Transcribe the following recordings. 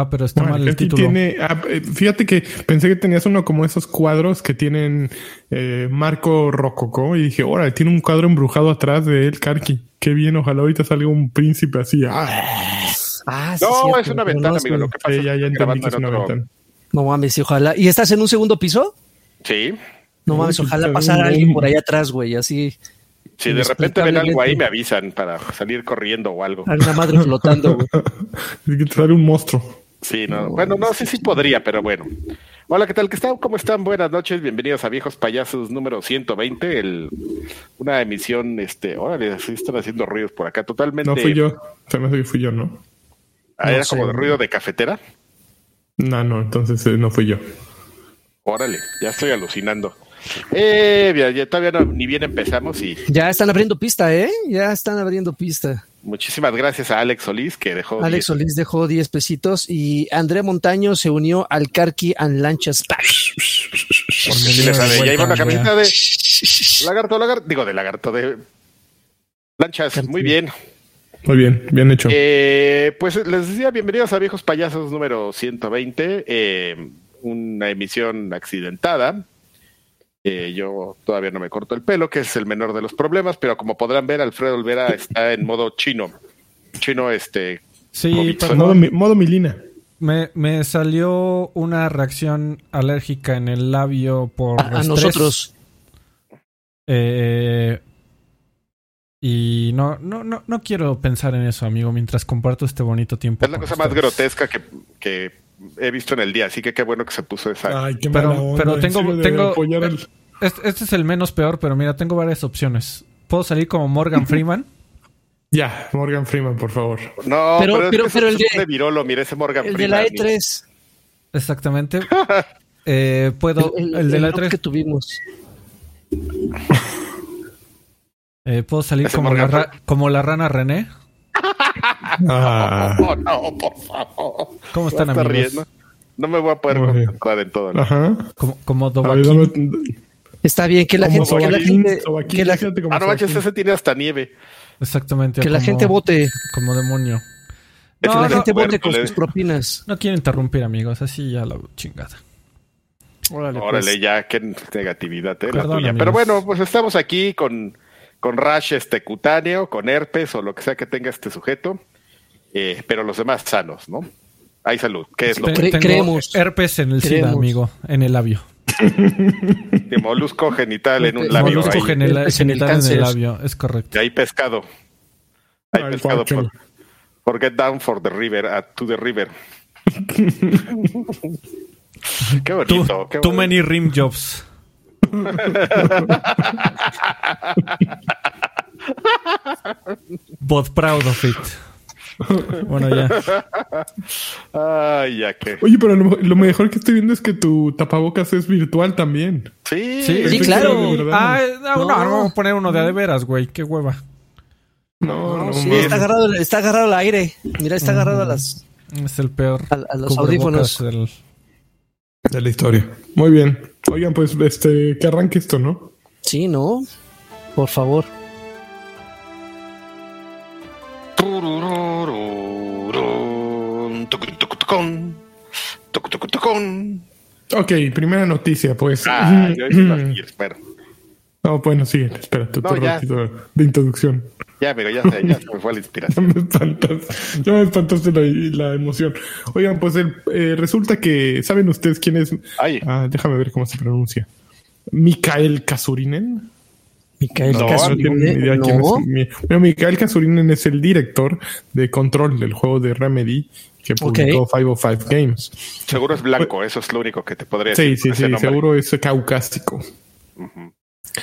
Ah, pero está mal el Aquí título. tiene, ah, eh, fíjate que pensé que tenías uno como esos cuadros que tienen eh, marco rococó y dije, órale, tiene un cuadro embrujado atrás de él, Karki. Qué bien, ojalá ahorita salga un príncipe así. Ah, Ah, sí, No, cierto, es una ventana, no amigo. Lo que pasa sí, es ya, que ya que es una en otro- ventana. No mames, sí, ojalá. ¿Y estás en un segundo piso? Sí. No mames, ojalá pasara alguien por allá atrás, güey, así. Si de repente ven algo ahí, me avisan para salir corriendo o algo. Una madre flotando, güey. Es que te sale un monstruo. Sí, no. Bueno, no, sí, sí podría, pero bueno. Hola, ¿qué tal? ¿Qué están? ¿Cómo están? Buenas noches. Bienvenidos a Viejos Payasos número 120. El, una emisión, este, órale, sí están haciendo ruidos por acá. Totalmente. No fui yo. Se me hace que fui yo, ¿no? Ah, era sé. como de ruido de cafetera. No, no, entonces eh, no fui yo. Órale, ya estoy alucinando. Eh, ya todavía no- ni bien empezamos y Ya están abriendo pista, ¿eh? Ya están abriendo pista. muchísimas gracias a Alex Solís que dejó. Alex 10. Solís dejó 10 pesitos y André Montaño se unió al Carqui and Lanchas Pack. Porque sí le sabe. Ya iba una camiseta de lagarto, lagarto, digo de lagarto, de lanchas. Muy bien. Muy bien, bien hecho. Eh, pues les decía, bienvenidos a Viejos Payasos número 120, eh, una emisión accidentada. Eh, yo todavía no me corto el pelo, que es el menor de los problemas, pero como podrán ver, Alfredo Olvera está en modo chino. Chino, este. Sí, perdón. modo, mi- modo Milina. Me, me salió una reacción alérgica en el labio por A, nosotros. Eh, y no, no, no, no quiero pensar en eso, amigo, mientras comparto este bonito tiempo. Es la cosa más grotesca que, que he visto en el día, así que qué bueno que se puso esa. Ay, qué Pero- mala onda, pero en tengo- de tengo- al- Este, este es el menos peor, pero mira, tengo varias opciones. Puedo salir como Morgan Freeman. Ya, Morgan Freeman, por favor. No, Pero- pero, es pero- que pero el de- de Virolo, mira ese Morgan El de la E Freeman. E3. Exactamente. Eh, puedo. El, de la look 3. que tuvimos. eh, puedo salir como la, como la rana René. Ah, Oh, no, por favor. ¿Cómo están, amigos? riendo. No me voy a poder concentrar en todo. ¿no? ajá. Como, como Está bien que la como gente, que la Sobaquín, gente, Sobaquín, que la, como Ah, no manches, Sobaquín. ese tiene hasta nieve. Exactamente. que la como- gente vote, Como demonio. que No, la no, gente bueno, vote con sus propinas. no quiero interrumpir, amigos. Así ya la chingada. Órale, Órale, pues. ya, qué negatividad eh, la Perdón, tuya. amigos. Pero bueno, pues estamos aquí con, con rash este cutáneo, con herpes o lo que sea que tenga este sujeto, eh, pero los demás sanos, ¿no? Hay salud, que es lo tengo creemos. herpes en el SIDA, Creemos. amigo. En el labio. de molusco genital en un labio. Molusco el genital en el labio. Es correcto. Y hay pescado. Hay Ay, pescado por, por Get Down for the River, a To the River. qué Too, bonito. qué too bonito. many rim jobs. But proud of it. Bueno, ya. Ay, ya que. Oye, pero lo, lo mejor que estoy viendo es que tu tapabocas es virtual también. Sí, Sí, Sí, claro. Ah, no, no, No. vamos a poner uno de a de veras, güey. Qué hueva. No, no, Sí, mames. está agarrado, está agarrado al aire. Mira, está agarrado a las. Es el peor. A- a los audífonos. del- de la historia. Muy bien. Oigan, pues este, que arranque esto, ¿no? Sí, ¿no? Por favor. Ok, primera noticia, pues. Ah, yo bueno. No, bueno, sigue, espera, tu No, de introducción. Ya, amigo, ya se me fue la Ya inspiración. me ya me espantaste la, la emoción. Oigan, pues el- eh, resulta que, ¿saben ustedes quién es? Ay, Ah, déjame ver cómo se pronuncia. Mikael Kasurinen. Micael No, es. Bueno, el director de control del juego de Remedy que publicó 505 Games. seguro es blanco, eso es lo único que te podría decir. Sí, sí, sí, seguro es caucásico.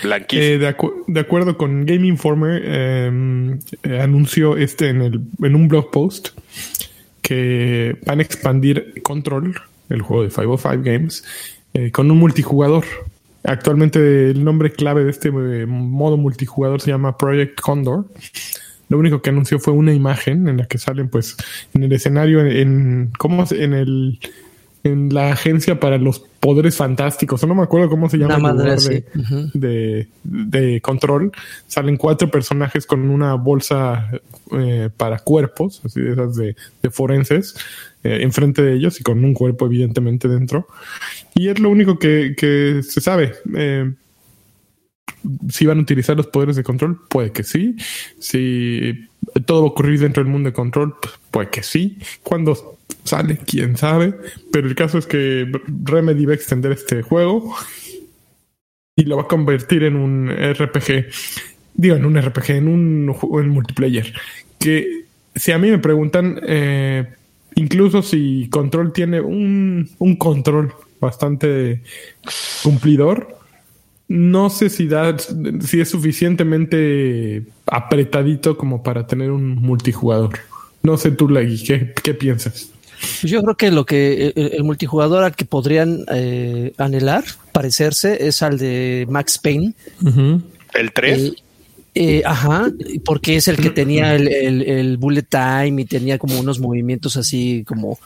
Blanquísimo. Eh, de, acu- de acuerdo con Game Informer, eh, eh, anunció este en, el, en un blog post que van a expandir Control, el juego de 505 Games, eh, con un multijugador. Actualmente el nombre clave de este eh, modo multijugador se llama Project Condor. Lo único que anunció fue una imagen en la que salen, pues, en el escenario, en, ¿cómo en el en la agencia para los poderes fantásticos, o no me acuerdo cómo se llama Una el madre lugar de, Ujú. de, de control. Salen cuatro personajes con una bolsa eh, para cuerpos, así de esas de, de forenses, eh, enfrente de ellos y con un cuerpo evidentemente dentro. Y es lo único que, que se sabe. Eh, si van a utilizar los poderes de control, puede que sí. Si todo va a ocurrir dentro del mundo de control, pues, puede que sí. Cuando sale, quién sabe. Pero el caso es que Remedy va a extender este juego y lo va a convertir en un RPG. Digo, en un RPG, en un juego en multiplayer. Que si a mí me preguntan, eh, incluso si Control tiene un, un control bastante cumplidor, no sé si da, si es suficientemente apretadito como para tener un multijugador. No sé tú, Leggy, ¿qué, qué piensas? Pues Yo creo que lo que el, el multijugador al que podrían eh, anhelar, parecerse, es al de Max Payne. El 3. Eh, eh, ajá, porque es el que tenía el, el- el bullet time y tenía como unos movimientos así como,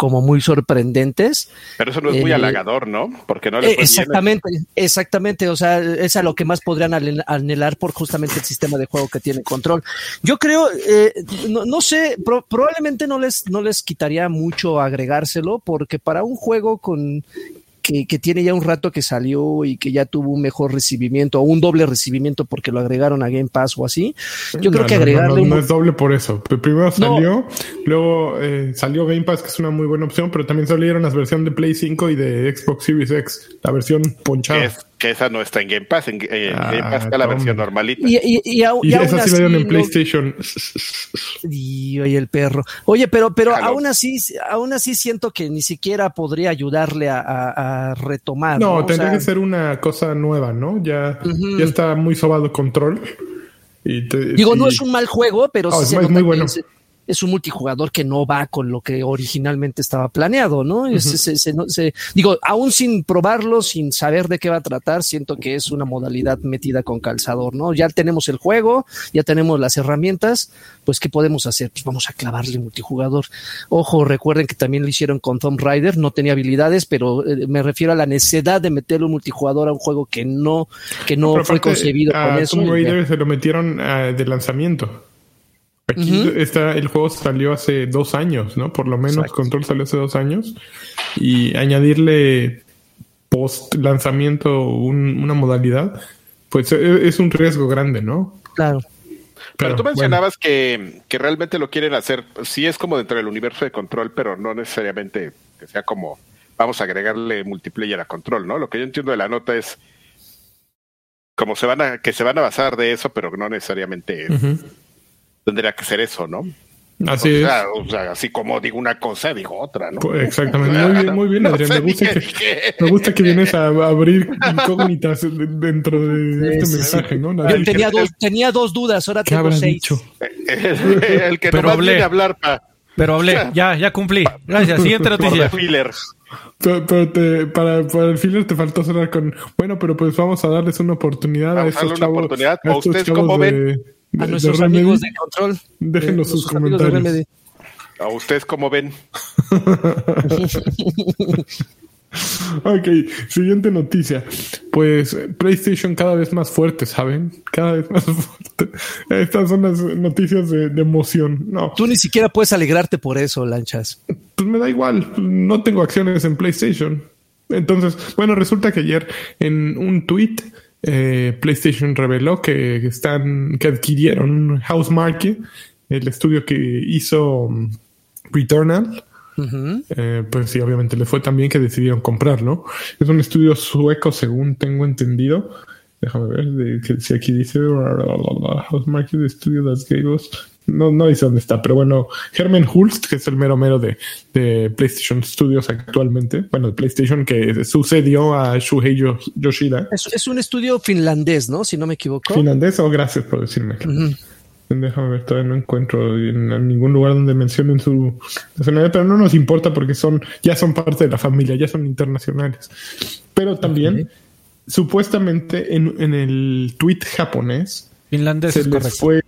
como muy sorprendentes. pero eso no es muy halagador, ¿no? Porque no le Eh, bien. exactamente, exactamente. O sea, es a lo que más podrían anhel- anhelar por justamente el sistema de juego que tiene control. Yo creo, eh, no, no sé, pro- probablemente no les, no les quitaría mucho agregárselo, porque para un juego con que, que tiene ya un rato que salió y que ya tuvo un mejor recibimiento o un doble recibimiento porque lo agregaron a Game Pass o así, yo creo No, que no, no, agregarle no, un no es doble por eso. Primero salió, luego eh, salió Game Pass, que es una muy buena opción, pero también salieron las versiones de Play 5 y de Xbox Series X, la versión ponchada. Que esa no está en Game Pass. En, en Ah, Game Pass está la versión normalita. y, y, y au- Y y aún esa sí así la dieron en no- PlayStation. Y oye, el perro. Oye, pero, pero aún así, aún así siento que ni siquiera podría ayudarle a, a- a retomar. No, ¿no? O tendría sea, que ser una cosa nueva, ¿no? Ya, ya está muy sobado control. Y te- Digo, no es un mal juego, pero sí es se muy- bueno. Es un multijugador que no va con lo que originalmente estaba planeado, ¿no? Es- Ujú. se- se- no- se- digo, aún sin probarlo, sin saber de qué va a tratar, siento que es una modalidad metida con calzador, ¿no? Ya tenemos el juego, ya tenemos las herramientas, pues ¿qué podemos hacer? Pues vamos a clavarle multijugador. Ojo, recuerden que también lo hicieron con Tomb Raider, no tenía habilidades, pero eh, me refiero a la necesidad de meterle un multijugador a un juego que no, que no Pero fue aparte, concebido a con eso. Tomb. Raider se lo metieron ah, de lanzamiento. Aquí está, el juego salió hace dos años, ¿no? Por lo menos Exacto. Control salió hace dos años. Y añadirle post lanzamiento una modalidad, pues e- es un riesgo grande, ¿no? Claro. Pero tú bueno. mencionabas que, que realmente lo quieren hacer, sí es como dentro del universo de control, pero no necesariamente que sea como vamos a agregarle multiplayer a control, ¿no? Lo que yo entiendo de la nota es como se van a, que se van a basar de eso, pero no necesariamente Ujú. Tendría que ser eso, ¿no? Así o, es. o sea, así como digo una cosa, digo otra, ¿no? Pues, exactamente. Muy bien, muy bien, No Adrián. sé me, gusta que, me gusta que vienes a abrir incógnitas de- dentro de este sí, mensaje, ¿no? Yo tenía dos, tenía dos dudas, ahora ¿Qué tengo seis. dicho? El, que hablé. viene a hablar pa, Pero hablé, ya, ya cumplí. Gracias. Siguiente noticia. filler. Pero, pero te- para, para el filler te faltó cerrar con, bueno, pero pues vamos a darles una oportunidad Vamos a a darle estos una chavos. oportunidad. a ¿O estos ustedes chavos cómo de- ven? De- A de nuestros Remedy. amigos de control. Déjenos Eh, sus comentarios. ¿A ustedes cómo ven? Ok, siguiente noticia. Pues eh, PlayStation cada vez más fuerte, ¿saben? Cada vez más fuerte. Estas son las noticias de, de emoción. No, Tú ni siquiera puedes alegrarte por eso, Lanchas. pues me da igual. No tengo acciones en PlayStation. Entonces, bueno, resulta que ayer en un tweet eh, PlayStation reveló que están, que adquirieron Housemarque, el estudio que hizo mm, Returnal. Eh, pues sí, obviamente le fue tan bien que decidieron comprarlo. Es un estudio sueco, según tengo entendido. Déjame ver de, que, si aquí dice Housemarque the Studio that gave us. No, no dice dónde está, pero bueno, Herman Hulst, que es el mero mero de, de PlayStation Studios actualmente, bueno, de PlayStation que sucedió a Shuhei Yo- Yoshida. Es, es un estudio finlandés, ¿no? Si no me equivoco. ¿Finlandés o gracias por decirme? Déjame ver, todavía no encuentro en, ningún lugar donde mencionen su nacionalidad, pero no nos importa porque son, ya son parte de la familia, ya son internacionales. Pero también, supuestamente, en, en el tweet japonés, Finlandés se es les correcto. fue.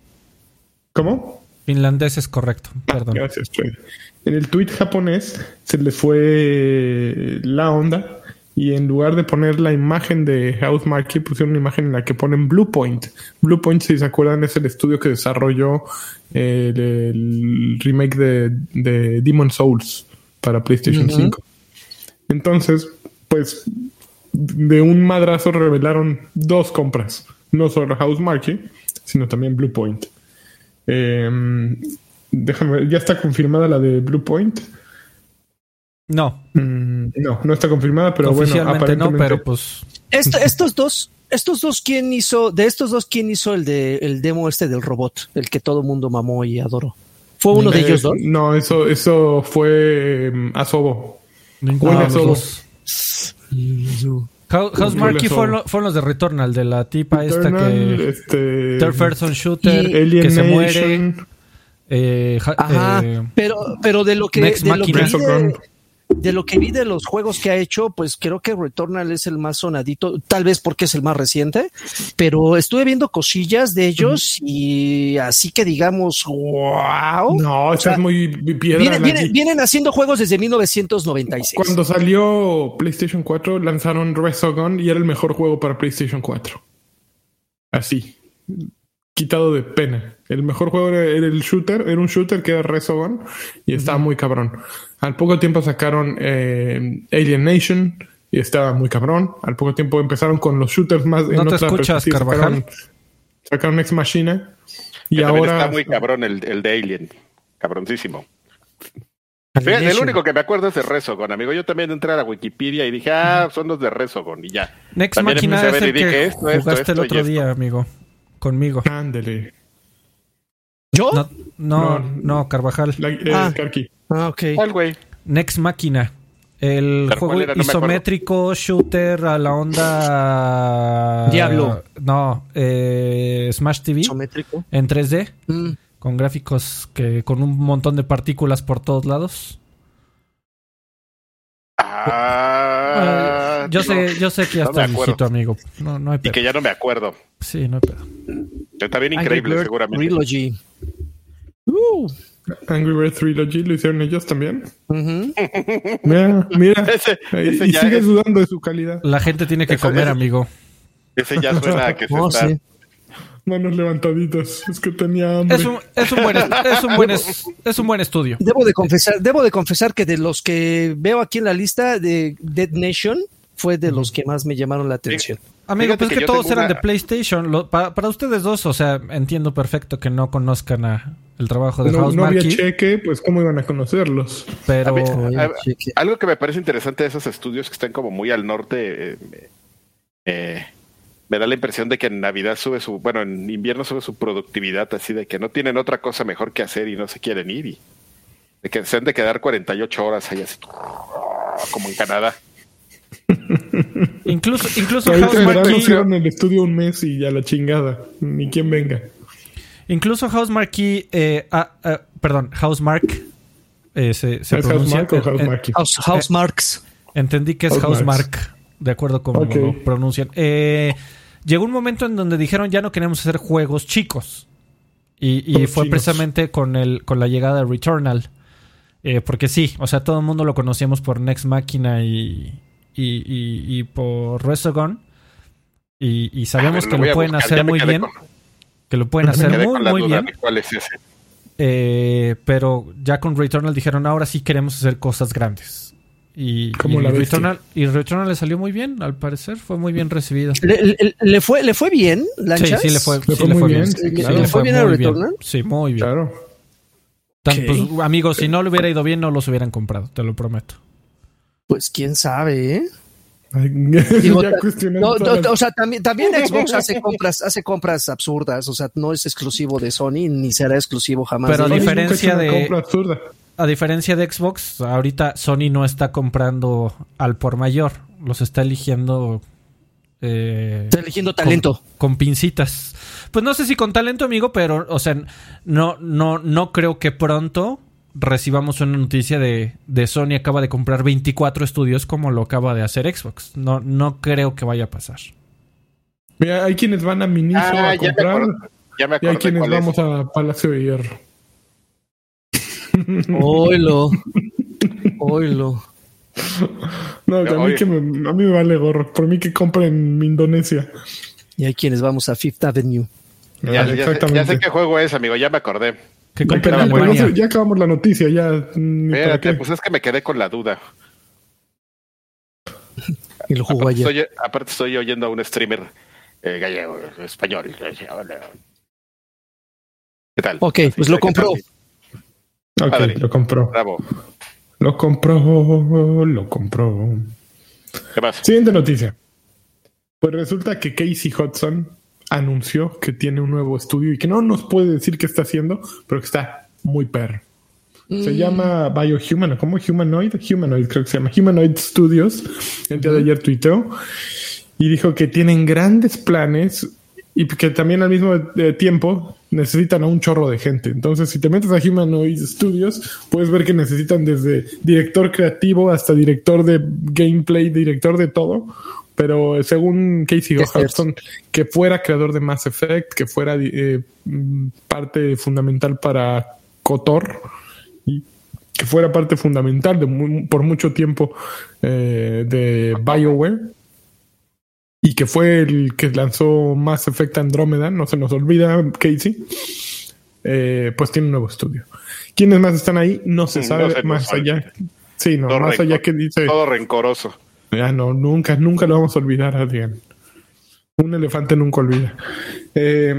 ¿Cómo? Finlandés es correcto. Perdón. Gracias, Freddy. En el tweet japonés se les fue la onda y en lugar de poner la imagen de Housemarque pusieron una imagen en la que ponen Bluepoint. Bluepoint, si se acuerdan, es el estudio que desarrolló eh, el, el remake de, de Demon Souls para PlayStation Ujú. 5. Entonces, pues de un madrazo revelaron dos compras. No solo Housemarque, sino también Bluepoint. Eh, déjame ¿ya está confirmada la de Bluepoint? No, Mm, no, no está confirmada, pero bueno, oficialmente no, aparentemente. pero pues Esto- estos dos, estos dos, ¿quién hizo? De estos dos, ¿quién hizo el de el demo este del robot? El que todo mundo mamó y adoró. ¿Fue uno de Eh, ellos dos? No, eso, eso fue mm, Asobo. ninguno de a House Marquee fueron, lo- fueron los de Returnal, de la tipa esta Eternal, que. este, Third person shooter, que se muere. Eh, ja- Ajá, eh, pero, pero de lo que, Next de lo que, Machina. vi de, Resogun. De lo que vi de los juegos que ha hecho, pues creo que Returnal es el más sonadito, tal vez porque es el más reciente, pero estuve viendo cosillas de ellos y así que digamos, wow. No, estás muy piedra. Vienen, Lagi. vienen, vienen haciendo juegos desde 1996. Cuando salió PlayStation 4, lanzaron Resogun y era el mejor juego para PlayStation 4. Así. Quitado de pena. El mejor juego era, era el shooter, era un shooter que era Resogun y estaba muy cabrón. Al poco tiempo sacaron eh, Alien Nation y estaba muy cabrón. Al poco tiempo empezaron con los shooters más ¿No te escuchas, perspectiva. Carvajal? Sacaron, sacaron Ex Machina y Que ahora está muy cabrón el, el de Alien. Cabroncísimo. Fíjate, el único que me acuerdo es de Resogon, amigo. Yo también entré a la Wikipedia y dije, ah, son los de Resogon y ya. Next También Machina empecé a es ver el y dije, que esto, esto, jugaste esto el otro día, amigo. Conmigo. ándele. ¿Yo? No, no, No. no, Carvajal. La- eh, Ah. Karki. Ah, ok. ¿Cuál, güey? Next Máquina. El ¿Pero juego era? No isométrico, shooter a la onda. Diablo. No, eh, Smash TV Isométrico. en 3D, Mm. con gráficos que con un montón de partículas por todos lados. Ah, yo sé, yo sé que ya no acuerdo. viejito, amigo. No, no hay Y pedo. que ya no me acuerdo. Sí, no hay pedo. Está bien Angry increíble, Bird seguramente. Trilogy. Uh, Angry Bird Trilogy lo hicieron ellos también. ujú. Mira, mira. Ese, y ese y ya sigue es- dudando de su calidad. La gente tiene que Eso- comer, eso- amigo. ese ya suena a que se Oh, está. sí. Manos levantaditas. Es que tenía hambre. Es un, es un buen, es un buen, es, es un buen estudio. Debo de confesar, debo de confesar que de los que veo aquí en la lista de Dead Nation fue de los que más me llamaron la atención. Amigo, pues que que todos eran una- de PlayStation. Lo- pa- para ustedes dos, o sea, entiendo perfecto que no conozcan a el trabajo de no, House no había cheque, pues cómo iban a conocerlos. pero A a-. Algo que me parece interesante de esos estudios que están como muy al norte, eh, eh, me da la impresión de que en Navidad sube su, bueno, en invierno sube su productividad, así de que no tienen otra cosa mejor que hacer y no se quieren ir y de que se han de quedar 48 horas ahí así, como en Canadá. Incluso, incluso House en Marquee, cierran el estudio un mes y ya la chingada. Ni quien venga. incluso House Marquee, eh, ah, ah, perdón, House Mark, eh, se, se ¿Es House pronuncia. Mark o House eh, Marquee? House, House Marks. Entendí que es House House. Mark, de acuerdo con Ok. lo pronuncian. Eh, llegó un momento en donde dijeron ya no queremos hacer juegos chicos. Y, fue chinos. precisamente con el con la llegada de Returnal. Eh, porque sí, o sea, todo el mundo lo conocíamos por Next Machina y, y, y- y por Resogun. Y, y sabemos ver, que lo pueden buscar, hacer muy bien. con- Que lo pueden hacer muy, muy bien. de ¿Cuál es ese? Eh, pero ya con Returnal dijeron, ahora sí queremos hacer cosas grandes. Y, Como y la. Returnal, y Returnal le salió muy bien, al parecer. Fue muy bien recibido. ¿Le, le- le fue, ¿Le fue bien, Sí, Lanchas? sí le fue, Le sí fue le muy fue bien, bien. sí, Sí, claro. le ¿Le fue bien a muy bien. Returnal? Sí, muy bien. Claro. Tan- pues, amigos, si no le hubiera ido bien, no los hubieran comprado, te lo prometo. Pues quién sabe, ¿eh? Digo, No, no, o sea, también, también Xbox hace compras, hace compras absurdas, o sea, no es exclusivo de Sony ni será exclusivo jamás. Pero a diferencia de-. A diferencia de Xbox, ahorita Sony no está comprando al por mayor, los está eligiendo eh, Está eligiendo talento. Con, con pincitas. Pues no sé si con talento, amigo, pero, o sea, no, no, no creo que pronto recibamos una noticia de, de Sony acaba de comprar 24 estudios como lo acaba de hacer Xbox. No, no creo que vaya a pasar. Mira, hay quienes van a Miniso Ah, a ya me comprar acuerdo. Ya me y hay quienes cuál es. vamos a Palacio de Hierro. Oilo. Oilo. No, a No, mí, que me, a mí me vale gorro. Por mí que compren Indonesia. Y hay quienes vamos a Fifth Avenue. Ya, Ah, ya sé, ya sé qué juego es, amigo, ya me acordé. Que compren no Alemania. sé, ya acabamos la noticia, ya. mm, ¿para Espérate, pues es que me quedé con la duda. Y lo jugó Aparte ayer. estoy, aparte estoy oyendo a un streamer eh, gallego, español. ¿Qué tal? Ok, pues ¿qué lo compró. Ok, Padre. lo compró. Bravo. Lo compró, lo compró. ¿Qué más? Siguiente noticia. Pues resulta que Casey Hudson anunció que tiene un nuevo estudio y que no nos puede decir qué está haciendo, pero que está muy perro. Mm. Se llama Biohuman, ¿cómo? Humanoid, Humanoid creo que se llama. Humanoid Studios. El día de ayer tuiteó y dijo que tienen grandes planes y que también al mismo eh, tiempo necesitan a un chorro de gente. Entonces, si te metes a Humanoid Studios, puedes ver que necesitan desde director creativo hasta director de gameplay, director de todo. Pero según Casey. Hudson, que fuera creador de Mass Effect, que fuera eh, mm, parte fundamental para KOTOR y que fuera parte fundamental de mu- por mucho tiempo eh, de BioWare y que fue el que lanzó Mass Effect Andromeda, no se nos olvida Casey, eh, pues tiene un nuevo estudio. ¿Quiénes más están ahí? No se No sabe más allá. Sí, no, Todo más allá que dice, Todo rencoroso. Ya no, nunca, nunca lo vamos a olvidar, Adrián. Un elefante nunca olvida. Eh,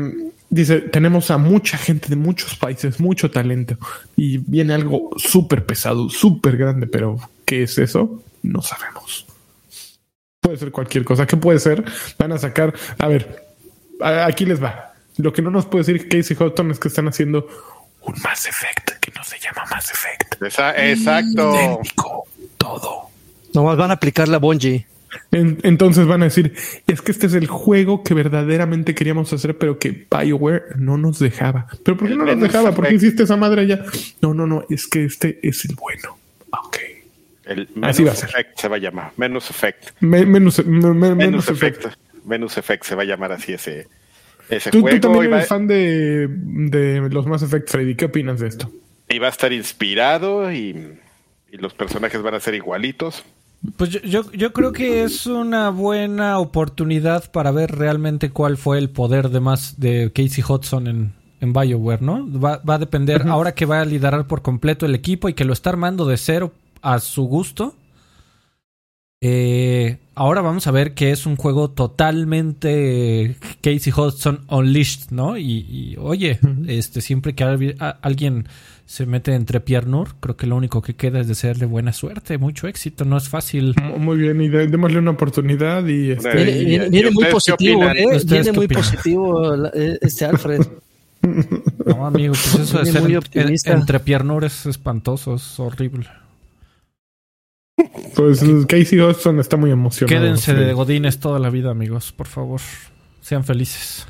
dice, tenemos a mucha gente de muchos países, mucho talento, y viene algo súper pesado, súper grande, pero ¿qué es eso? No sabemos. Puede ser cualquier cosa. ¿Qué puede ser? Van a sacar, a ver, a- aquí les va. Lo que no nos puede decir Casey Houghton es que están haciendo un Mass Effect que no se llama Mass Effect. Esa- exacto. Idéntico, todo. Nomás van a aplicar la Bungie. En- entonces van a decir, es que este es el juego que verdaderamente queríamos hacer, pero que BioWare no nos dejaba. ¿Pero por qué El no nos dejaba? ¿Por qué Effect. hiciste esa madre allá? No, no, no, es que este es el bueno. Ok. El Así Menus va a ser. Effect se va a llamar. Menus Effect. Me- menos, me- menos Effect. efecto. Menus Effect se va a llamar así ese, ese Tú, tú juego. también y, va, eres fan de, de los Mass Effect, Freddy. ¿Qué opinas de esto? y va a estar inspirado y, y los personajes van a ser igualitos. Pues yo, yo, yo creo que es una buena oportunidad para ver realmente cuál fue el poder de más de Casey Hudson en, en BioWare, ¿no? Va, va a depender, ahora que va a liderar por completo el equipo y que lo está armando de cero a su gusto. eh, ahora vamos a ver que es un juego totalmente Casey Hudson Unleashed, ¿no? Y, y, oye, este siempre que alguien se mete entre Piernur, creo que lo único que queda es desearle buena suerte, mucho éxito, no es fácil. Muy bien, y de- démosle una oportunidad y este, Viene, ¿y- viene- y viene muy positivo, opinan? ¿eh? ¿Ustedes Viene muy opinan? positivo eh, este Alfred. No, amigo, pues eso de ser muy en- entre Piernur es espantoso, es horrible. pues Casey Hudson está muy emocionado. Quédense de godines toda la vida, amigos, por favor. Sean felices.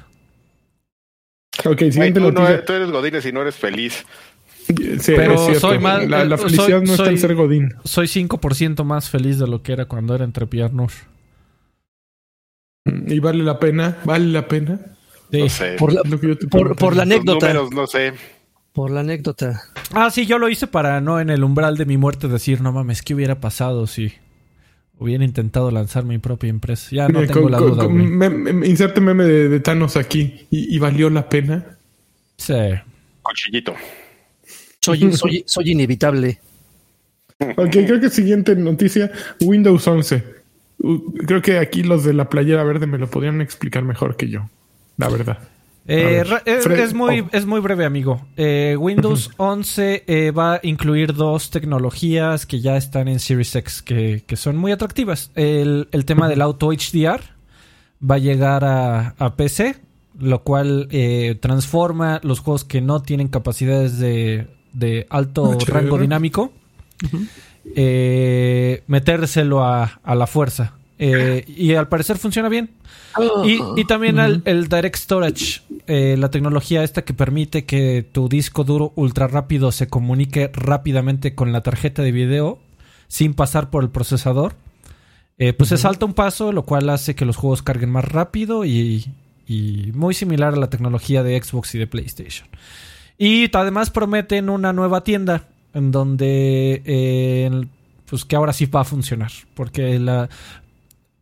Ok, siguiente tú, no tú eres Godínez y no eres feliz. Sí, Pero soy más- la, la eh, felicidad soy- no está soy- en ser Godín. Soy 5% más feliz de lo que era cuando era entre Piernur. Y vale la pena, vale la pena. Sí. No sé. Por la, Es lo que yo te por, pregunto. por la Los anécdota. números, no sé. Por la anécdota. Ah, sí, yo lo hice para no en el umbral de mi muerte decir, no mames, ¿qué hubiera pasado si hubiera intentado lanzar mi propia empresa? Ya no Mira, tengo con- la duda, con- inserte meme de, de Thanos aquí. ¿Y, y valió la pena? Sí. Cuchillito. Soy, soy, soy inevitable. Ok, creo que siguiente noticia. Windows 11. Uh, creo que aquí los de la playera verde me lo podrían explicar mejor que yo. La verdad. Eh, ver, ra- es, muy, oh. es muy breve, amigo. Eh, Windows 11 eh, va a incluir dos tecnologías que ya están en Series X que, que son muy atractivas. El, el tema del auto HDR va a llegar a, a PC, lo cual eh, transforma los juegos que no tienen capacidades de, de alto HDR. rango dinámico, eh, metérselo a, a la fuerza. Eh, y al parecer funciona bien. Y, y también al- el Direct Storage, eh, la tecnología esta que permite que tu disco duro ultra rápido se comunique rápidamente con la tarjeta de video sin pasar por el procesador. Eh, pues se salta un paso, lo cual hace que los juegos carguen más rápido y, y muy similar a la tecnología de Xbox y de PlayStation. Y además prometen una nueva tienda en donde eh, pues que ahora sí va a funcionar. Porque la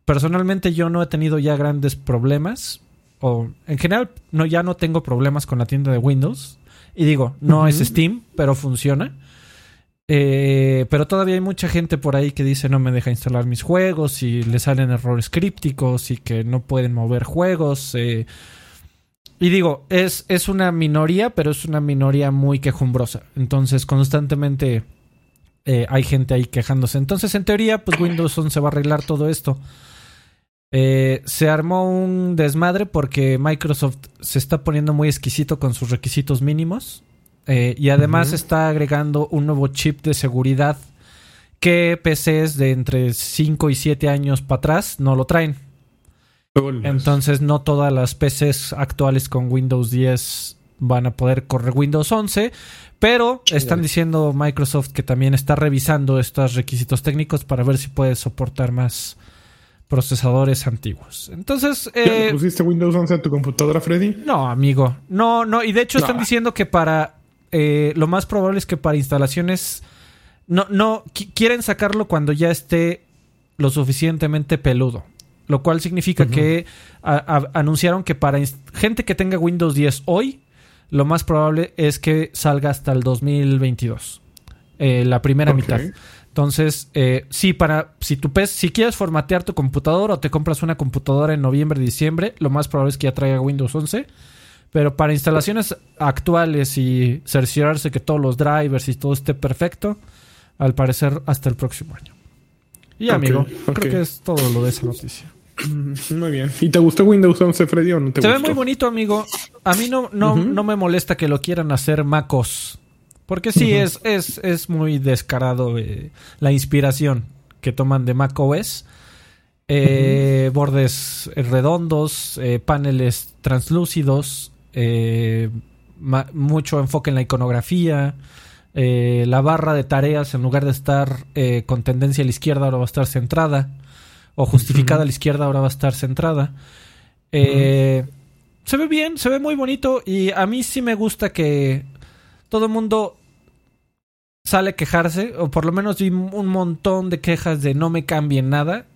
personalmente yo no he tenido ya grandes problemas. O en general no, ya no tengo problemas con la tienda de Windows. Y digo, no es Steam, pero funciona. Eh, pero todavía hay mucha gente por ahí que dice no me deja instalar mis juegos y le salen errores crípticos y que no pueden mover juegos. Eh. Y digo, es, es una minoría, pero es una minoría muy quejumbrosa. Entonces constantemente eh, hay gente ahí quejándose. Entonces en teoría, pues Windows 11 va a arreglar todo esto. se armó un desmadre porque Microsoft se está poniendo muy exquisito con sus requisitos mínimos. Eh, y además está agregando un nuevo chip de seguridad que PCs de entre 5 y 7 años para atrás no lo traen. Entonces no todas las PCs actuales con Windows 10 van a poder correr Windows 11, pero están diciendo Microsoft que también está revisando estos requisitos técnicos para ver si puede soportar más procesadores antiguos. Entonces, eh, ¿pusiste Windows 11 a tu computadora, Freddy? No, amigo. No, no, y de hecho están diciendo que para eh, lo más probable es que para instalaciones no, no quieren sacarlo cuando ya esté lo suficientemente peludo. Lo cual significa que anunciaron que para gente que tenga Windows 10 hoy, lo más probable es que salga hasta el 2022. Eh, la primera mitad. Entonces, eh, sí, para si tu PC, si quieres formatear tu computadora o te compras una computadora en noviembre, diciembre, lo más probable es que ya traiga Windows 11. Pero para instalaciones actuales y cerciorarse que todos los drivers y todo esté perfecto, al parecer hasta el próximo año. Y amigo, creo que es todo lo de esa noticia. Muy bien. ¿Y te gustó Windows 11, Freddy, o no te Se ve muy bonito, amigo. A mí no, no, no me molesta que lo quieran hacer MacOS. Porque sí, es, es, es muy descarado eh, la inspiración que toman de macOS. Eh, bordes redondos, eh, paneles translúcidos, mucho enfoque en la iconografía. La barra de tareas, en lugar de estar con tendencia a la izquierda, ahora va a estar centrada. O justificada a la izquierda, ahora va a estar centrada. Se ve bien, se ve muy bonito. Y a mí sí me gusta que todo el mundo sale a quejarse. O por lo menos vi un montón de quejas de no me cambien nada.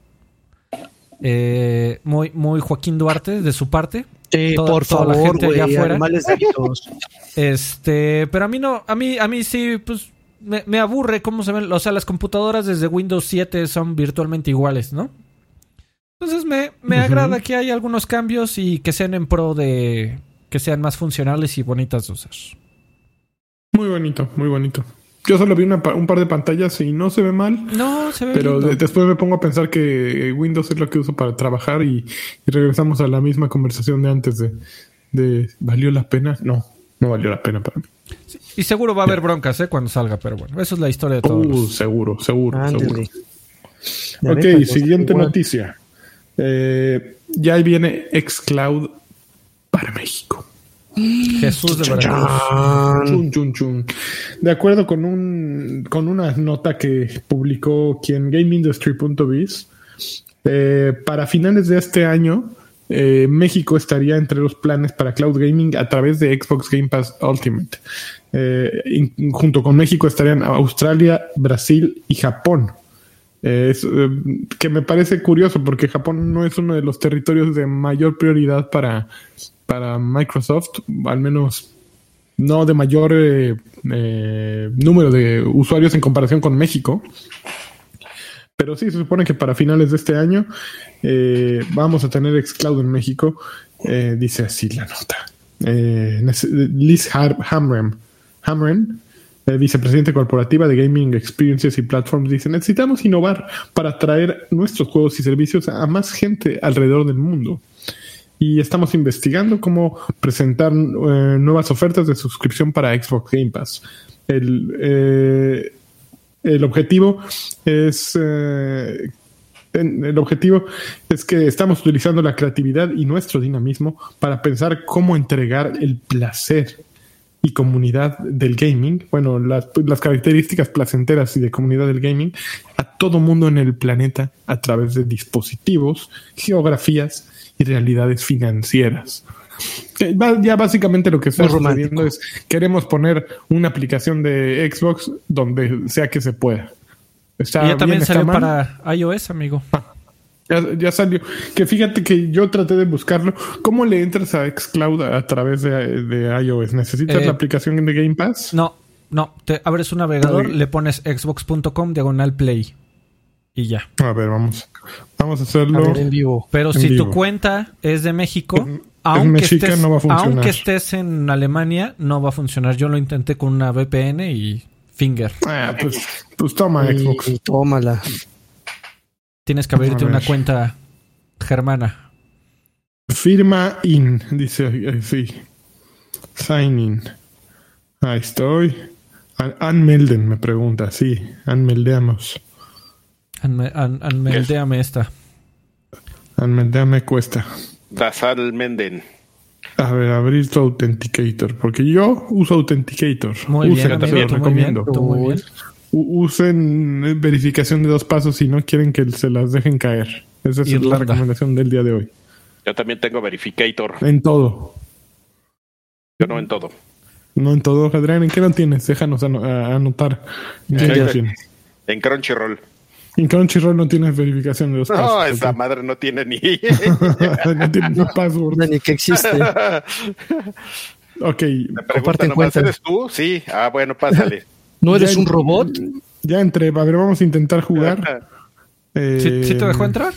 muy, muy Joaquín Duarte de su parte por favor, la gente allá afuera. Este, pero a mí no, a mí, a mí sí, pues me, aburre cómo se ven. O sea, las computadoras desde Windows 7 son virtualmente iguales, ¿no? Entonces me, me agrada que haya algunos cambios y que sean en pro de que sean más funcionales y bonitas de usar. Muy bonito, muy bonito. Yo solo vi un par de pantallas y no se ve mal. No, se ve Pero después me pongo a pensar que Windows es lo que uso para trabajar y, regresamos a la misma conversación de antes de, ¿valió la pena? No, no valió la pena para mí. y seguro va a haber broncas ¿eh? cuando salga, pero bueno, eso es la historia de todos. Uh, seguro, seguro, seguro. Ok, siguiente noticia. Eh, ya viene Xcloud para México. Jesús de Veracruz. De acuerdo con un con una nota que publicó quien GameIndustry.biz, eh, para finales de este año, eh, México estaría entre los planes para cloud gaming a través de Xbox Game Pass Ultimate. Eh, junto con México estarían Australia, Brasil y Japón. Que me parece curioso porque Japón no es uno de los territorios de mayor prioridad para, para Microsoft, al menos no de mayor eh, eh, número de usuarios en comparación con México. Pero sí, se supone que para finales de este año eh, vamos a tener Xcloud en México. dice así la nota. Liz Hamren, Hamren vicepresidente corporativa de Gaming Experiences y Platforms, dice, necesitamos innovar para traer nuestros juegos y servicios a más gente alrededor del mundo y estamos investigando cómo presentar eh, nuevas ofertas de suscripción para Xbox Game Pass. El, eh, el objetivo es eh, el objetivo es que estamos utilizando la creatividad y nuestro dinamismo para pensar cómo entregar el placer y comunidad del gaming, bueno, las, las, características placenteras y de comunidad del gaming a todo mundo en el planeta a través de dispositivos, geografías y realidades financieras. Ya básicamente lo que está sucediendo es queremos poner una aplicación de Xbox donde sea que se pueda. Está y ya también bien, salió para iOS, amigo. Ya, ya salió. Que fíjate que yo traté de buscarlo. ¿Cómo le entras a Xcloud a, través de, de iOS? ¿Necesitas Eh, la aplicación de Game Pass? No, no. Te abres un navegador, Ay. le pones xbox.com diagonal play. Y ya. A ver, vamos. Vamos a A hacerlo. ver, en vivo. Pero En si vivo. tu cuenta es de México, aunque, mexica, estés, no va a funcionar. aunque estés en Alemania, no va a funcionar. Yo lo intenté con una VPN y Finger. Ah, pues, pues toma Y, Xbox. y tómala. Tienes que abrirte una cuenta germana. Firma in, dice eh, sí. Sign in. Ahí estoy. An- Anmelden me pregunta, sí, anmeldeamos. Anme- an- Anmeldéame esta. Anmeldeame cuesta. Dasal Menden. A ver, abrir tu Authenticator, porque yo uso Authenticator. Muy bien, los tú muy bien, recomiendo. tú muy bien. Usen eh, verificación de dos pasos si no quieren que se las dejen caer. Esa es la recomendación del día de hoy. Yo también tengo Verificator. En todo. Yo no en todo. No en todo, Adrián. ¿En qué no tienes? Déjanos anotar. ¿En qué Sí. no tienes? En Crunchyroll. En Crunchyroll no tienes verificación de dos pasos. No, esa madre no tiene ni. no tienes ni password. Ni que existe. Ok. Me preguntan cuenta. ¿eres tú? Sí. Ah, bueno, pásale. ¿No eres Ya un robot? Ya entré. A ver, vamos a intentar jugar. Eh, ¿Sí, sí te dejó entrar?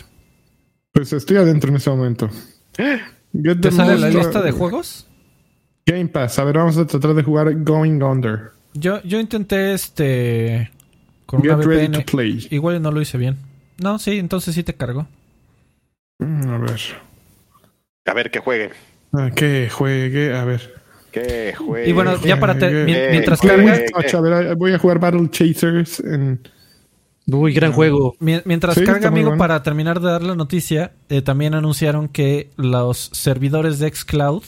Pues estoy adentro en ese momento. Get ¿Te sale la lista de juegos? Game Pass. A ver, vamos a tratar de jugar Going Under. Yo, yo intenté este. Con una Get ready VPN. to play. Igual no lo hice bien. No, sí, entonces sí te cargó. Mm, A ver. A ver, que juegue. Ah, que juegue. A ver. Que juegue. Y bueno, ya para te- mi- mientras. A ver, voy a jugar Battle Chasers en. Uy, gran juego. mi- mientras Sí, carga, amigo, bueno. para terminar de dar la noticia, eh, también anunciaron que los servidores de Xcloud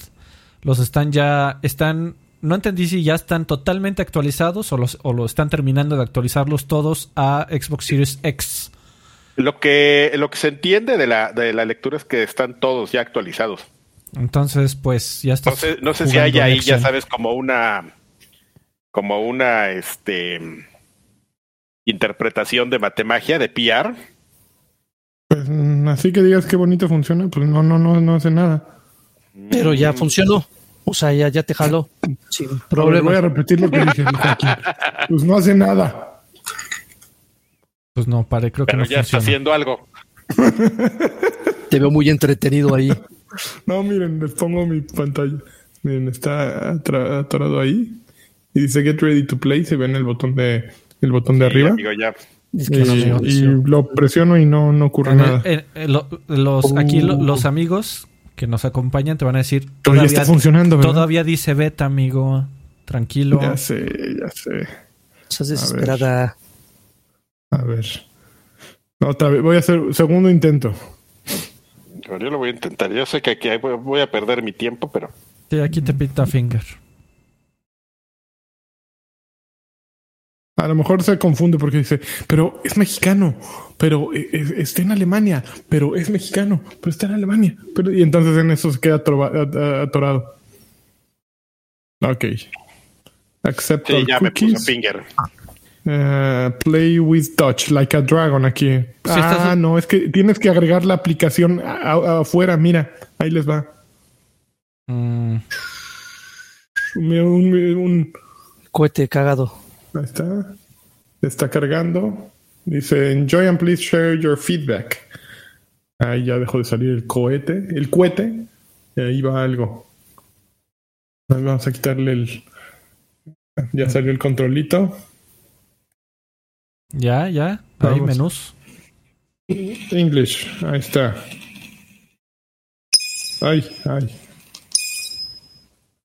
los están ya, están, no entendí si ya están totalmente actualizados o, los, o lo están terminando de actualizarlos todos a Xbox Series X. Lo que, lo que se entiende de la, de la lectura es que están todos ya actualizados. Entonces, pues ya está. No sé, no sé si hay ahí, ya sabes, como una, como una, este, interpretación de matemagia, de PR. Pues mm, así que digas qué bonito funciona, pues no, no, no, no hace nada. Pero ya funcionó. O sea, ya, ya te jaló. Sin problema. voy a repetir lo que dije. Pues no hace nada. Pues no, pare, creo que no ya está funciona. haciendo algo. Te veo muy entretenido ahí. No, miren, les pongo mi pantalla. Miren, está atorado ahí. Y dice Get Ready to Play. Se ve en el botón de, el botón de Sí, arriba. amigo, ya. Es Y, no lo presiono y no, no ocurre nada. en lo- los, aquí lo- Uh. los amigos que nos acompañan te van a decir ya está funcionando, ¿verdad? todavía dice beta, amigo. Tranquilo. Ya sé, ya sé. Estás desesperada. A ver. Otra vez, voy a hacer segundo intento. Pero yo lo voy a intentar. Yo sé que aquí voy, a perder mi tiempo, pero Sí, aquí te pinta Finger. A lo mejor se confunde porque dice, pero es mexicano, pero eh, eh, está en Alemania, pero es mexicano, pero está en Alemania. Pero, y entonces en eso se queda atorado. Ok. Accept sí, ya me cookies. puso finger. Eh, play with touch, like a dragon aquí. ah, estás- no, es que tienes que agregar la aplicación afuera. Mira, ahí les va. Mm, Un, un- un- Cohete cagado. Ahí está. Está cargando. Dice, enjoy and please share your feedback. Ahí ya dejó de salir el cohete, el cohete. Y ahí va algo. Ahí Vamos a quitarle el... Ya salió el controlito. Ya, ya. Vamos. menús. English. Ahí está. Ay, ay.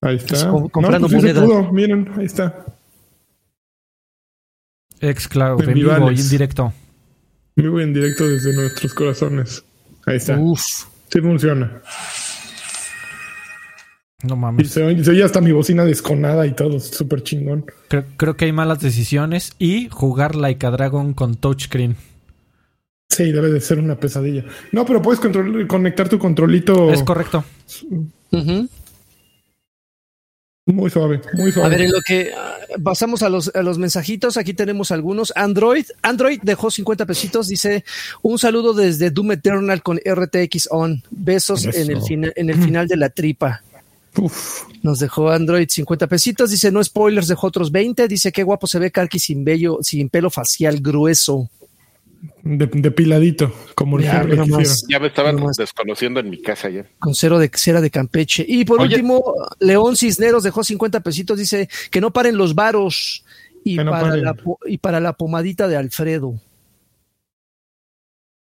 Ahí está. Comprando no, pues sí pudo. Miren, ahí está. Xcloud, En en vivo y en directo. Vivo en directo desde nuestros corazones. Ahí está. Uf. Sí funciona. No Y mames. se oye, se oye hasta mi bocina desconada y todo, súper chingón. Creo, creo que hay malas decisiones y jugar Like a Dragon con touchscreen. Sí, debe de ser una pesadilla. No, pero puedes control- conectar tu controlito. Es correcto. Ujú. Muy suave, muy suave. A ver, en lo que ah, pasamos a los, a los mensajitos, aquí tenemos algunos. Android, Android dejó 50 pesitos, dice un saludo desde Doom Eternal con RTX on. Besos Eso. en el, fina- en el final de la tripa. Uf, Nos dejó Android 50 pesitos, dice no spoilers, dejó otros 20, dice qué guapo se ve Karki sin vello, sin pelo facial grueso. de- depiladito, como el Ya. Ya me estaban Nomás. desconociendo en mi casa ayer. con cero de cera de Campeche. Y por Oye. último, León Cisneros dejó 50 pesitos, dice que no paren los varos y, no para, paren. la, po- y para la pomadita de Alfredo.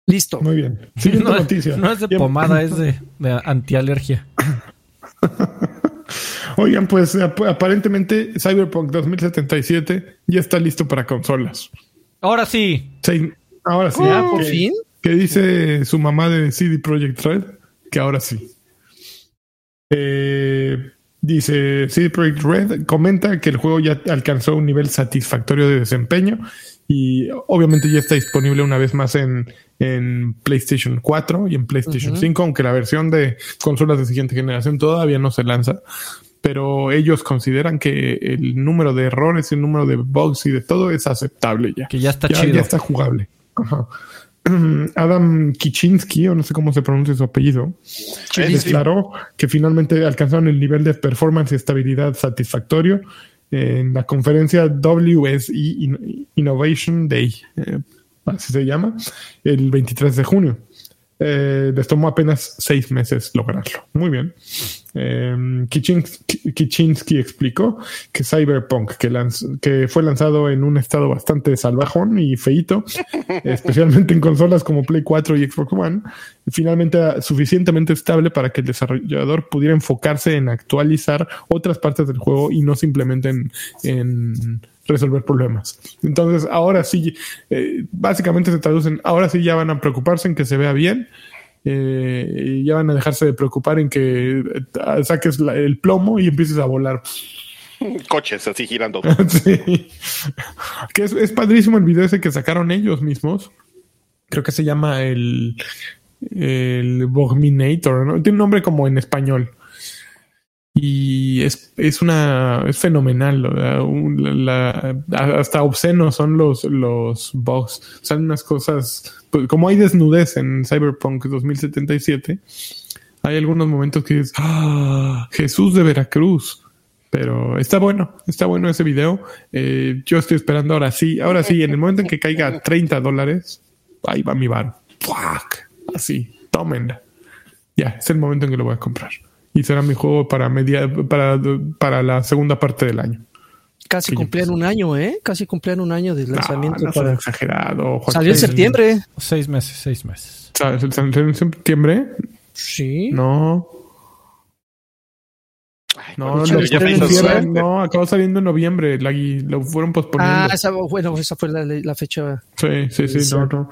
Listo. Muy bien. Siguiente No, noticia. no es de pomada, es de, de antialergia. Oigan, pues ap- aparentemente Cyberpunk 2077 ya está listo para consolas. Ahora sí. Sí, ahora sí. Ya, por que- fin. Que dice su mamá de CD Projekt Red que ahora sí. Eh, dice CD Projekt Red comenta que el juego ya alcanzó un nivel satisfactorio de desempeño y obviamente ya está disponible una vez más en, en PlayStation 4 y en PlayStation Ujú. 5, aunque la versión de consolas de siguiente generación todavía no se lanza. Pero ellos consideran que el número de errores, el número de bugs y de todo es aceptable ya. Que ya está ya, chido. ya está jugable. Ajá. Adam Kichinsky, o no sé cómo se pronuncia su apellido, declaró que finalmente alcanzaron el nivel de performance y estabilidad satisfactorio en la conferencia WSE In- Innovation Day, eh, así se llama, el 23 de junio. Eh, les tomó apenas seis meses lograrlo. Muy bien. Eh, Kichinsky explicó que Cyberpunk, que, lanz- que fue lanzado en un estado bastante salvajón y feito, especialmente en consolas como Play 4 y Xbox One, finalmente era suficientemente estable para que el desarrollador pudiera enfocarse en actualizar otras partes del juego y no simplemente en, en resolver problemas. Entonces, ahora sí, eh, básicamente se traducen, ahora sí ya van a preocuparse en que se vea bien. Eh, y ya van a dejarse de preocupar en que eh, saques la- el plomo y empieces a volar. Coches así girando. Sí. Que es, es padrísimo el video ese que sacaron ellos mismos. Creo que se llama el, el Bogminator, ¿no? Tiene un nombre como en español. Y es, es una es fenomenal. hasta obscenos son los, los bugs. Son unas cosas. pues, como hay desnudez en Cyberpunk 2077, hay algunos momentos que es ¡Ah! Jesús de Veracruz. Pero está bueno, está bueno ese video. Eh, yo estoy esperando ahora sí, ahora sí, en el momento en que caiga a 30 dólares, ahí va mi bar. Fuck. Así, tómenla. Ya, es el momento en que lo voy a comprar. Y será mi juego para media, para, para la segunda parte del año. Casi cumplían un año, ¿eh? Casi cumplían un año de lanzamiento. no para... exagerado. Joaquín. Salió en septiembre. Seis meses, seis meses. ¿Salió en septiembre? Sí. No. Ay, No, lo ya suerte. no, acabó saliendo en noviembre. La, lo fueron posponiendo. Ah, esa, bueno, esa fue la, la fecha. Sí, sí, sí, Sí. no, no.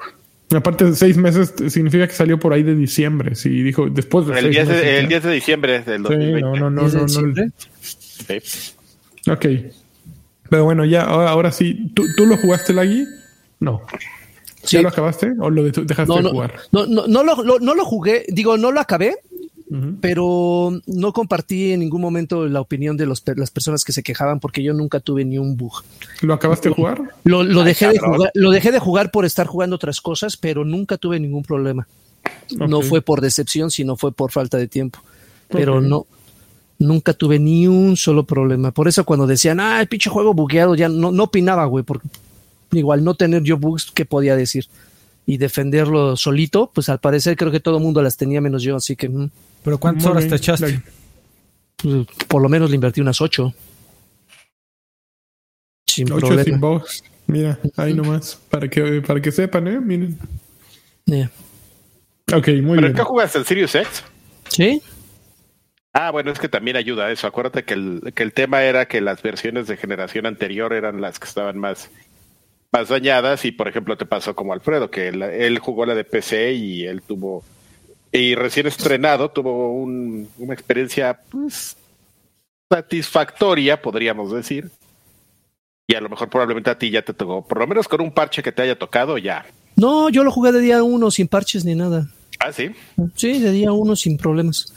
Aparte de seis meses significa que salió por ahí de diciembre. Si dijo después de El seis 10 meses, de, el ¿no? 10 de diciembre del Sí, 2020. no, no, no, 10 de no, no. diciembre. Sí. Ok. Pero bueno, ya, ahora, ahora sí. ¿Tú, tú lo jugaste, Lagui? No. Sí. ¿Ya lo acabaste o lo de- dejaste No, de no, jugar? no, no, no lo, lo- no lo jugué, digo, no lo acabé, Pero no compartí en ningún momento la opinión de los, las personas que se quejaban porque yo nunca tuve ni un bug. ¿Lo acabaste de jugar? Lo, lo dejé de jugar, lo dejé de jugar por estar jugando otras cosas, pero nunca tuve ningún problema. No fue por decepción, sino fue por falta de tiempo. Pero no, nunca tuve ni un solo problema. Por eso cuando decían, ah, el pinche juego bugueado, ya no, no opinaba, güey, porque igual no tener yo bugs, ¿qué podía decir? Y defenderlo solito, pues al parecer creo que todo el mundo las tenía menos yo, así que mm, ¿Pero cuántas Muy horas bien, te echaste? Pues, por lo menos le invertí unas ocho. Sin Ocho problema. sin box. Mira, ahí nomás. Para que, para que sepan, ¿eh? Miren. Yeah. Ok, muy ¿Pero bien. en qué jugaste? ¿El Sirius X? ¿Sí? Ah, bueno, es que también ayuda a eso. Acuérdate que el, que el tema era que las versiones de generación anterior eran las que estaban más, más dañadas y, por ejemplo, te pasó como Alfredo, que él, él jugó la de PC y él tuvo, y recién estrenado, tuvo un- una experiencia pues, satisfactoria, podríamos decir. Y a lo mejor probablemente a ti ya te tocó, por lo menos con un parche que te haya tocado, ya. No, yo lo jugué de día uno sin parches ni nada. Ah, sí. Sí, de día uno sin problemas.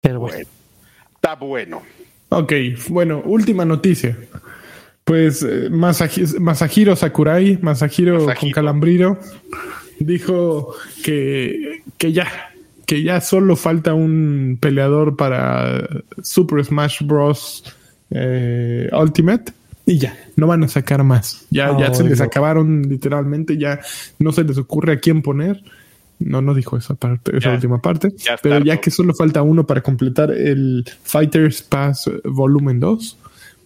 Pero bueno. Bueno, está bueno. Ok, bueno, última noticia. Pues eh, Masahi- Masahiro Sakurai, Masahiro con calambriro, dijo que, que ya, que ya solo falta un peleador para Super Smash Bros. eh, Ultimate y ya, no van a sacar más. Ya, ya se les no. acabaron literalmente, ya no se les ocurre a quién poner. No, no dijo esa parte, esa Ya. última parte. Ya pero ya que solo falta uno para completar el Fighters Pass eh, Volumen 2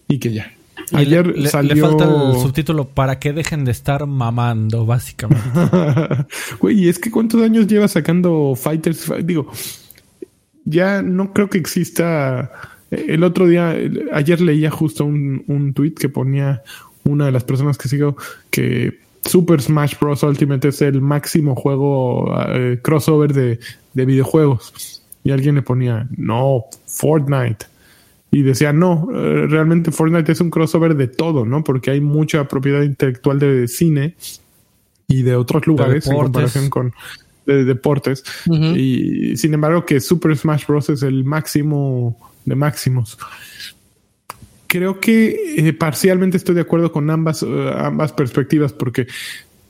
y que ya. Ayer le, le- salió. le falta el subtítulo para que dejen de estar mamando, básicamente. Güey, es que ¿cuántos años lleva sacando Fighters? Fi- Digo, ya no creo que exista. El otro día, ayer leía justo un, un tweet que ponía una de las personas que sigo que Super Smash Bros. Ultimate es el máximo juego eh, crossover de, de videojuegos. Y alguien le ponía, no, Fortnite. Y decía, no, eh, realmente Fortnite es un crossover de todo, ¿no? Porque hay mucha propiedad intelectual de cine y de otros lugares en comparación con de deportes. Y sin embargo que Super Smash Bros. es el máximo de máximos. Creo que eh, parcialmente estoy de acuerdo con ambas, eh, ambas perspectivas porque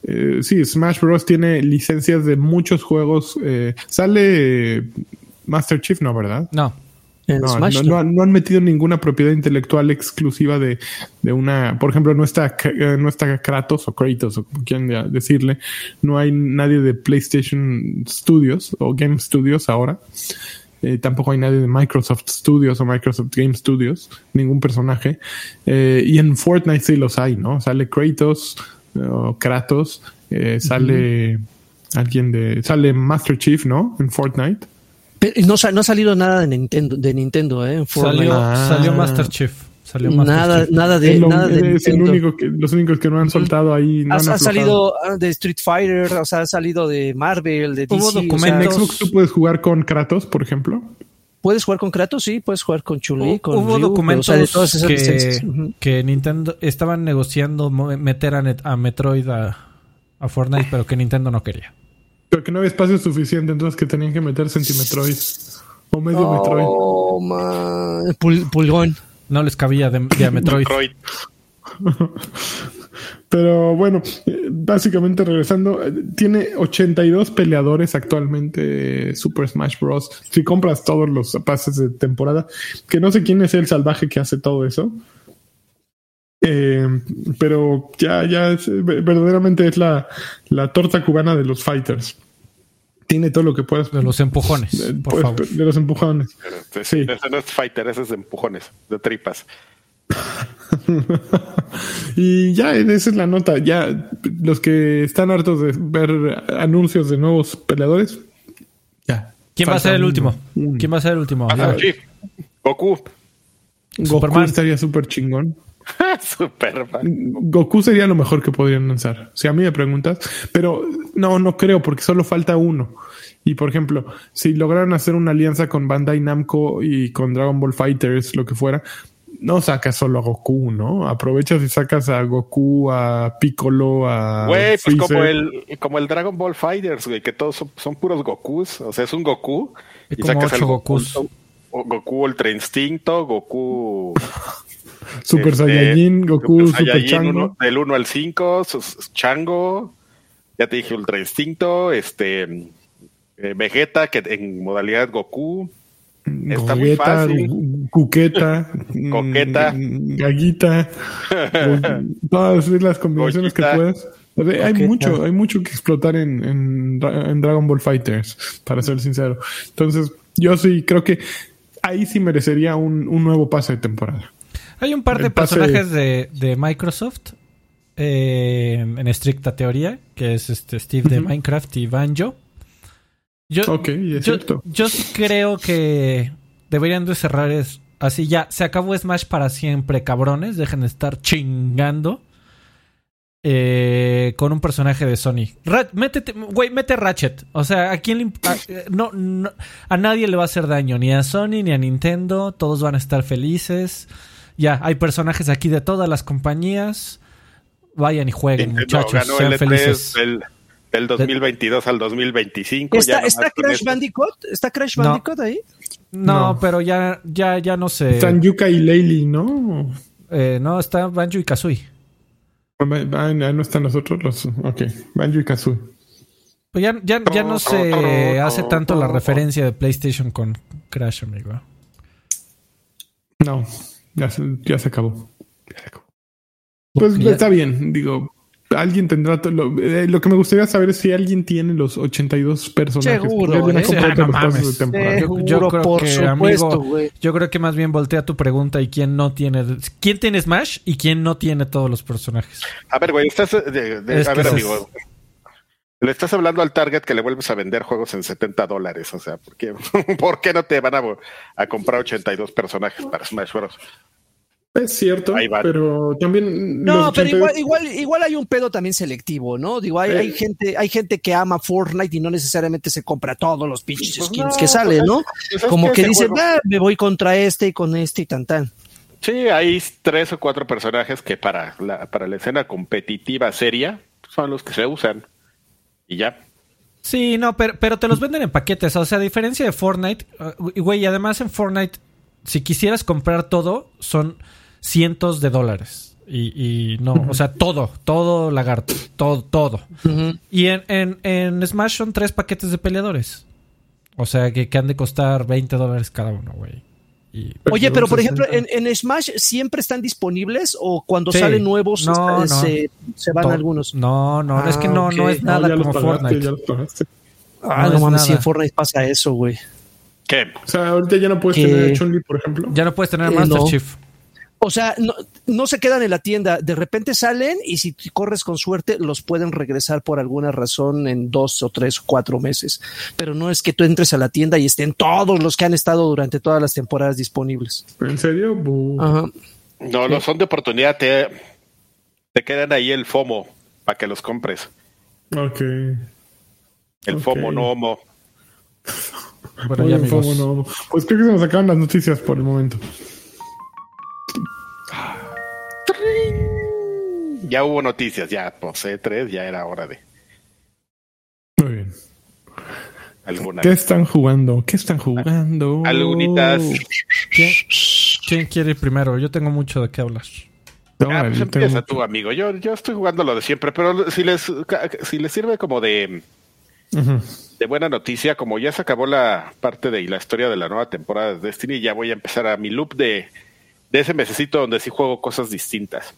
eh, sí, Smash Bros. tiene licencias de muchos juegos. eh, sale Master Chief, ¿no? ¿Verdad? No. En No, Smash, no, han, no han metido ninguna propiedad intelectual exclusiva de, de una. Por ejemplo, no está, no está Kratos o Kratos o como quieran de- decirle. No hay nadie de PlayStation Studios o Game Studios ahora. Eh, tampoco hay nadie de Microsoft Studios o Microsoft Game Studios. Ningún personaje. Eh, y en Fortnite sí los hay, ¿no? Sale Kratos eh, o Kratos. eh, sale alguien de. Sale Master Chief, ¿no? En Fortnite. Pero no, no ha salido nada de Nintendo, de Nintendo, ¿eh? Salió, Ah. salió Master Chief. Salió Master nada, Chief. nada de, es, lo- nada de es el Nintendo. único que, los únicos que no han soltado ahí. No Ha, han ha aflojado. salido ah, de Street Fighter, o sea, ha salido de Marvel, de DC. Hubo o sea, En documentos. Xbox tú puedes jugar con Kratos, por ejemplo. puedes jugar con Kratos, sí, puedes jugar con Chun-Li, con Hubo Ryu, documentos o sea, de todas esas que, licencias. Que Nintendo estaban negociando meter a, Net- a Metroid a, a Fortnite, pero que Nintendo no quería. Pero que no había espacio suficiente, entonces que tenían que meter Centimetroid. O medio Metroid. Oh, man. Pul- pulgón. No les cabía de, de a Metroid. Metroid. Pero bueno, básicamente regresando, eh, tiene 82 peleadores actualmente eh, Super Smash Bros. Si compras todos los pases de temporada, que no sé quién es el salvaje que hace todo eso. Eh, pero ya, ya es- verdaderamente es la, la torta cubana de los fighters. Tiene todo lo que puedas. De los empujones, eh, por pues, favor. de los empujones. Este- Sí. Ese no es fighter, ese es de empujones, de tripas. y ya, esa es la nota. Ya, los que están hartos de ver anuncios de nuevos peleadores, ya. ¿Quién va a ser el último? uno. ¿Quién va a ser el último? Goku. Goku Superman. estaría súper chingón. Superman. Goku sería lo mejor que podrían lanzar. Si a mí me preguntas, pero no, no creo, porque solo falta uno. Y por ejemplo, si lograran hacer una alianza con Bandai Namco y con Dragon Ball Fighters, lo que fuera, no sacas solo a Goku, ¿no? Aprovechas y sacas a Goku, a Piccolo, a. Güey, pues como el, como el Dragon Ball Fighters, güey, que todos son, son puros Gokus. O sea, es un Goku. Y como sacas al Goku, Gokus. Goku Ultra Instinto, Goku. Super este, Saiyajin, Goku, Super, Saiyajin, Chango. uno- del 1 al 5, Chango. Ya te dije Ultra Instinto, este. eh, Vegeta, que en modalidad Goku. Está muy Gogeta, fácil. Gu- Cuqueta, Coqueta. mm, Gaguita, Gu- todas las combinaciones que puedas. Hay mucho, hay mucho que explotar en, en Dragon Ball Fighters, para ser sincero. Entonces, yo sí creo que ahí sí merecería un, un nuevo pase de temporada. Hay un par de pase- personajes de, de Microsoft eh, en estricta teoría, que es este Steve de. Minecraft y Banjo. Yo, Ok, y es yo, cierto. yo sí creo que deberían de cerrar es así ya. Se acabó Smash para siempre, cabrones. Dejen de estar chingando. eh, con un personaje de Sony. Métete, güey, mete Ratchet. O sea, ¿a quién le imp- a, eh, no, no- a nadie le va a hacer daño, ni a Sony ni a Nintendo. Todos van a estar felices. Ya, hay personajes aquí de todas las compañías. Vayan y jueguen, Nintendo muchachos. ganó Sean el E3 felices. del, del 2022 al 2025. ¿Está, ya Crash. Bandicoot? ¿Está Crash No. Bandicoot ahí? No, No. pero ya, ya, ya no sé. Están Yuka y Leili, ¿no? Eh, no, está Banjo y Kazooie. Ah, no están nosotros los. Ok, Banjo y Kazooie. Pues ya, ya, ya no se hace tanto la referencia de PlayStation con Crash, amigo. No, ya se, ya se acabó. Ya se acabó. Pues Ya- está bien, digo. Alguien tendrá. Lo, eh, lo que me gustaría saber es si alguien tiene los 82 personajes. Seguro, ha ¿eh? Ah, no mames. de temporada. Yo- Seguro, yo creo por que, supuesto, amigo. Yo creo que más bien voltea tu pregunta y quién no tiene. ¿Quién tiene Smash y quién no tiene todos los personajes? A ver, güey, estás. de- de- Es a ver, amigo. Le estás hablando al Target que le vuelves a vender juegos en 70 dólares. O sea, ¿por qué, ¿por qué no te van a, a comprar 82 personajes para Smash Bros? Es cierto, Ahí van. pero también. No, los pero 82 igual, igual, igual hay un pedo también selectivo, ¿no? Digo, hay, Eh. hay gente, hay gente que ama Fortnite y no necesariamente se compra todos los pinches Pues skins no, que salen, pues ¿no? Pues es Como que ese dice, juego- "Ah, me voy contra este y con este y tan tan. Sí, hay tres o cuatro personajes que para la, para la escena competitiva seria son los que se usan. Y ya. Sí, no, pero, pero te los venden en paquetes. O sea, a diferencia de Fortnite, uh, güey, y además en Fortnite, si quisieras comprar todo, son cientos de dólares. Y, y no, o sea, todo, todo lagarto, todo, todo. Y en, en, en Smash son tres paquetes de peleadores. O sea, que, que han de costar 20 dólares cada uno, güey. Y- Oye, pero por 60. ejemplo, en, en Smash siempre están disponibles o cuando Sí. salen nuevos No, no. Se, se van to- algunos. No, no, es que Ah, no, ok. no es No, nada ya los como pagaste, Fortnite. Ah, no no, es mames, si nada. en Fortnite pasa eso, güey. ¿Qué? O sea, ahorita ya no puedes Que- tener a Chun-Li, por ejemplo. Ya no puedes tener Eh, Master no. Chief. O sea, no, no se quedan en la tienda, de repente salen y si corres con suerte los pueden regresar por alguna razón en dos o tres o cuatro meses. Pero no es que tú entres a la tienda y estén todos los que han estado durante todas las temporadas disponibles. ¿En serio? Ajá. No, no son de oportunidad. Te, te quedan ahí el FOMO para que los compres. Ok. El. FOMO no homo. Bueno, ya, amigos. no. Pues creo que se nos acaban las noticias por el momento. Ya hubo noticias, ya posee tres, ya era hora de Muy bien. alguna. ¿Qué están jugando? ¿Qué están jugando? Algunitas. ¿Quién, quién quiere ir primero? Yo tengo mucho de qué hablar. No, Ah, pues yo tengo empieza mucho. tú, amigo. Yo, yo estoy jugando lo de siempre, pero si les, si les sirve como de, de buena noticia, como ya se acabó la parte de la historia de la nueva temporada de Destiny, ya voy a empezar a mi loop de, de ese mesecito donde sí juego cosas distintas.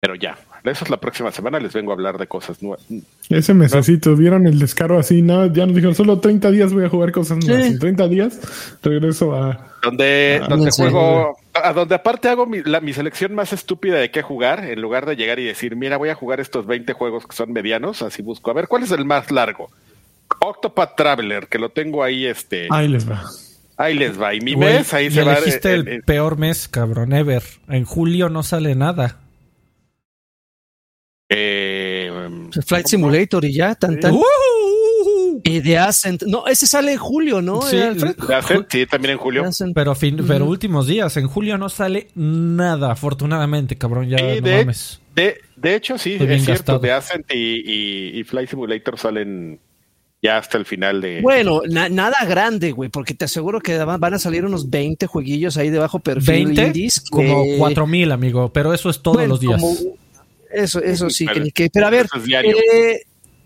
Pero ya, eso es la próxima semana, les vengo a hablar de cosas nuevas. Ese mesecito, ¿vieron el descaro así? No, ya nos dijeron, solo 30 días voy a jugar cosas nuevas. Sí. En 30 días regreso a... Donde, donde no sé. juego, a donde aparte hago mi, la, mi selección más estúpida de qué jugar, en lugar de llegar y decir, mira, voy a jugar estos 20 juegos que son medianos, así busco, a ver, ¿cuál es el más largo? Octopath Traveler, que lo tengo ahí, este, Ahí les va. ahí les va, y mi Güey, mes, ahí se va. elegiste eh, el eh, peor mes, cabrón, ever. En julio no sale nada. Eh, Flight Simulator y ya, tan tan. ¡Uh! Y The Ascent. No, ese sale en julio, ¿no? Sí, Eh, también en julio. The. Pero, fin, pero últimos días, en julio no sale nada, afortunadamente, cabrón, ya Sí, no de, mames. de, de hecho, sí, Estoy es cierto, gastado. de Ascent y, y, y Flight Simulator salen ya hasta el final de... Bueno, na- nada grande, güey, porque te aseguro que van van a salir unos 20 jueguillos ahí de bajo perfil. ¿20? indies que- Como cuatro mil, amigo, pero eso es todos Bueno, los días. como- eso, eso sí, Pero- que. Pero a ver, eh,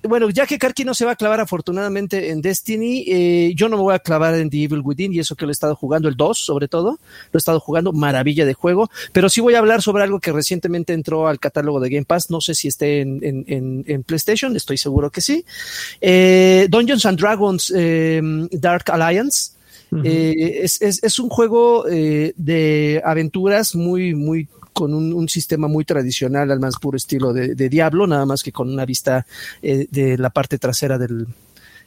bueno, ya que Karki no se va a clavar afortunadamente en Destiny, eh, yo no me voy a clavar en The Evil Within y eso que lo he estado jugando, el 2 sobre todo, lo he estado jugando, maravilla de juego, pero sí voy a hablar sobre algo que recientemente entró al catálogo de Game Pass, no sé si esté en, en- en- en PlayStation, estoy seguro que sí. Eh, Dungeons and Dragons eh, Dark Alliance. Eh, es, es- es un juego eh, de aventuras muy, muy con un, un sistema muy tradicional al más puro estilo de, de Diablo, nada más que con una vista eh, de la parte trasera del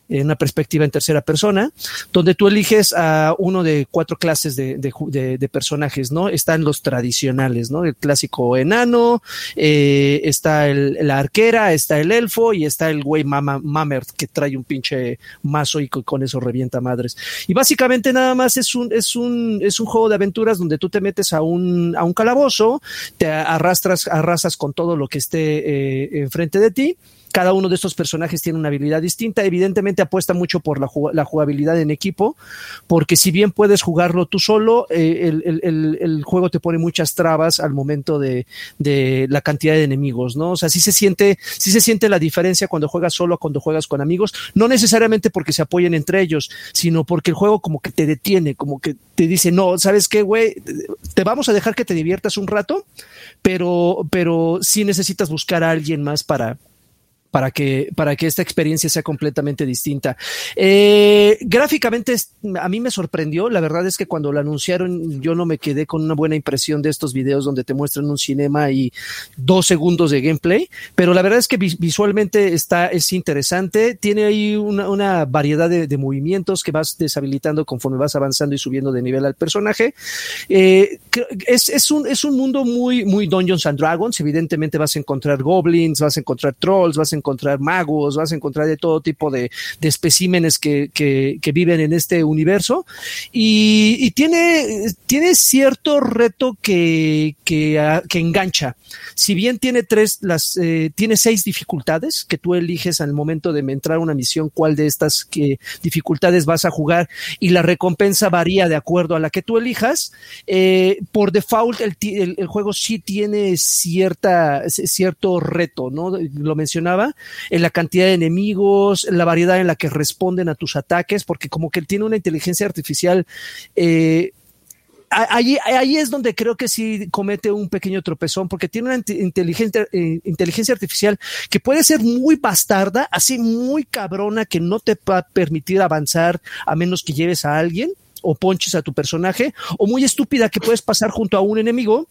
en una perspectiva en tercera persona, donde tú eliges a uno de cuatro clases de, de de- de personajes, ¿no? Están los tradicionales, ¿no? El clásico enano, eh, está el, la arquera, está el elfo y está el güey mama, mamer que trae un pinche mazo y co- con eso revienta madres. Y básicamente nada más es un, es un, es un juego de aventuras donde tú te metes a un, a un calabozo, te arrastras, arrasas con todo lo que esté eh, enfrente de ti Cada uno de estos personajes tiene una habilidad distinta. Evidentemente apuesta mucho por la, jugabilidad en equipo, porque si bien puedes jugarlo tú solo, eh, el, juego te pone muchas trabas al momento de, la cantidad de enemigos, ¿no? O sea, sí se siente, sí se siente la diferencia cuando juegas solo a cuando juegas con amigos, no necesariamente porque se apoyen entre ellos, sino porque el juego como que te detiene, como que te dice, no, ¿sabes qué, güey? Te vamos a dejar que te diviertas un rato, pero, pero sí necesitas buscar a alguien más para, para que, para que esta experiencia sea completamente distinta. Eh, gráficamente a mí me sorprendió, la verdad es que cuando lo anunciaron yo no me quedé con una buena impresión de estos videos donde te muestran un cinema y dos segundos de gameplay, pero la verdad es que visualmente está, es interesante, tiene ahí una, variedad de, movimientos que vas deshabilitando conforme vas avanzando y subiendo de nivel al personaje. Eh, es, es, un, es un mundo muy, muy Dungeons and Dragons, evidentemente vas a encontrar goblins, vas a encontrar trolls, vas a encontrar magos, vas a encontrar de todo tipo de, de especímenes que, que, viven en este universo. Y, tiene, tiene cierto reto que, que, ah, engancha. Si bien tiene tres, las, eh, tiene seis dificultades que tú eliges al momento de entrar a una misión, cuál de estas que, dificultades vas a jugar y la recompensa varía de acuerdo a la que tú elijas. Eh, por default, el, el, el, juego sí tiene cierta, cierto reto, ¿no? Lo mencionaba en la cantidad de enemigos, la variedad en la que responden a tus ataques, porque como que tiene una inteligencia artificial eh, Ahí, ahí, es donde creo que sí comete un pequeño tropezón, porque tiene una eh, inteligencia artificial que puede ser muy bastarda, así muy cabrona, que no te va a permitir avanzar a menos que lleves a alguien o ponches a tu personaje, o muy estúpida que puedes pasar junto a un enemigo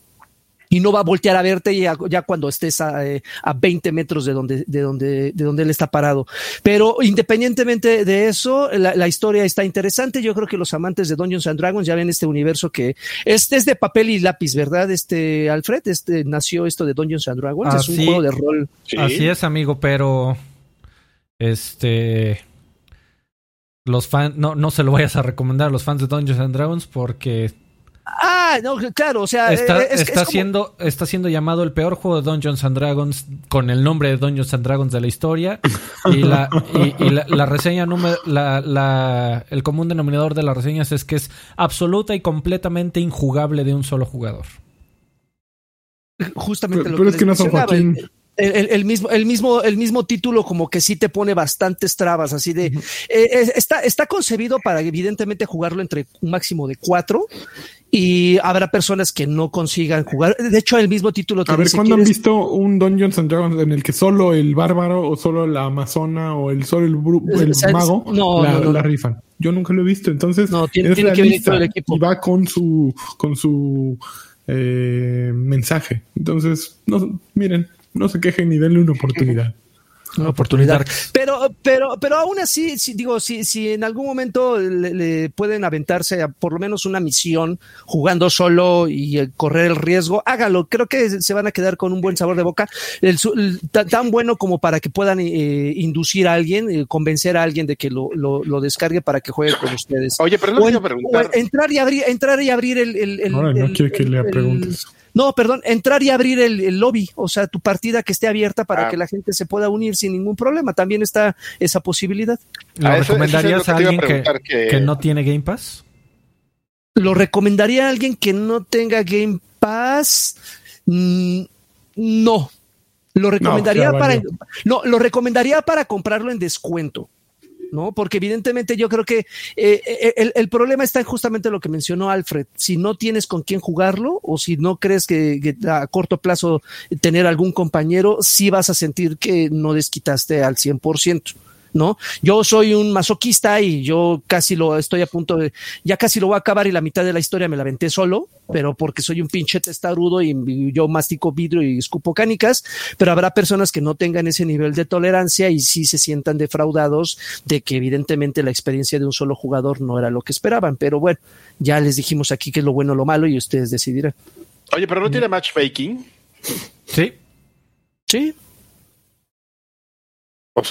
y no va a voltear a verte ya, ya cuando estés a, eh, a, 20 metros de donde, de, donde, de donde él está parado. Pero independientemente de eso, la, la, historia está interesante. Yo creo que los amantes de Dungeons and Dragons ya ven este universo que este es de papel y lápiz, ¿verdad? Este Alfred, este nació esto de Dungeons and Dragons, es un juego de rol. Así es, amigo, pero este los fans no, no se lo vayas a recomendar a los fans de Dungeons and Dragons porque Ah, no, claro, o sea, está, eh, está siendo está siendo llamado el peor juego de Dungeons and Dragons con el nombre de Dungeons and Dragons de la historia y la y, la, reseña número la, la, el común denominador de las reseñas es que es absoluta y completamente injugable de un solo jugador. Justamente pero, lo que es que no son Joaquín el, mismo, el, mismo, el mismo título como que sí te pone bastantes trabas, así de... Eh, está, está concebido para evidentemente jugarlo entre un máximo de cuatro y habrá personas que no consigan jugar. De hecho, el mismo título... Te A ver, ¿cuándo han visto un Dungeons and Dragons en el que solo el bárbaro o solo la amazona o el solo el, mago la, rifan? Yo nunca lo he visto, entonces no, tiene, que venir todo el equipo. y va con su con su eh, mensaje. Entonces, no, miren, no se quejen ni denle una oportunidad. Una oportunidad. Pero, pero, pero aún así, si, digo, si, si en algún momento le, pueden aventarse a por lo menos una misión jugando solo y eh, correr el riesgo, hágalo. Creo que se van a quedar con un buen sabor de boca, tan bueno como para que puedan eh, inducir a alguien, eh, convencer a alguien de que lo, lo, descargue para que juegue con ustedes. Oye, pero no preguntar. entrar y abrir, entrar y abrir el, el, no, no quiero que le preguntes. No, perdón, entrar y abrir el, lobby, o sea, tu partida que esté abierta para ah. que la gente se pueda unir sin ningún problema. También está esa posibilidad. ¿Lo ah, recomendarías a alguien que, no tiene Game Pass? ¿Lo recomendaría a alguien que no tenga Game Pass? Mm, no. Lo recomendaría para no, lo recomendaría para comprarlo en descuento. ¿No? Porque evidentemente yo creo que eh, eh, el, problema está en justamente lo que mencionó Alfred. Si no tienes con quién jugarlo o si no crees que, a corto plazo tener algún compañero, sí vas a sentir que no desquitaste al 100%. ¿No? Yo soy un masoquista y yo casi lo estoy a punto de, ya casi lo voy a acabar y la mitad de la historia me la aventé solo, pero porque soy un pinche testarudo y, yo mastico vidrio y escupo canicas, pero habrá personas que no tengan ese nivel de tolerancia y sí se sientan defraudados de que evidentemente la experiencia de un solo jugador no era lo que esperaban, pero bueno, ya les dijimos aquí que es lo bueno o lo malo y ustedes decidirán. Oye, pero no tiene matchmaking. Sí. Sí.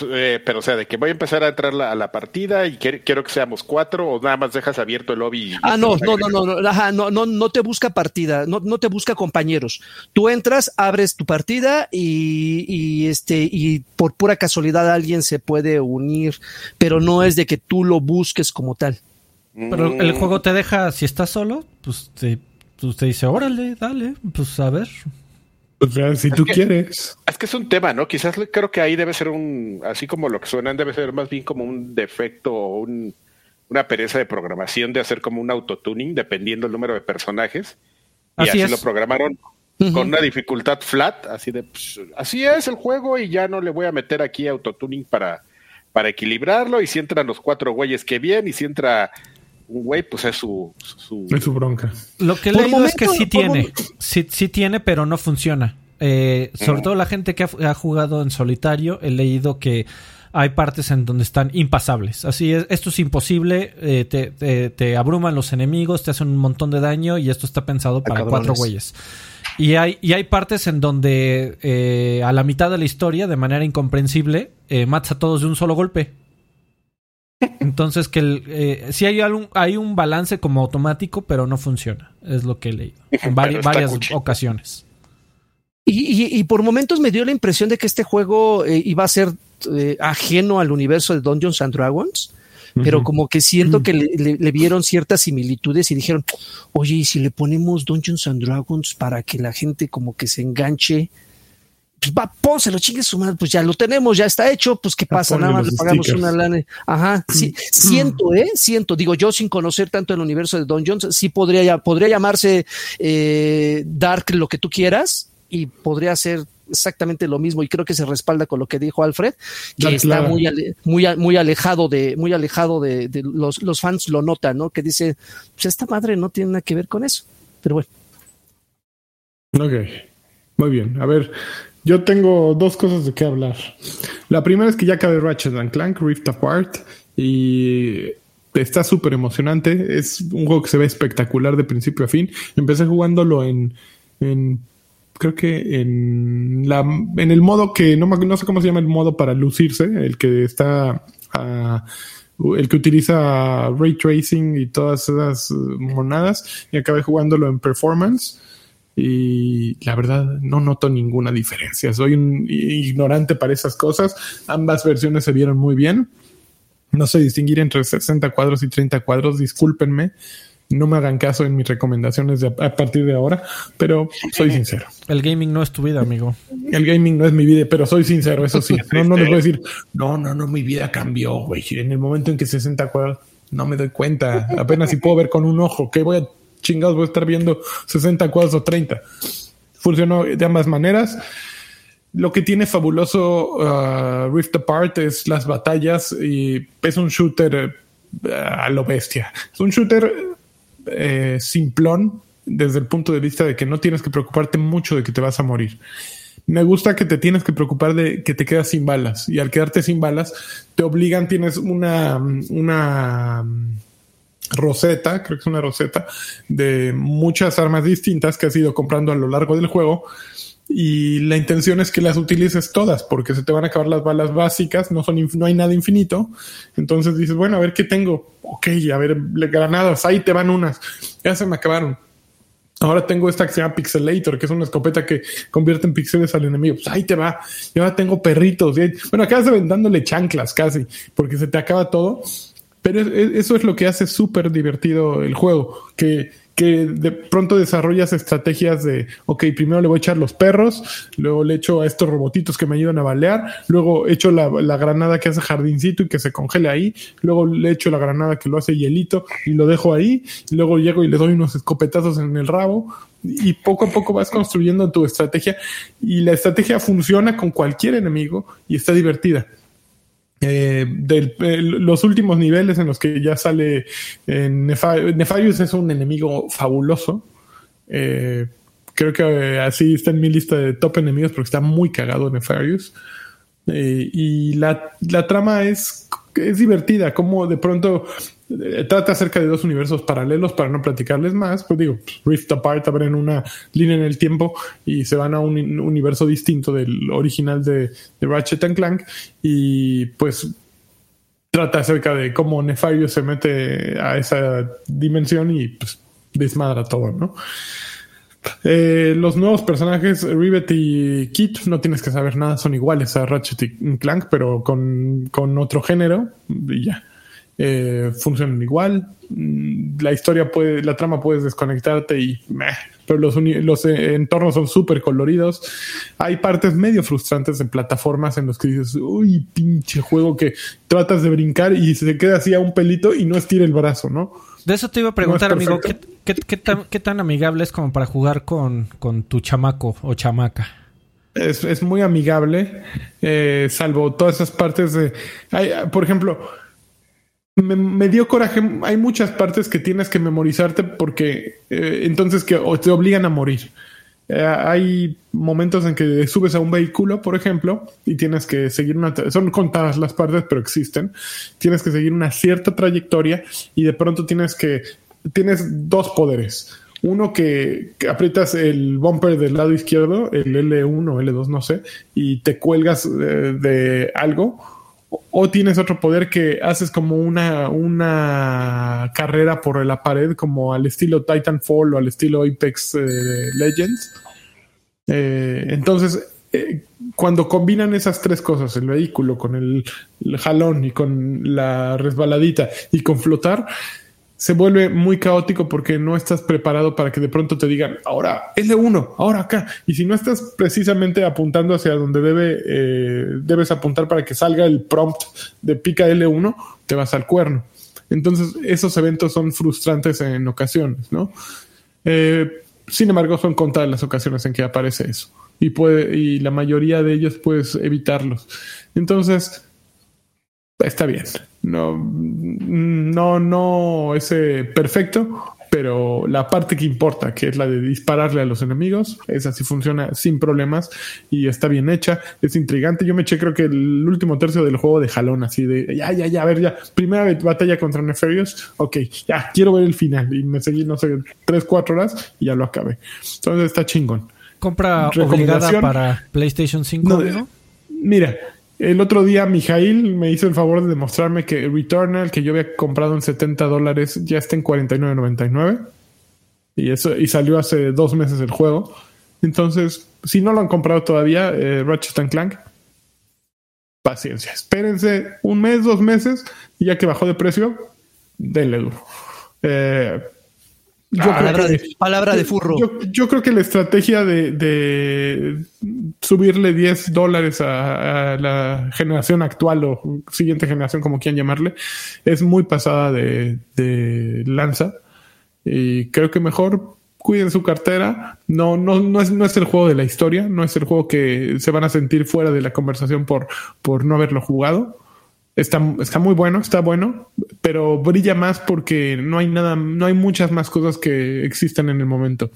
Eh, pero o sea, de que voy a empezar a entrar a la partida y quiero que seamos cuatro o nada más dejas abierto el lobby. ah, no, no, no, no, no, no, no, te busca partida, no, no te busca compañeros. Tú entras, abres tu partida y, y este, y por pura casualidad alguien se puede unir, pero no es de que tú lo busques como tal. Pero el juego te deja, si estás solo, pues te, pues te dice, órale, dale, pues a ver, pues si tú quieres. Es que es un tema, ¿no? Quizás creo que ahí debe ser un, así como lo que suenan, debe ser más bien como un defecto o un, una pereza de programación de hacer como un autotuning dependiendo del número de personajes. Y así, lo programaron con una dificultad flat, así de, pues, así es el juego y ya no le voy a meter aquí autotuning para, para equilibrarlo. Y si entran los cuatro güeyes, que bien. Y si entra un güey, pues es su, su... Es su bronca. Lo que he leído es que sí tiene, sí, sí, tiene, pero no funciona. Eh, sobre todo la gente que ha, jugado en solitario, he leído que hay partes en donde están impasables. Así es, esto es imposible, eh, te, te, abruman los enemigos, te hacen un montón de daño y esto está pensado para cuatro güeyes. Y hay, y hay partes en donde eh, a la mitad de la historia, de manera incomprensible, matas a todos de un solo golpe. Entonces, que el, eh, sí hay, algún, hay un balance como automático, pero no funciona. Es lo que he leído en varias ocasiones. Y, por momentos me dio la impresión de que este juego eh, iba a ser eh, ajeno al universo de Dungeons and Dragons, pero como que siento que le, vieron ciertas similitudes y dijeron, oye, ¿y si le ponemos Dungeons and Dragons para que la gente como que se enganche? Pues va, pónselo, chingue su madre, pues ya lo tenemos, ya está hecho, pues qué pasa, nada más le pagamos una lana. Ajá, sí, mm. siento, eh, siento, digo, yo sin conocer tanto el universo de Don Jones, sí podría, podría llamarse eh, Dark lo que tú quieras y podría ser exactamente lo mismo y creo que se respalda con lo que dijo Alfred que está muy muy muy alejado de muy alejado de, los, los fans lo notan no que dice pues esta madre no tiene nada que ver con eso pero bueno. Ok, muy bien a ver yo tengo dos cosas de qué hablar. La primera es que ya acabé Ratchet and Clank Rift Apart y está súper emocionante. Es un juego que se ve espectacular de principio a fin. Empecé jugándolo en, en creo que en la en el modo que no, no sé cómo se llama el modo para lucirse, el que está ah, el que utiliza ray tracing y todas esas monadas y acabé jugándolo en performance y la verdad no noto ninguna diferencia. Soy un ignorante para esas cosas. Ambas versiones se vieron muy bien. No sé distinguir entre 60 cuadros y 30 cuadros, discúlpenme. No me hagan caso en mis recomendaciones a partir de ahora, pero soy sincero. El gaming no es tu vida, amigo. El gaming no es mi vida, pero soy sincero, eso sí. No, no les voy a decir, no, no, no, mi vida cambió, güey. En el momento en que 60 cuadros, no me doy cuenta. Apenas si puedo ver con un ojo, que voy a chingados voy a estar viendo 60 cuadros o 30. Funcionó de ambas maneras. Lo que tiene fabuloso uh, Rift Apart es las batallas y es un shooter uh, a lo bestia. Es un shooter eh, simplón desde el punto de vista de que no tienes que preocuparte mucho de que te vas a morir. Me gusta que te tienes que preocupar de que te quedas sin balas y al quedarte sin balas te obligan, tienes una, una roseta, creo que es una roseta, de muchas armas distintas que has ido comprando a lo largo del juego. Y la intención es que las utilices todas, porque se te van a acabar las balas básicas, no, son, no hay nada infinito. Entonces dices, bueno, a ver qué tengo. Ok, a ver, granadas, ahí te van unas. Ya se me acabaron. Ahora tengo esta que se llama Pixelator, que es una escopeta que convierte en píxeles al enemigo. Pues ahí te va. Y ahora tengo perritos. bueno, acabas dándole chanclas casi, porque se te acaba todo. Pero eso es lo que hace súper divertido el juego, que, que de pronto desarrollas estrategias de, ok, primero le voy a echar los perros, luego le echo a estos robotitos que me ayudan a balear, luego echo la, granada que hace jardincito y que se congele ahí, luego le echo la granada que lo hace hielito y lo dejo ahí, luego llego y le doy unos escopetazos en el rabo, y poco a poco vas construyendo tu estrategia, y la estrategia funciona con cualquier enemigo y está divertida. Eh, eh, los últimos niveles en los que ya sale eh, Nefarius es un enemigo fabuloso. creo que así está en mi lista de top enemigos porque está muy cagado Nefarius. y la, la, trama es, es divertida, como de pronto eh, trata acerca de dos universos paralelos para no platicarles más, pues digo, Rift Apart abren una línea en el tiempo y se van a un universo distinto del original de, Ratchet and Clank y pues trata acerca de cómo Nefarious se mete a esa dimensión y pues desmadra todo, ¿no? Eh, los nuevos personajes, Rivet y Kit, no tienes que saber nada, son iguales a Ratchet y Clank, pero con, con otro género y ya. Eh, funcionan igual. Mm, la historia puede, la trama puedes desconectarte y meh, pero los, los eh, entornos son súper coloridos. Hay partes medio frustrantes en plataformas en los que dices, uy, pinche juego que tratas de brincar y se queda así a un pelito y no estira el brazo, ¿no? De eso te iba a preguntar, amigo, ¿qué, tan, amigable es como para jugar con, con tu chamaco o chamaca? Es, es muy amigable, eh, salvo todas esas partes de... Hay, por ejemplo, me, dio coraje. Hay muchas partes que tienes que memorizarte porque eh, entonces que te obligan a morir. Eh, hay momentos en que subes a un vehículo, por ejemplo, y tienes que seguir una. Son contadas las partes, pero existen. Tienes que seguir una cierta trayectoria y de pronto tienes que. Tienes dos poderes. Uno que, aprietas el bumper del lado izquierdo, el L1 o L2, no sé, y te cuelgas eh, de algo o tienes otro poder que haces como una, una carrera por la pared, como al estilo Titanfall o al estilo Apex eh, Legends. Eh, entonces, eh, cuando combinan esas tres cosas, el vehículo con el, jalón y con la resbaladita y con flotar, se vuelve muy caótico porque no estás preparado para que de pronto te digan, ahora L1, ahora acá. Y si no estás precisamente apuntando hacia donde debe, eh, debes apuntar para que salga el prompt de pica L1, te vas al cuerno. Entonces, esos eventos son frustrantes en ocasiones, ¿no? Eh, sin embargo, son contadas las ocasiones en que aparece eso. Y, puede, y la mayoría de ellos puedes evitarlos. Entonces, está bien. No, no, no es eh, perfecto, pero la parte que importa, que es la de dispararle a los enemigos, esa sí funciona sin problemas y está bien hecha, es intrigante. Yo me eché creo que el último tercio del juego de jalón, así de ya, ya, ya, a ver, ya, primera batalla contra Nefarious, ok, ya, quiero ver el final y me seguí, no sé, tres, cuatro horas y ya lo acabé. Entonces está chingón. Compra obligada para PlayStation 5, ¿no? Mira, el otro día Mijail me hizo el favor de demostrarme que Returnal, que yo había comprado en 70 dólares, ya está en 49.99. Y eso, y salió hace dos meses el juego. Entonces, si no lo han comprado todavía, eh, Ratchet Clank, paciencia. Espérense un mes, dos meses, y ya que bajó de precio, denle duro. Eh, palabra, de, furro. Yo, creo que la estrategia de, subirle 10 dólares a, la generación actual o siguiente generación, como quieran llamarle, es muy pasada de, lanza. Y creo que mejor cuiden su cartera. No, no, no es, no es el juego de la historia, no es el juego que se van a sentir fuera de la conversación por, por no haberlo jugado. Está, está muy bueno, está bueno, pero brilla más porque no hay nada, no hay muchas más cosas que existen en el momento.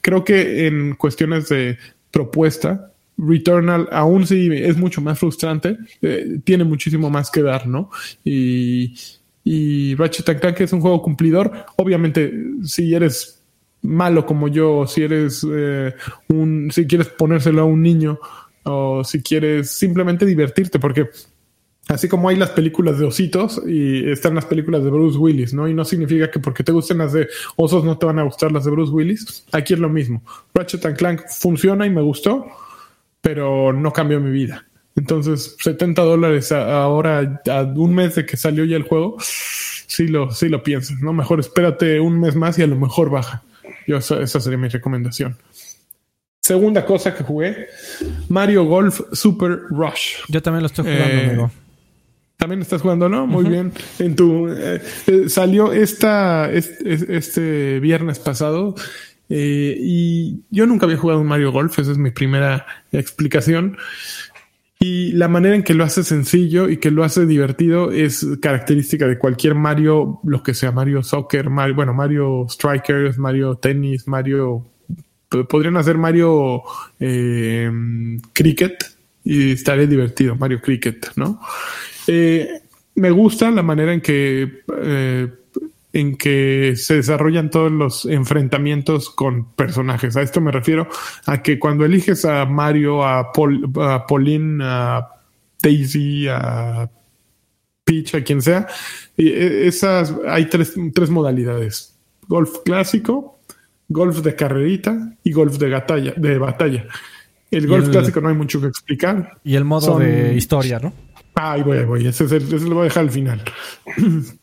Creo que en cuestiones de propuesta, Returnal, aún si es mucho más frustrante, eh, tiene muchísimo más que dar, ¿no? Y, y Ratchet Clank es un juego cumplidor. Obviamente, si eres malo como yo, si eres eh, un, si quieres ponérselo a un niño, o si quieres simplemente divertirte, porque Así como hay las películas de ositos y están las películas de Bruce Willis, ¿no? Y no significa que porque te gusten las de osos no te van a gustar las de Bruce Willis. Aquí es lo mismo. Ratchet Clank funciona y me gustó, pero no cambió mi vida. Entonces, 70 dólares ahora, a un mes de que salió ya el juego, sí lo, sí lo piensas, ¿no? Mejor espérate un mes más y a lo mejor baja. Yo, esa, esa sería mi recomendación. Segunda cosa que jugué, Mario Golf Super Rush. Yo también lo estoy jugando, eh, amigo. También estás jugando, ¿no? Muy bien. En tu eh, eh, salió esta este, viernes pasado eh, y yo nunca había jugado un Mario Golf. Esa es mi primera explicación. Y la manera en que lo hace sencillo y que lo hace divertido es característica de cualquier Mario, lo que sea Mario Soccer, Mario, bueno, Mario Strikers, Mario Tennis, Mario. Podrían hacer Mario Cricket y estaría divertido, Mario Cricket, ¿no? Eh, me gusta la manera en que eh, en que se desarrollan todos los enfrentamientos con personajes. A esto me refiero a que cuando eliges a Mario, a, Paul, a Pauline, a Daisy, a Peach, a quien sea, e, esas hay tres, tres modalidades: golf clásico, golf de carrerita y golf de batalla. De batalla. El golf clásico no hay mucho que explicar. Y el modo de historia, ¿no? Ah, ahí voy, ahí voy. Ese, ese lo voy a dejar al final.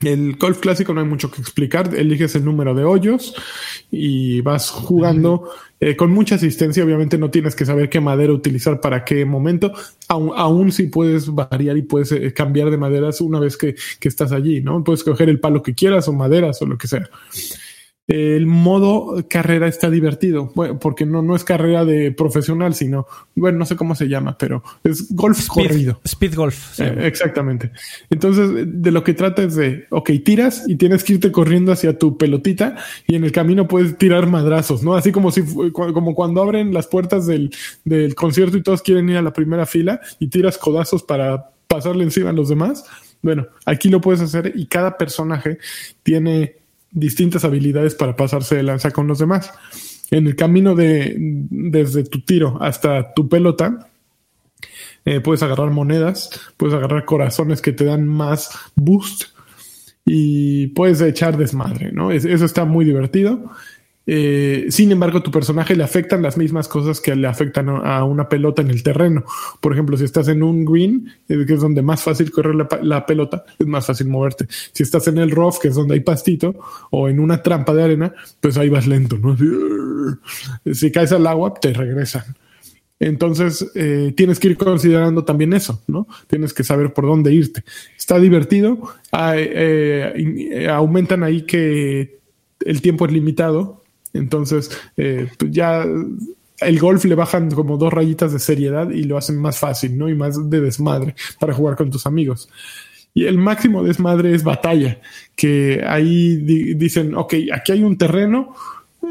El golf clásico no hay mucho que explicar. Eliges el número de hoyos y vas jugando eh, con mucha asistencia. Obviamente no tienes que saber qué madera utilizar para qué momento. Aún, aún si puedes variar y puedes eh, cambiar de maderas una vez que, que, estás allí, ¿no? Puedes coger el palo que quieras o maderas o lo que sea el modo carrera está divertido, bueno, porque no, no es carrera de profesional, sino, bueno, no sé cómo se llama, pero es golf corrido. Speed golf. Eh, exactamente. Entonces, de lo que trata es de, ok, tiras y tienes que irte corriendo hacia tu pelotita y en el camino puedes tirar madrazos, ¿no? Así como si, como cuando abren las puertas del, del concierto y todos quieren ir a la primera fila y tiras codazos para pasarle encima a los demás. Bueno, aquí lo puedes hacer y cada personaje tiene distintas habilidades para pasarse de lanza con los demás. En el camino de desde tu tiro hasta tu pelota, eh, puedes agarrar monedas, puedes agarrar corazones que te dan más boost y puedes echar desmadre, ¿no? eso está muy divertido. Eh, sin embargo, tu personaje le afectan las mismas cosas que le afectan a una pelota en el terreno. Por ejemplo, si estás en un green, eh, que es donde más fácil correr la, pelota, es más fácil moverte. Si estás en el rough, que es donde hay pastito, o en una trampa de arena, pues ahí vas lento, ¿no? Si caes al agua, te regresan. Entonces, eh, tienes que ir considerando también eso, ¿no? Tienes que saber por dónde irte. Está divertido. aumentan ahí que el tiempo es limitado. Entonces, eh, pues ya el golf le bajan como dos rayitas de seriedad y lo hacen más fácil, ¿no? Y más de desmadre para jugar con tus amigos. Y el máximo desmadre es batalla, que ahí dicen, ok, aquí hay un terreno,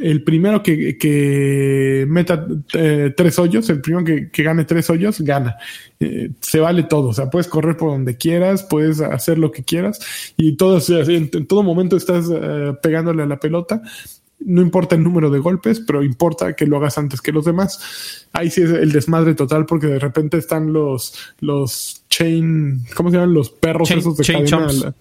el primero que, meta eh, tres hoyos, el primero que, gane tres hoyos, gana. Eh, se vale todo, o sea, puedes correr por donde quieras, puedes hacer lo que quieras y todo, en, en todo momento estás pegándole a la pelota no importa el número de golpes, pero importa que lo hagas antes que los demás. Ahí sí es el desmadre total porque de repente están los, los chain, ¿cómo se llaman? Los perros esos de chain cadena.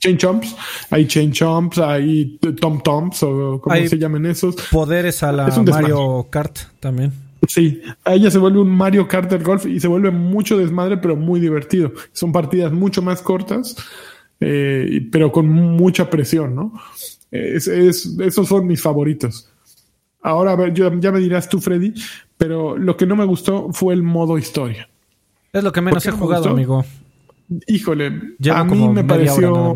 chain chomps, hay chain chomps, hay tom toms o como se llaman esos. Poderes a la Mario Kart también. Sí, ahí ya se vuelve un Mario Kart del golf y se vuelve mucho desmadre, pero muy divertido. Son partidas mucho más cortas, eh, pero con mucha presión, ¿no? Es, esos son mis favoritos. Ahora, a ver, yo, ya me dirás tú, Freddy, pero lo que no me gustó fue el modo historia. Es lo que menos he jugado, amigo. Híjole, a mí me pareció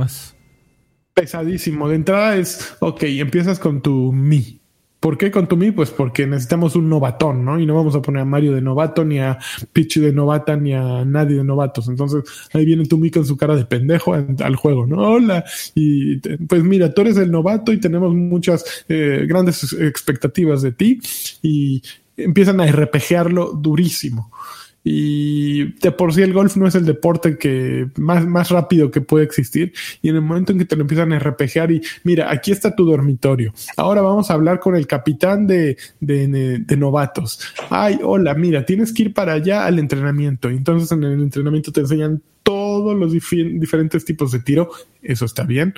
pesadísimo. De entrada es, ok, empiezas con tu mi. ¿Por qué con Tumi? Pues porque necesitamos un novatón, ¿no? Y no vamos a poner a Mario de novato, ni a Peach de novata, ni a nadie de novatos. Entonces ahí viene Tumi con su cara de pendejo al juego, ¿no? Hola. Y pues mira, tú eres el novato y tenemos muchas eh, grandes expectativas de ti y empiezan a RPGearlo durísimo. Y de por sí el golf no es el deporte que más, más rápido que puede existir. Y en el momento en que te lo empiezan a RPGear y mira, aquí está tu dormitorio. Ahora vamos a hablar con el capitán de, de, novatos. Ay, hola, mira, tienes que ir para allá al entrenamiento. Entonces en el entrenamiento te enseñan todos los diferentes tipos de tiro. Eso está bien.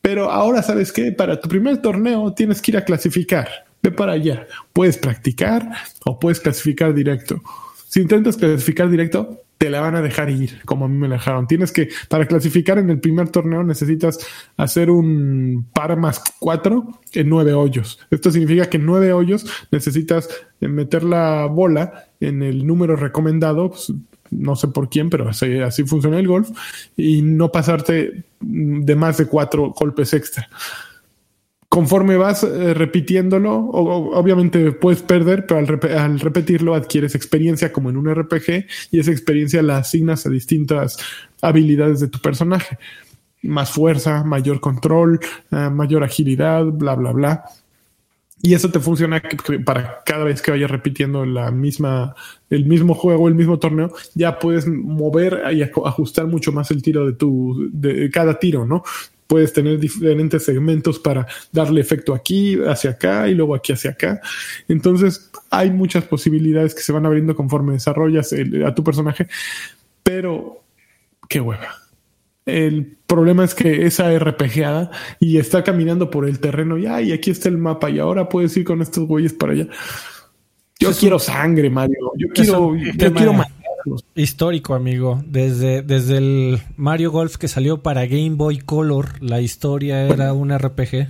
Pero ahora, ¿sabes qué? Para tu primer torneo tienes que ir a clasificar. Ve para allá. Puedes practicar o puedes clasificar directo si intentas clasificar directo, te la van a dejar ir, como a mí me dejaron. Tienes que, para clasificar en el primer torneo, necesitas hacer un par más cuatro en nueve hoyos. Esto significa que en nueve hoyos necesitas meter la bola en el número recomendado, pues, no sé por quién, pero así, así funciona el golf, y no pasarte de más de cuatro golpes extra conforme vas eh, repitiéndolo, obviamente puedes perder, pero al, repetirlo adquieres experiencia como en un RPG y esa experiencia la asignas a distintas habilidades de tu personaje. Más fuerza, mayor control, eh, mayor agilidad, bla, bla, bla. Y eso te funciona para cada vez que vayas repitiendo la misma, el mismo juego, el mismo torneo, ya puedes mover y ajustar mucho más el tiro de tu, de cada tiro, ¿no? Puedes tener diferentes segmentos para darle efecto aquí, hacia acá y luego aquí hacia acá. Entonces, hay muchas posibilidades que se van abriendo conforme desarrollas a tu personaje, pero qué hueva. El problema es que esa RPGada y está caminando por el terreno y, y aquí está el mapa y ahora puedes ir con estos güeyes para allá. Yo quiero sangre, Mario. Yo quiero, yo quiero Histórico, amigo. Desde, desde el Mario Golf que salió para Game Boy Color, la historia era un RPG.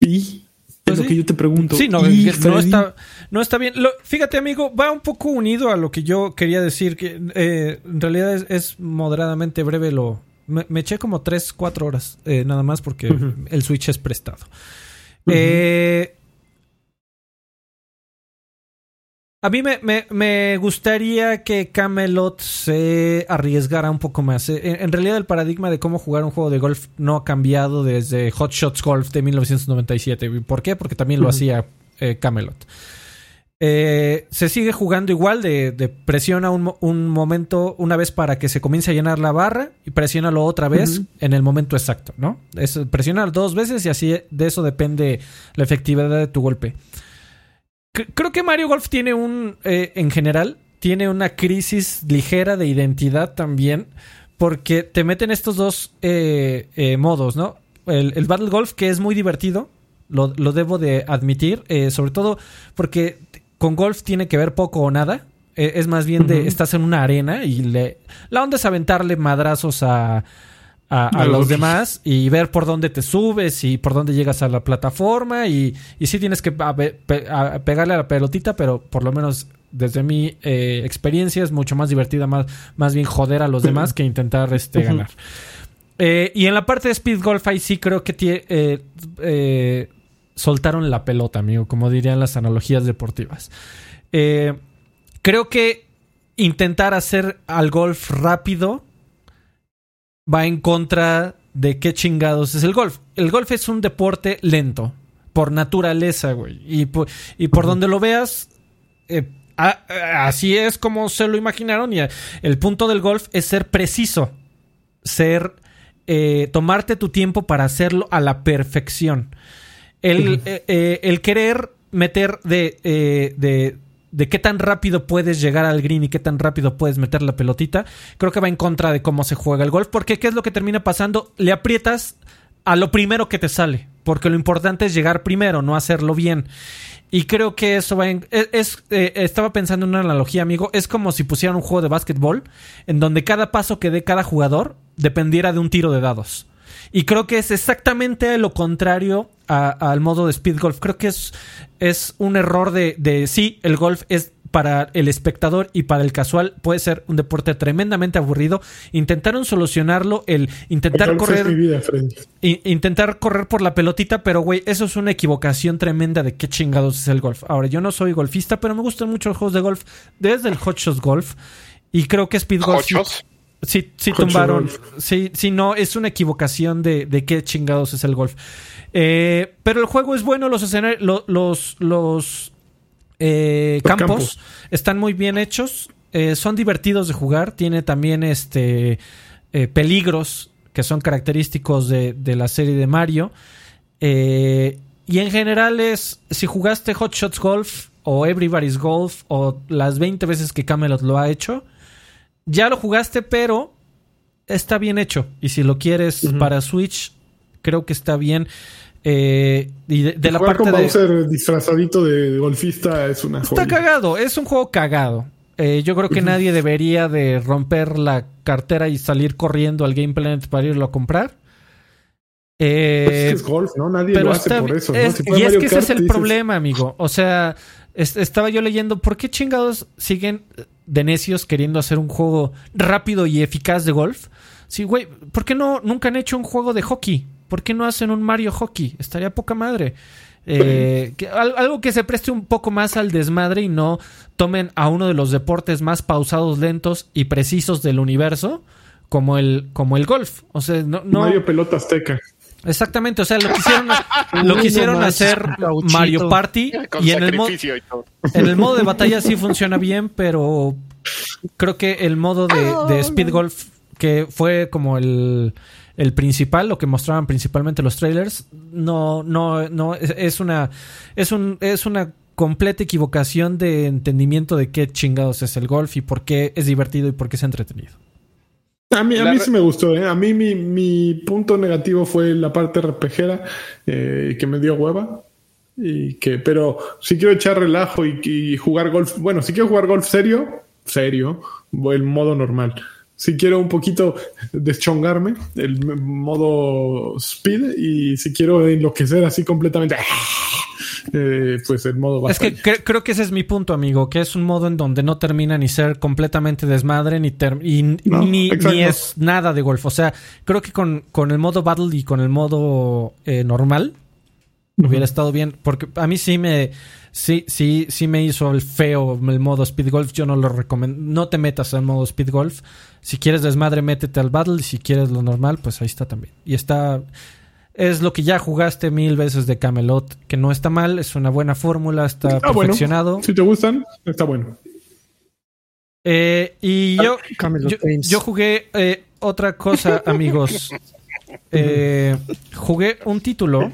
¿Y? es pues lo que yo te pregunto. Sí, no, no, está, no está bien. fíjate, amigo, va un poco unido a lo que yo quería decir, que eh, en realidad es, moderadamente breve. Lo, me, eché como 3, 4 horas, eh, nada más porque el Switch es prestado. eh, A mí me, gustaría que Camelot se arriesgara un poco más. Eh, en, realidad el paradigma de cómo jugar un juego de golf no ha cambiado desde Hot Shots Golf de 1997. ¿Por qué? Porque también lo hacía eh, Camelot. Eh, se sigue jugando igual de, presiona un, momento una vez para que se comience a llenar la barra y presiónalo otra vez en el momento exacto, ¿no? Es presionar dos veces y así de eso depende la efectividad de tu golpe creo que Mario Golf tiene un, eh, en general, tiene una crisis ligera de identidad también, porque te meten estos dos eh, eh, modos, ¿no? El, Battle Golf, que es muy divertido, lo, debo de admitir, sobre todo porque con golf tiene que ver poco o nada. es más bien de, estás en una arena y le, la onda es aventarle madrazos a a, los demás y ver por dónde te subes y por dónde llegas a la plataforma y, y sí tienes que pegarle a la pelotita, pero por lo menos desde mi eh, experiencia es mucho más divertida, más, más bien joder a los demás que intentar este, ganar. Eh, y en la parte de Speed Golf ahí sí creo que eh, soltaron la pelota, amigo, como dirían las analogías deportivas. creo que intentar hacer al golf rápido va en contra de qué chingados es el golf. El golf es un deporte lento, por naturaleza, güey. Y por, y por donde lo veas, eh, así es como se lo imaginaron. Y el punto del golf es ser preciso, ser, eh, tomarte tu tiempo para hacerlo a la perfección. El, eh, el querer meter de, de de qué tan rápido puedes llegar al green y qué tan rápido puedes meter la pelotita, creo que va en contra de cómo se juega el golf. Porque ¿qué es lo que termina pasando? Le aprietas a lo primero que te sale. Porque lo importante es llegar primero, no hacerlo bien. Y creo que eso va en... Es, eh, estaba pensando en una analogía, amigo. Es como si pusieran un juego de básquetbol en donde cada paso que dé cada jugador dependiera de un tiro de dados. Y creo que es exactamente lo contrario al modo de speed golf. Creo que es, es un error de, de sí, el golf es para el espectador y para el casual puede ser un deporte tremendamente aburrido. Intentaron solucionarlo, el intentar correr. intentar correr por la pelotita, pero güey, eso es una equivocación tremenda de qué chingados es el golf. Ahora, yo no soy golfista, pero me gustan mucho los juegos de golf desde el Hot Shots Golf. Y creo que Speed Golf. Sí, sí tumbaron. Sí, sí, no, es una equivocación de, de qué chingados es el golf. Eh, pero el juego es bueno, los escenarios, los, los, eh, campos, están muy bien hechos, eh, son divertidos de jugar, tiene también este peligros que son característicos de, de la serie de Mario. y en general es, si jugaste Hot Shots Golf o Everybody's Golf o las 20 veces que Camelot lo ha hecho, ya lo jugaste, pero está bien hecho. Y si lo quieres para Switch, creo que está bien. Eh, y de, la parte de disfrazadito de golfista es una Está cagado, es un juego cagado. Eh, yo creo que nadie debería de romper la cartera y salir corriendo al Game Planet para irlo a comprar. Eh, es, golf, ¿no? Nadie lo hace por eso. y es que ese es el problema, amigo. O sea, estaba yo leyendo, ¿por qué chingados siguen de necios queriendo hacer un juego rápido y eficaz de golf? Sí, güey, ¿por qué no nunca han hecho un juego de hockey? ¿Por qué no hacen un Mario Hockey? Estaría poca madre. Eh, algo que se preste un poco más al desmadre y no tomen a uno de los deportes más pausados, lentos y precisos del universo como el, como el golf. O sea, no, Mario Pelota Azteca. Exactamente, o sea, lo quisieron, lo quisieron hacer. Mario Party Con y en el, mo- sacrificio y todo. en el modo de batalla sí funciona bien, pero creo que el modo de, de Speed Golf, que fue como el, el principal, lo que mostraban principalmente los trailers, no, no, no, es una, es un, es una completa equivocación de entendimiento de qué chingados es el golf y por qué es divertido y por qué es entretenido. A mí, a mí sí me gustó, ¿eh? A mí mi, mi punto negativo fue la parte RPGera, eh, que me dio hueva. Y que, pero si quiero echar relajo y, y jugar golf, bueno, si quiero jugar golf serio, serio, el modo normal. Si quiero un poquito deschongarme, el modo speed, y si quiero enloquecer así completamente, eh, pues el modo Es que batalla. cre- creo que ese es mi punto, amigo, que es un modo en donde no termina ni ser completamente desmadre ni y No, ni, ni es nada de golf. O sea, creo que con, con el modo battle y con el modo eh, normal hubiera estado bien, porque a mí sí me sí sí sí me hizo el feo el modo speed golf. Yo no lo recomiendo. No te metas al modo speed golf. Si quieres desmadre, métete al battle y si quieres lo normal, pues ahí está también. Y está es lo que ya jugaste mil veces de Camelot, que no está mal, es una buena fórmula, está Ah, bueno. perfeccionado. Si te gustan, está bueno. Eh, y yo, Camelot yo, Games. yo jugué eh, otra cosa, amigos. Eh, jugué un título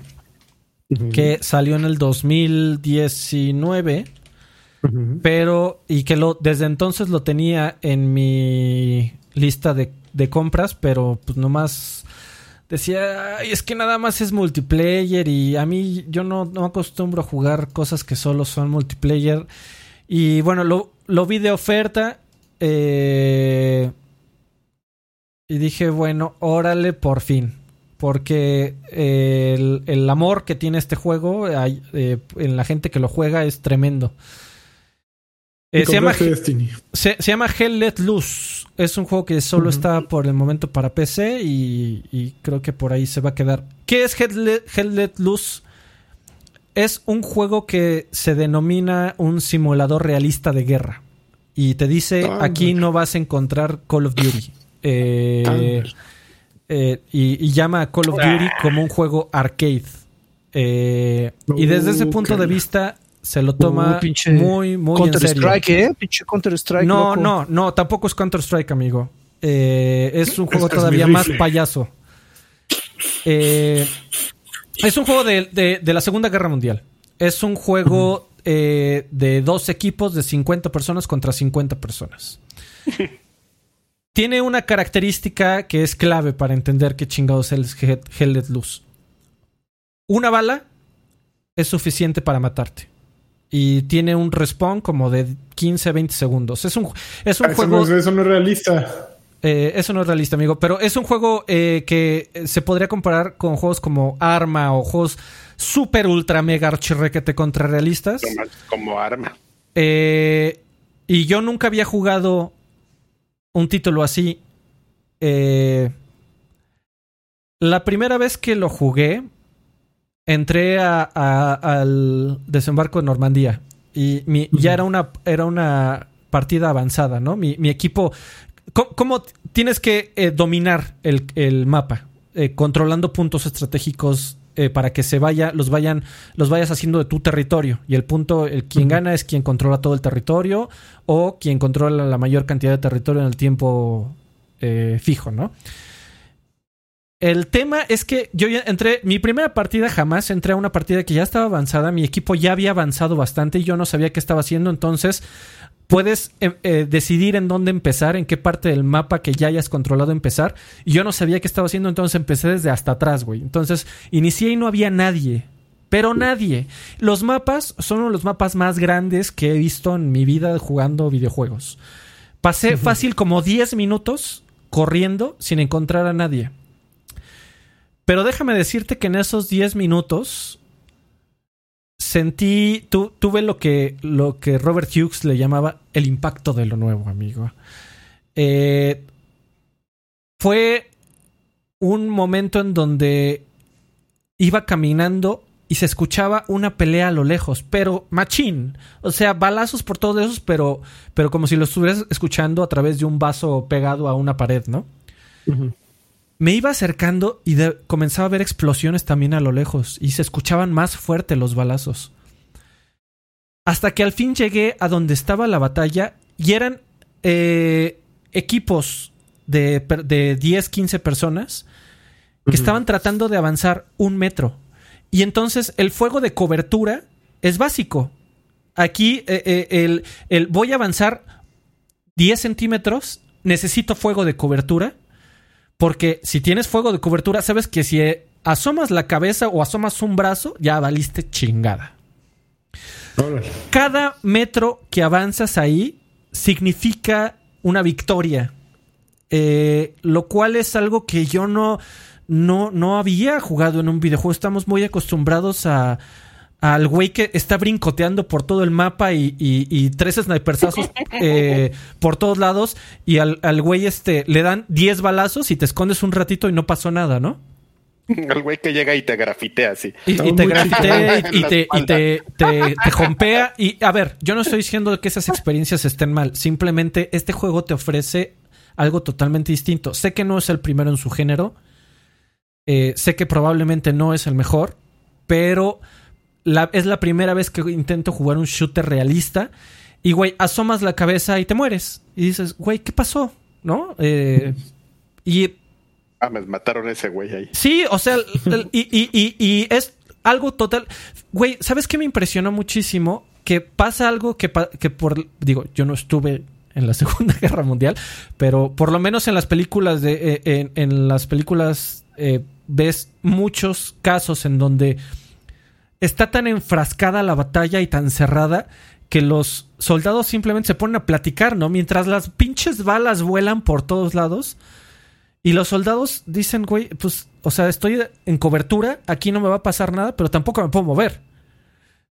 que salió en el 2019, pero y que lo desde entonces lo tenía en mi lista de, de compras, pero pues nomás decía, "Ay, es que nada más es multiplayer y a mí yo no, no acostumbro a jugar cosas que solo son multiplayer. Y bueno, lo, lo vi de oferta eh, y dije, bueno, órale por fin. Porque eh, el, el amor que tiene este juego eh, en la gente que lo juega es tremendo. Eh, se, llama, Destiny. se, se llama Hell Let Loose. Es un juego que solo está por el momento para PC y, y creo que por ahí se va a quedar. ¿Qué es Hell Let, Hell Let Loose? Es un juego que se denomina un simulador realista de guerra. Y te dice, Ah, aquí no vas a encontrar Call of Duty. Eh, Ah. eh, y, y llama a Call of Duty como un juego arcade. Eh, y desde ese punto de vista se lo toma Uh, muy, muy en Counter serio. Strike, ¿eh? Pinche Counter Strike. No, loco. no, no, tampoco es Counter Strike, amigo. Eh, es un juego Este es todavía más payaso. Eh, es un juego de, de- de la Segunda Guerra Mundial. Es un juego eh, de dos equipos de 50 personas contra 50 personas. Tiene una característica que es clave para entender qué chingados es Hell Let Loose. Una bala es suficiente para matarte. Y tiene un respawn como de 15 a 20 segundos. Es un, es un Eso, juego. no, eso no es realista. Eh, eso no es realista, amigo. Pero es un juego eh, que eh, se podría comparar con juegos como Arma o juegos super ultra mega archirrequete contra realistas. Como, como arma. Eh, y yo nunca había jugado un título así. Eh, la primera vez que lo jugué, entré a- a- al desembarco de Normandía. Y mi- ya era una, era una partida avanzada, ¿no? Mi, mi equipo. ¿Cómo, cómo tienes que eh, dominar el, el mapa? Eh, controlando puntos estratégicos eh, para que se vaya, los vayan, los vayas haciendo de tu territorio. Y el punto, el quien gana es quien controla todo el territorio o quien controla la mayor cantidad de territorio en el tiempo eh, fijo, ¿no? El tema es que yo ya entré, mi primera partida jamás entré a una partida que ya estaba avanzada, mi equipo ya había avanzado bastante y yo no sabía qué estaba haciendo, entonces puedes eh, eh, decidir en dónde empezar, en qué parte del mapa que ya hayas controlado empezar, y yo no sabía qué estaba haciendo, entonces empecé desde hasta atrás, güey. Entonces inicié y no había nadie, pero nadie. Los mapas son uno de los mapas más grandes que he visto en mi vida jugando videojuegos. Pasé fácil como 10 minutos corriendo sin encontrar a nadie. Pero déjame decirte que en esos 10 minutos sentí, tu- tuve lo que, lo que Robert Hughes le llamaba el impacto de lo nuevo, amigo. Eh, fue un momento en donde iba caminando y se escuchaba una pelea a lo lejos, pero machín. O sea, balazos por todos esos, pero, pero como si lo estuvieras escuchando a través de un vaso pegado a una pared, ¿no? Me iba acercando y de- comenzaba a ver explosiones también a lo lejos y se escuchaban más fuerte los balazos. Hasta que al fin llegué a donde estaba la batalla y eran eh, equipos de, de 10, 15 personas que estaban tratando de avanzar un metro. Y entonces el fuego de cobertura es básico. Aquí eh, eh, el, el voy a avanzar 10 centímetros, necesito fuego de cobertura. Porque si tienes fuego de cobertura, sabes que si eh, asomas la cabeza o asomas un brazo, ya valiste chingada. Cada metro que avanzas ahí significa una victoria. Eh, lo cual es algo que yo no, no, no había jugado en un videojuego. Estamos muy acostumbrados a al güey que está brincoteando por todo el mapa y, y, y tres snipersazos eh, por todos lados y al, al güey este le dan 10 balazos y te escondes un ratito y no pasó nada, ¿no? El güey que llega y te grafitea así. Y, te grafitea y te, y te, te, te jompea. Y a ver, yo no estoy diciendo que esas experiencias estén mal. Simplemente este juego te ofrece algo totalmente distinto. Sé que no es el primero en su género. Eh, sé que probablemente no es el mejor. Pero la- es la primera vez que intento jugar un shooter realista. Y, güey, asomas la cabeza y te mueres. Y dices, güey, ¿qué pasó? ¿No? Eh, y Ah, me mataron a ese güey ahí. Sí, o sea, y, y- y- y es algo total. Güey, ¿sabes qué me impresionó muchísimo? Que pasa algo que, que por. Digo, yo no estuve en la Segunda Guerra Mundial, pero por lo menos en las películas de. eh, en, en las películas eh, ves muchos casos en donde está tan enfrascada la batalla y tan cerrada que los soldados simplemente se ponen a platicar, ¿no? Mientras las pinches balas vuelan por todos lados. Y los soldados dicen, güey, pues, o sea, estoy en cobertura, aquí no me va a pasar nada, pero tampoco me puedo mover.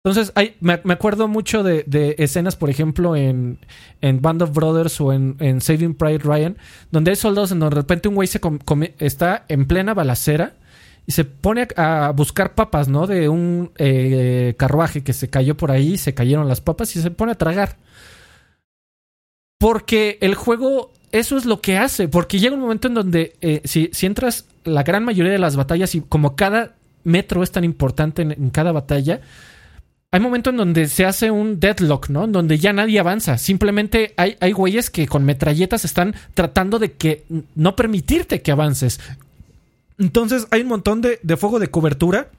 Entonces, me, acuerdo mucho de, de escenas, por ejemplo, en, en Band of Brothers o en, Saving Private Ryan, donde hay soldados en donde de repente un güey se está en plena balacera y se pone a, buscar papas, ¿no? De un eh, carruaje que se cayó por ahí, se cayeron las papas y se pone a tragar. Porque el juego, eso es lo que hace. Porque llega un momento en donde, eh, si, si entras la gran mayoría de las batallas y como cada metro es tan importante en, en cada batalla, hay momentos en donde se hace un deadlock, ¿no? En donde ya nadie avanza. Simplemente hay, hay güeyes que con metralletas están tratando de que no permitirte que avances. Entonces hay un montón de, fuego de cobertura.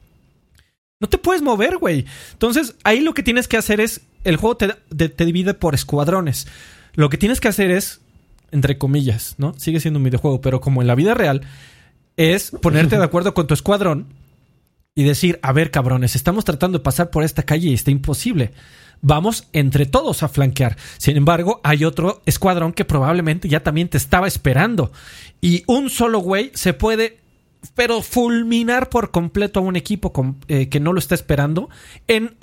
No te puedes mover, güey. Entonces ahí lo que tienes que hacer es, el juego te- te divide por escuadrones. Lo que tienes que hacer es, entre comillas, ¿no? Sigue siendo un videojuego, pero como en la vida real, es ponerte de acuerdo con tu escuadrón y decir, a ver, cabrones, estamos tratando de pasar por esta calle y está imposible. Vamos entre todos a flanquear. Sin embargo, hay otro escuadrón que probablemente ya también te estaba esperando. Y un solo güey se puede, pero fulminar por completo a un equipo eh, que no lo está esperando en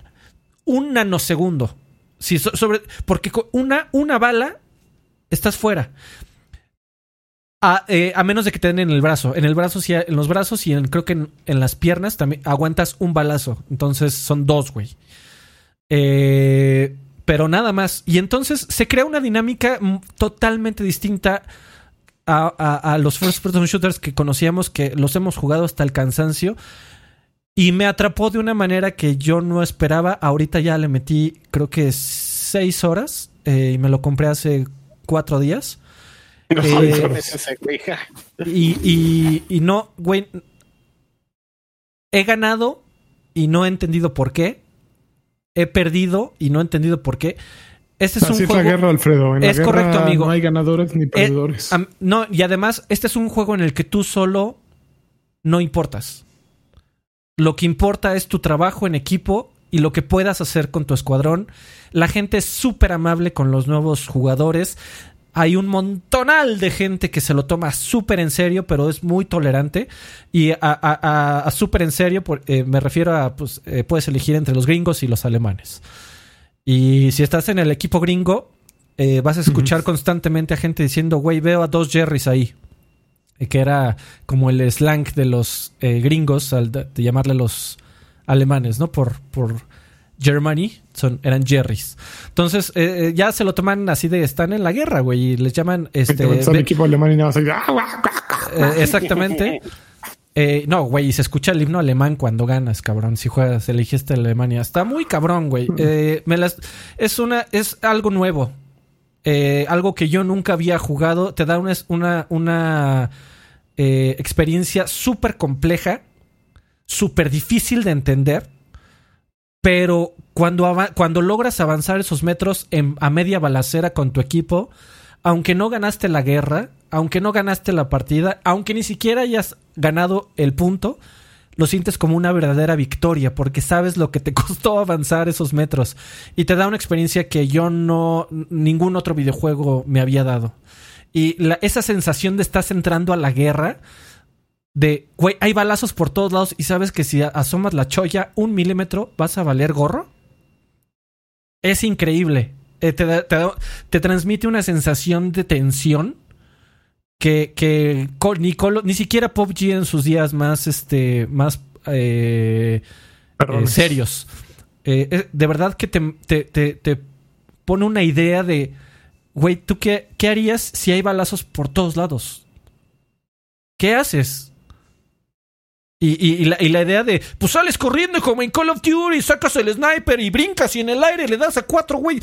un nanosegundo. So- sobre, porque una, una bala estás fuera. A, eh, a menos de que te den en el brazo. En el brazo, sí, en los brazos y en, creo que en, en las piernas también aguantas un balazo. Entonces son dos, güey. Eh, pero nada más. Y entonces se crea una dinámica totalmente distinta a, a- a los first person shooters que conocíamos, que los hemos jugado hasta el cansancio. Y me atrapó de una manera que yo no esperaba. Ahorita ya le metí, creo que seis horas. eh, y me lo compré hace cuatro días. No Eh. Y, y, y no, güey. He ganado y no he entendido por qué. He perdido y no he entendido por qué. Este es Así un es juego. la guerra, Alfredo. En la Es guerra correcto, amigo. No hay ganadores ni perdedores. Am- no, y además, este es un juego en el que tú solo no importas. Lo que importa es tu trabajo en equipo y lo que puedas hacer con tu escuadrón. La gente es súper amable con los nuevos jugadores. Hay un montonal de gente que se lo toma súper en serio, pero es muy tolerante. Y a, a- a- a súper en serio por- eh, me refiero a, pues, eh, puedes elegir entre los gringos y los alemanes. Y si estás en el equipo gringo, eh, vas a escuchar constantemente a gente diciendo, güey, veo a dos Jerrys ahí. Eh, Que era como el slang de los eh, gringos al de, de llamarle los alemanes, ¿no? Por, por Germany, son, eran Jerry's. Entonces, eh, eh, ya se lo toman así de están en la guerra, güey, y les llaman este. Son equipo alemán y nada más. Eh, exactamente. Eh, no, güey, y se escucha el himno alemán cuando ganas, cabrón. Si juegas, elegiste Alemania. Está muy cabrón, güey. Eh, me las, es una, es algo nuevo. Eh, algo que yo nunca había jugado. Te da una, una, una experiencia súper compleja, súper difícil de entender. Pero cuando, cuando logras avanzar esos metros en- a media balacera con tu equipo, aunque no ganaste la guerra, aunque no ganaste la partida, aunque ni siquiera hayas ganado el punto, lo sientes como una verdadera victoria porque sabes lo que te costó avanzar esos metros y te da una experiencia que yo no ningún otro videojuego me había dado. Y esa sensación de estás entrando a la guerra de, güey, hay balazos por todos lados y sabes que si asomas la cholla un milímetro vas a valer gorro. Es increíble. Eh, te, te transmite una sensación de tensión que, que ni, Colo- ni siquiera PUBG en sus días más, este, más eh, eh, serios. Eh, de verdad que te, te- te- te pone una idea de, güey, ¿tú qué, qué harías si hay balazos por todos lados? ¿Qué haces? Y, y- y la, y la idea de, pues sales corriendo como en Call of Duty, sacas el sniper y brincas y en el aire le das a cuatro, güey.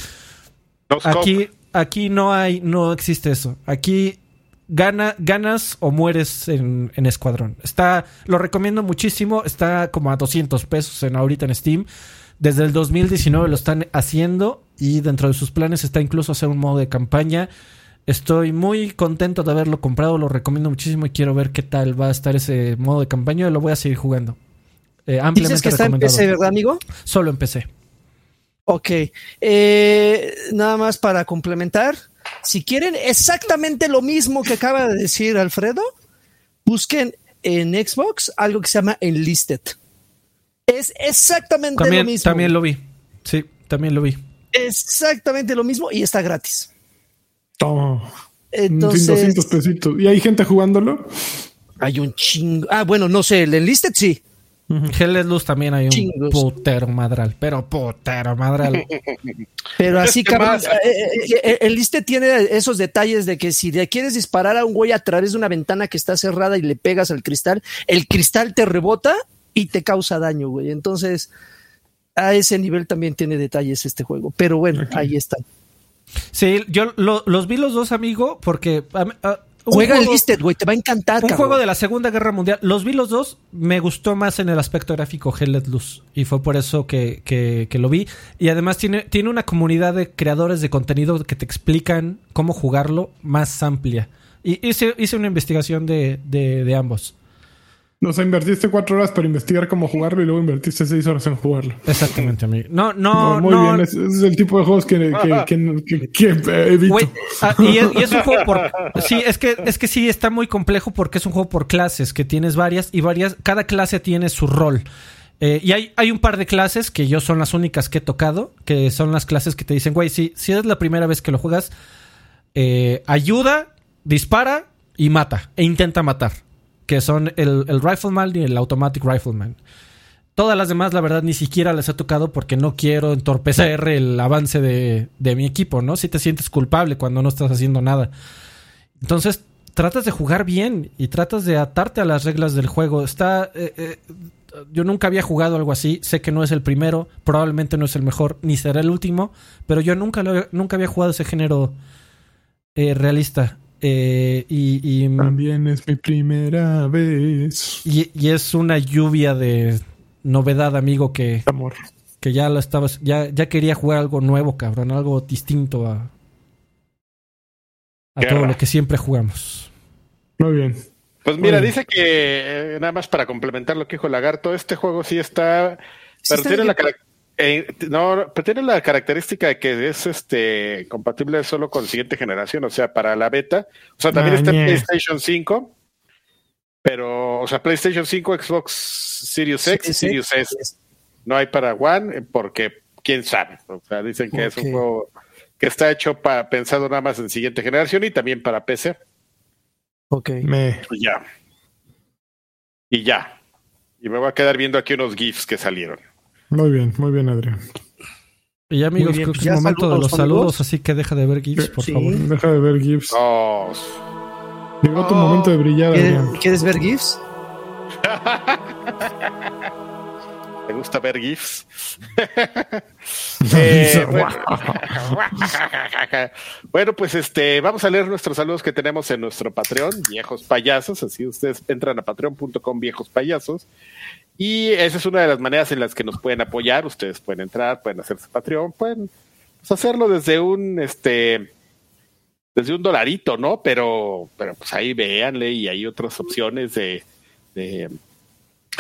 Aquí, aquí no hay, no existe eso. Aquí gana, ganas o mueres en, en escuadrón. Está, lo recomiendo muchísimo. Está como a 200 pesos en ahorita en Steam. Desde el 2019 lo están haciendo y dentro de sus planes está incluso hacer un modo de campaña. Estoy muy contento de haberlo comprado, lo recomiendo muchísimo y quiero ver qué tal va a estar ese modo de campaña. Lo voy a seguir jugando. Eh, ampliamente Dices que está en. PC, ¿verdad, amigo? Solo empecé. Ok. Eh, nada más para complementar. Si quieren exactamente lo mismo que acaba de decir Alfredo, busquen en Xbox algo que se llama Enlisted. Es exactamente lo mismo. también lo vi. Sí, también lo vi. Exactamente lo mismo y está gratis. Toma. Entonces, 200 pesitos. ¿Y hay gente jugándolo? hay un chingo. Ah, bueno, no sé, el Enlisted sí. Hell Luz también hay un Chingos. putero madral, pero putero madral. Pero así, Es cabrón, más- eh, eh, eh, el liste tiene esos detalles de que si le quieres disparar a un güey a través de una ventana que está cerrada y le pegas al cristal, el cristal te rebota y te causa daño, güey. Entonces, a ese nivel también tiene detalles este juego. Pero bueno, ahí está. Sí, yo lo- los vi los dos, amigo, porque a a- un Juega el listed, güey, te va a encantar. Un cabrón. juego de la Segunda Guerra Mundial. Los vi los dos. Me gustó más en el aspecto gráfico Hell Let Loose. Y fue por eso que, que- que lo vi. Y además tiene, tiene una comunidad de creadores de contenido que te explican cómo jugarlo más amplia. Y hice, hice una investigación de, de- de ambos. O sea, invertiste cuatro horas para investigar cómo jugarlo y luego invertiste seis horas en jugarlo. Exactamente, amigo. No, no, muy no. bien. Ese ese es el tipo de juegos que, que, que- que- que, evito. Güey, ah, y, es, y es un juego por. Sí, es que, es que sí está muy complejo porque es un juego por clases, que tienes varias y varias. Cada clase tiene su rol. Eh, y hay, hay un par de clases que yo son las únicas que he tocado, que son las clases que te dicen, güey, si, si es la primera vez que lo juegas, eh, ayuda, dispara y mata, e intenta matar. Que son el, el Rifleman y el Automatic Rifleman. Todas las demás, la verdad, ni siquiera las he tocado porque no quiero entorpecer el avance de, de mi equipo, ¿no? Si te sientes culpable cuando no estás haciendo nada. Entonces, tratas de jugar bien y tratas de atarte a las reglas del juego. Está. eh, eh, yo nunca había jugado algo así. Sé que no es el primero, probablemente no es el mejor, ni será el último. Pero yo nunca, nunca había jugado ese género eh, realista. Eh, y, y, También es mi primera vez. y- y es una lluvia de novedad, amigo, que, Amor. que ya lo estabas, ya, ya quería jugar algo nuevo, cabrón, algo distinto a, a Guerra. todo lo que siempre jugamos. Muy bien. Pues mira, dice que eh, nada más para complementar lo que dijo Lagarto, este juego sí está, Sí pero está tiene la carac- eh, no, pero tiene la característica de que es este compatible solo con siguiente generación, o sea, para la beta, o sea, también Ah, está. PlayStation 5, pero, o sea, PlayStation 5, Xbox Series X, Sí, sí. Series S, no hay para One, eh, porque quién sabe, o sea, dicen que es un juego que está hecho para pensado nada más en siguiente generación y también para PC. Ok. Me. Y ya. Y ya. Y me voy a quedar viendo aquí unos GIFs que salieron. Muy bien, muy bien, Adrián. Y ya, amigos, bien, creo que es momento de los saludos, así que deja de ver GIFs, por Sí. favor. Deja de ver GIFs. Oh, Llegó tu Oh. momento de brillar, ¿Quieres, Adrián. quieres ver GIFs? ¿Te gusta ver GIFs? Eh, bueno. bueno, pues este, vamos a leer nuestros saludos que tenemos en nuestro Patreon, viejos payasos. Así ustedes entran a patreon.com, viejos payasos. Y esa es una de las maneras en las que nos pueden apoyar. Ustedes pueden entrar, pueden hacerse Patreon, pueden pues, hacerlo desde un este desde un dolarito, ¿no? Pero, pero pues ahí véanle y hay otras opciones de, de,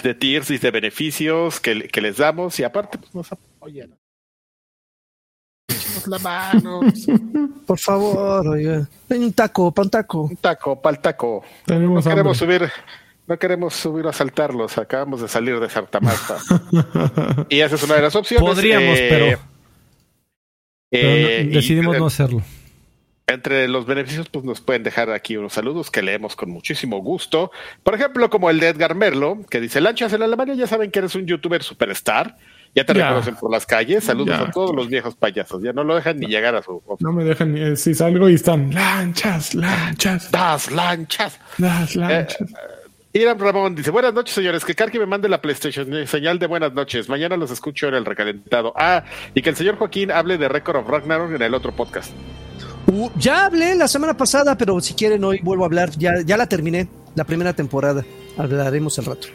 de tiers y de beneficios que, que les damos y aparte pues nos apoyan. Echemos la mano, Por favor, oiga. Ven un taco, pan taco. un taco, pa'l taco. No Tenemos queremos hambre. subir, no queremos subir a saltarlos, acabamos de salir de Sartamasta. y esa es una de las opciones. Podríamos, eh, pero- Pero no- eh, y- decidimos no hacerlo. Entre los beneficios, pues nos pueden dejar aquí unos saludos que leemos con muchísimo gusto. Por ejemplo, como el de Edgar Merlo, que dice: Lanchas en Alemania, ya saben que eres un youtuber superstar. Ya te Ya. reconocen por las calles. Saludos Ya. a todos los viejos payasos. Ya no lo dejan ni llegar a su. No me dejan ni eh, si salgo y están lanchas, lanchas, ¡Das lanchas! las lanchas. Irán Ramón dice: Buenas noches, señores. Que Karki me mande la PlayStation. eh, Señal de buenas noches. Mañana los escucho en el recalentado. Ah, y que el señor Joaquín hable de Record of Ragnarok en el otro podcast. Uh, ya hablé la semana pasada, pero si quieren hoy vuelvo a hablar. Ya, ya la terminé, la primera temporada. Hablaremos el rato.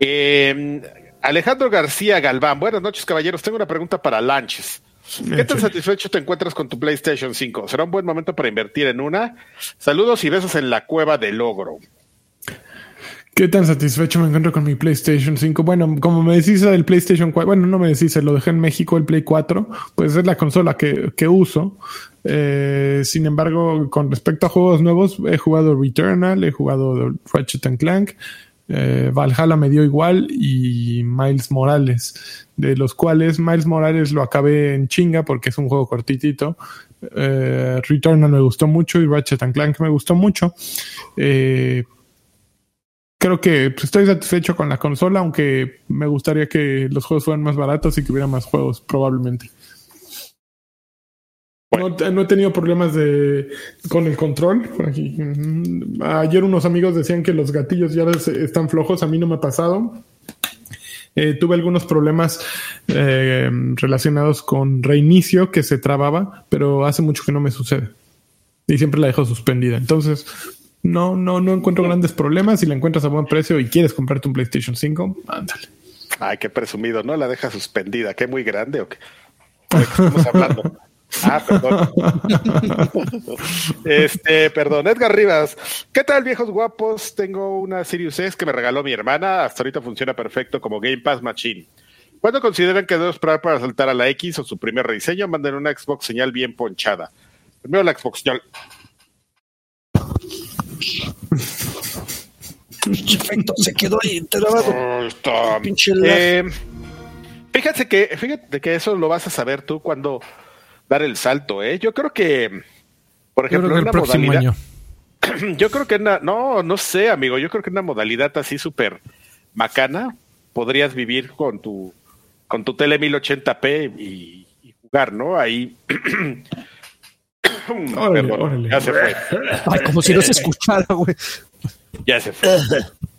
Eh, Alejandro García Galván, buenas noches caballeros, tengo una pregunta para Lanches. ¿Qué tan satisfecho te encuentras con tu PlayStation 5? ¿Será un buen momento para invertir en una? Saludos y besos en la cueva del logro. ¿Qué tan satisfecho me encuentro con mi PlayStation 5? Bueno, como me decís el PlayStation 4, bueno, no me decís, lo dejé en México, el Play 4, pues es la consola que, que uso. Eh, sin embargo, con respecto a juegos nuevos, he jugado Returnal, he jugado Ratchet and Clank, eh, Valhalla me dio igual y Miles Morales, de los cuales Miles Morales lo acabé en chinga porque es un juego cortitito. Eh, Returnal me gustó mucho y Ratchet and Clank me gustó mucho. Eh, creo que pues, estoy satisfecho con la consola, aunque me gustaría que los juegos fueran más baratos y que hubiera más juegos, probablemente. No, no he tenido problemas de con el control. Mm, Ayer unos amigos decían que los gatillos ya están flojos. A mí no me ha pasado. Eh, tuve algunos problemas eh, relacionados con reinicio que se trababa, pero hace mucho que no me sucede. Y siempre la dejo suspendida. Entonces, no, no, no encuentro grandes problemas. Si la encuentras a buen precio y quieres comprarte un PlayStation 5, ándale. Ay, qué presumido, ¿no? La deja suspendida. ¿Qué muy grande o qué? ¿De qué estamos hablando? Ah, perdón. Este, perdón, Edgar Rivas. ¿Qué tal, viejos guapos? Tengo una Sirius S que me regaló mi hermana. Hasta ahorita funciona perfecto como Game Pass Machine. ¿Cuándo consideran que debo esperar para saltar a la X o su primer rediseño? Manden una Xbox señal bien ponchada. Primero la Xbox señal. Perfecto, se quedó ahí trabado. Pinche. Eh, fíjate que, fíjate que eso lo vas a saber tú cuando dar el salto, ¿eh? Yo creo que, por ejemplo, el una próximo modalidad, año. yo creo que una, no, no sé, amigo, yo creo que una modalidad así súper macana podrías vivir con tu, con tu tele 1080p y, y jugar, ¿no? Ahí. Órale, Perdón, órale. ya se fue. Ay, como si no se escuchara, güey. Ya se fue.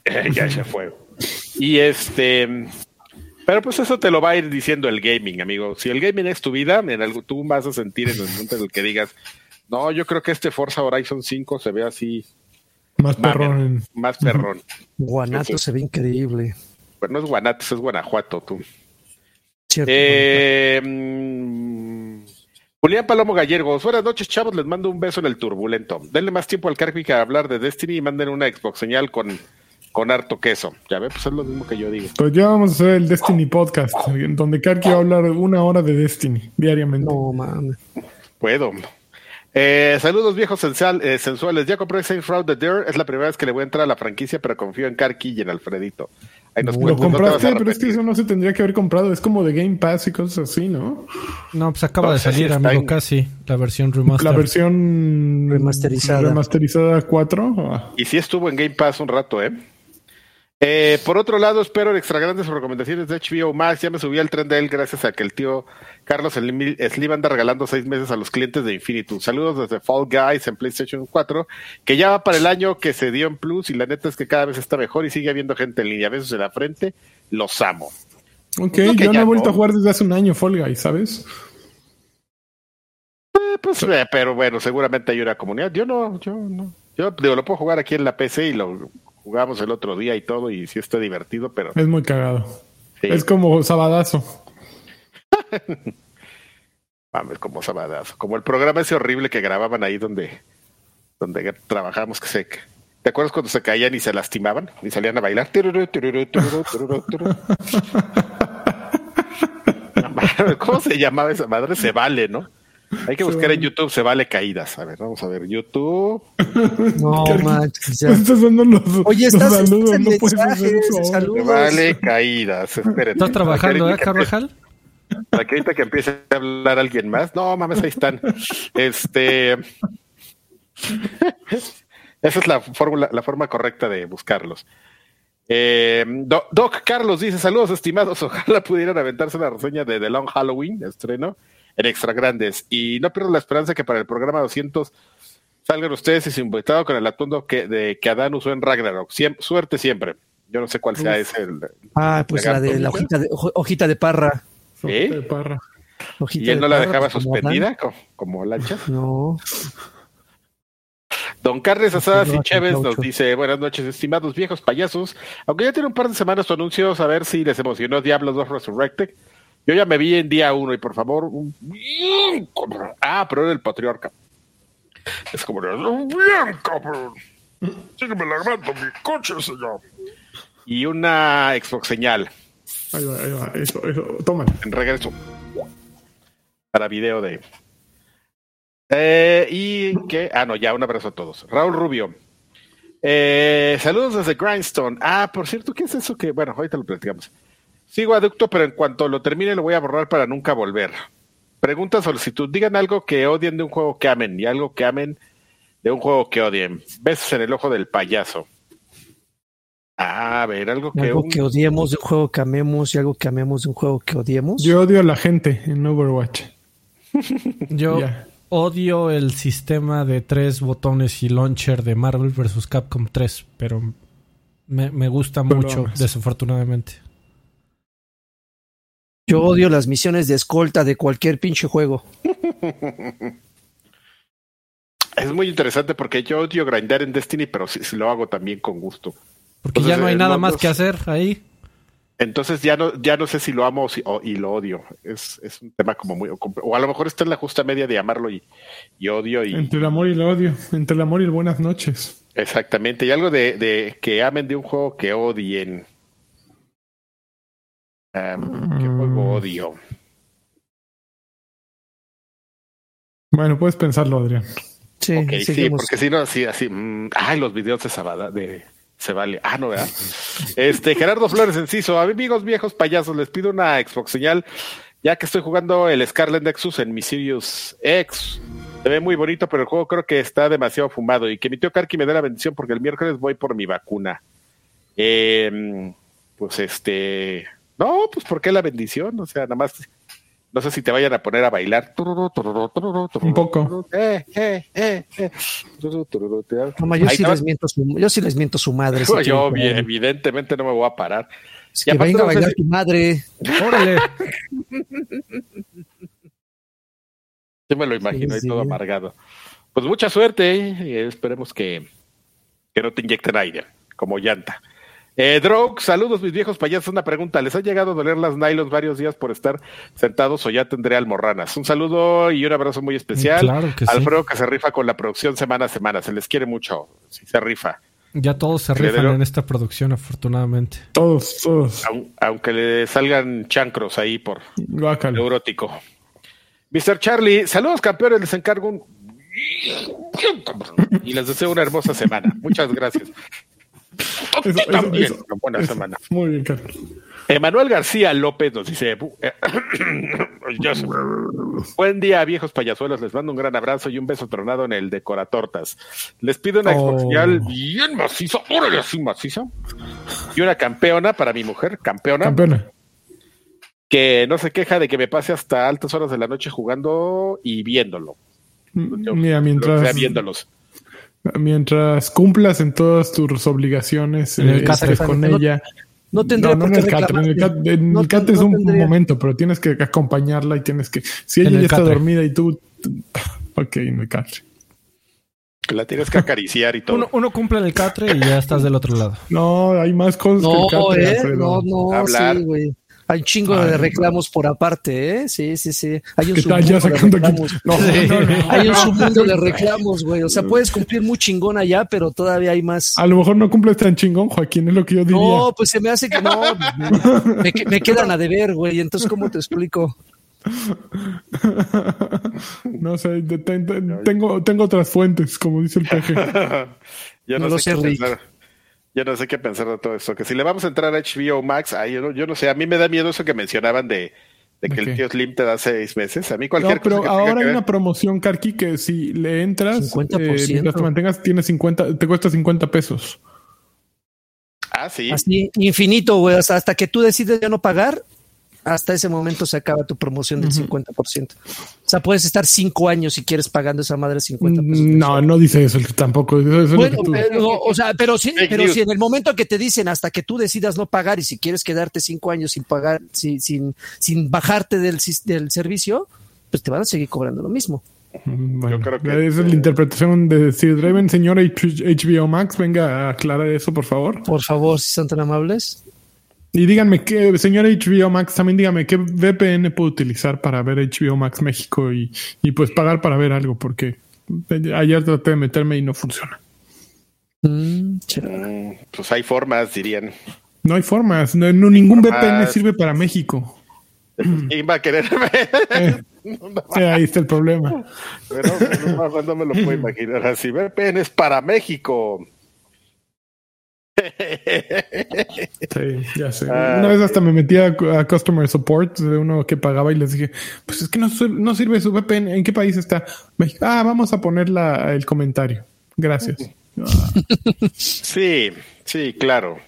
ya se fue. Y este. Pero pues eso te lo va a ir diciendo el gaming, amigo. Si el gaming es tu vida, en algo tú vas a sentir en el momento en el que digas, no, yo creo que este Forza Horizon 5 se ve así Más mamer, perrón. más perrón. Guanato se ve increíble. Pero no es Guanatos, es Guanajuato, tú. Cierto. Eh, Julián Palomo Gallegos, buenas noches, chavos. Les mando un beso en el turbulento. Denle más tiempo al Carpi que a hablar de Destiny y manden una Xbox señal con, con harto queso. Ya ve, pues es lo mismo que yo digo. Pues ya vamos a hacer el Destiny Podcast, en donde Karki va a hablar una hora de Destiny diariamente. No mames. Puedo. Eh, saludos viejos sensual- eh, sensuales. Ya compré Saints Row the Dare. Es la primera vez que le voy a entrar a la franquicia, pero confío en Karki y en Alfredito. Ahí nos Lo no compraste, pero es que eso no se tendría que haber comprado. Es como de Game Pass y cosas así, ¿no? No, pues acaba No de si salir, está amigo, en- casi. La versión remaster. La versión Remasterizada. remasterizada 4. ah, Y sí estuvo en Game Pass un rato, ¿eh? Eh, por otro lado, espero extra grandes recomendaciones de HBO Max. Ya me subí al tren de él gracias a que el tío Carlos Slim anda regalando seis meses a los clientes de Infinitum. Saludos desde Fall Guys en PlayStation 4, que ya va para el año que se dio en Plus y la neta es que cada vez está mejor y sigue habiendo gente en línea. Besos en la frente. Los amo. Ok, yo no he vuelto no. a jugar desde hace un año Fall Guys, ¿sabes? Eh, pues, eh, pero bueno, seguramente hay una comunidad. Yo no, yo no. Yo digo, lo puedo jugar aquí en la PC y lo jugamos el otro día y todo y sí está divertido, pero Es muy cagado. sí, Es como Sabadazo. mames, como sabadazo. Como el programa ese horrible que grababan ahí donde, donde trabajamos que se... ¿Te acuerdas cuando se caían y se lastimaban y salían a bailar? ¿Cómo se llamaba esa madre? Se vale, ¿no? Hay que buscar en. YouTube, se vale caídas. A ver, vamos a ver, YouTube. No manches, ya. Estás dando los, Oye, los estás, saludos, en no puedes hacer mensajes, eso ahora. Se saludos. vale caídas. Espérenme. ¿Estás trabajando, eh, Carvajal? empiece- Para que ahorita que empiece a hablar alguien más. No, mames, ahí están. Este. Esa es la fórmula, la forma correcta de buscarlos. Eh, Do- Doc Carlos dice: Saludos, estimados. Ojalá pudieran aventarse la reseña de The Long Halloween, estreno, en extra grandes. Y no pierdo la esperanza que para el programa 200 salgan ustedes y su invitado con el atuendo que, de, que Adán usó en Ragnarok. Siem- suerte siempre. Yo no sé cuál sea ese. el- Ah, pues la de la hojita de, ojo- hojita de parra. De parra. Hojita ¿Y él de no la dejaba pues, suspendida como, como lancha? No. Don Carles Asadas Sí, y Chévez nos dice, buenas noches, estimados viejos payasos. Aunque ya tiene un par de semanas su anuncio, a ver si les emocionó Diablo 2 Resurrected. Yo ya me vi en día uno y por favor... un- bien, cabrón. Ah, pero era el patriarca. Es como... Bien, cabrón. Sígueme lavando mi coche, señor. Y una Xbox señal Ahí va, ahí va. Eso, eso. Tómala. en regreso para video de eh, y que ah no ya un abrazo a todos Raúl Rubio eh, saludos desde Grindstone ah por cierto qué es eso que bueno ahorita lo platicamos sigo adicto pero en cuanto lo termine lo voy a borrar para nunca volver pregunta solicitud digan algo que odien de un juego que amen y algo que amen de un juego que odien besos en el ojo del payaso Ah, a ver algo que, Algo un- que odiemos de un juego que amemos y algo que amemos de un juego que odiemos. Yo odio a la gente en Overwatch. Yo odio el sistema de tres botones y launcher de Marvel vs. Capcom 3, pero me, me gusta Pero mucho, desafortunadamente. Yo odio las misiones de escolta de cualquier pinche juego. Es muy interesante porque yo odio grindar en Destiny, pero sí, sí lo hago también con gusto. Porque Entonces, ya no hay eh, nada no- más no que hacer ahí. Entonces ya no, ya no sé si lo amo o, si- o- y lo odio. Es, es un tema como muy... O a lo mejor está en la justa media de amarlo y, y odio y... Entre el amor y el odio. Entre el amor y el buenas noches. Exactamente. Y algo de, de que amen de un juego que odien. Am, ¿Qué Mm. Odio? Bueno, puedes pensarlo, Adrián. Sí, Ok, sí, porque si no, así, así. mm, ay, los videos de Sabada, de se vale. Ah, no, ¿verdad? Este, Gerardo Flores Enciso, amigos viejos payasos, les pido una Xbox señal, ya que estoy jugando el Scarlet Nexus en mi Sirius X. Se ve muy bonito, pero el juego creo que está demasiado fumado y que mi tío Karki me dé la bendición porque el miércoles voy por mi vacuna. Eh, pues este, no, pues ¿por qué la bendición? O sea, nada más, no sé si te vayan a poner a bailar. Un poco. Eh, eh, eh, eh. Mamá, yo, Ahí sí les miento su, yo sí les miento su madre. si Yo, evidentemente no me voy a parar. Es que aparte venga a no sé bailar si- tu madre. Órale. Sí me lo imagino ahí sí. todo amargado. Pues mucha suerte ¿eh? y esperemos que, que no te inyecten aire, como llanta. Eh, Drog, saludos mis viejos payasos. Una pregunta, ¿les ha llegado a doler las nylons varios días por estar sentados o ya tendré almorranas? Un saludo y un abrazo muy especial. Claro que sí. Alfredo que se rifa con la producción semana a semana. Se les quiere mucho. Sí, se rifa. Ya todos se rifan en esta producción, afortunadamente. Todos, todos. Aun- aunque le salgan chancros ahí por, Guácalo. neurótico. Mr. Charlie, saludos campeones, les encargo un... Y les deseo una hermosa semana. Muchas gracias. Eso, eso, También, eso. buena Eso. semana. Muy bien, Carlos. Emanuel García López nos dice, eh, buen día viejos payasuelos, les mando un gran abrazo y un beso tronado en el decoratortas. Les pido una Oh. Xbox bien maciza, órale así maciza, y una campeona para mi mujer, campeona, Campeona. que no se queja de que me pase hasta altas horas de la noche jugando y viéndolo. Yo- Mira, o mientras, sea, viéndolos. Mientras cumplas en todas tus obligaciones, En el eh, catre. estés con No- ella. No tendría no, no por en qué el catre. En el en No catre es no un tendría. momento, pero tienes que acompañarla y tienes que. Si En ella el ya está dormida y tú. Ok, en el catre. La tienes que acariciar y todo. Uno, uno cumple el catre y ya estás del otro lado. No, hay más cosas No, que el catre. eh, no, no, Hablar. sí, güey. Hay un chingo Ay, de no. reclamos por aparte, ¿eh? Sí, sí, sí. Hay un. Ya submundo de reclamos. No, Sí. no, no. Hay un submundo de reclamos, güey. O sea, puedes cumplir muy chingón allá, pero todavía hay más. A lo mejor no cumples tan chingón, Joaquín, es lo que yo diría. No, pues se me hace que no. Me, me- me quedan a deber, güey. Entonces, ¿cómo te explico? No sé, tengo, tengo otras fuentes, como dice el peje. yo No lo sé, qué Rick. pensar. Yo no sé qué pensar de todo esto. Que si le vamos a entrar a HBO Max, ay, yo, no, yo no sé, a mí me da miedo eso que mencionaban de, de que ¿De el tío Slim te da seis meses. A mí No, cualquier pero cosa que tenga ahora que hay ver- una promoción, Karki, que si le entras, 50%. eh, mientras te mantengas, tiene 50, te cuesta 50 pesos. Ah, sí. Así, infinito, güey. O sea, hasta que tú decides ya no pagar, hasta ese momento se acaba tu promoción del 50%. O sea, puedes estar cinco años si quieres pagando esa madre 50 pesos. No, no dice eso tampoco. Eso es lo Bueno, que tú- pero, o sea, pero sí, pero si en el momento que te dicen hasta que tú decidas no pagar y si quieres quedarte cinco años sin pagar, sin, sin, sin bajarte del, del servicio, pues te van a seguir cobrando lo mismo. Bueno, Yo creo que- esa es la interpretación de Sir Draven. Señor H- HBO Max, venga a aclarar eso, por favor. Por favor, si son tan amables. Y díganme, qué, señor HBO Max, también dígame qué VPN puedo utilizar para ver HBO Max México y, y pues pagar para ver algo, porque ayer traté de meterme y no funciona. Mm. Mm, Pues hay formas, dirían. No hay formas, no, no- ningún Formas. VPN sirve para México. ¿Quién va a querer Eh, eh, ahí está el problema. Pero no, no me lo puedo imaginar así. VPN es para México. Sí, ya sé. Ah, Una vez hasta me metí a, a Customer Support de uno que pagaba y les dije, pues es que no, no sirve su VPN. ¿En qué país está? México. Ah, vamos a poner la- el comentario. Gracias. Ah, Sí, sí, claro.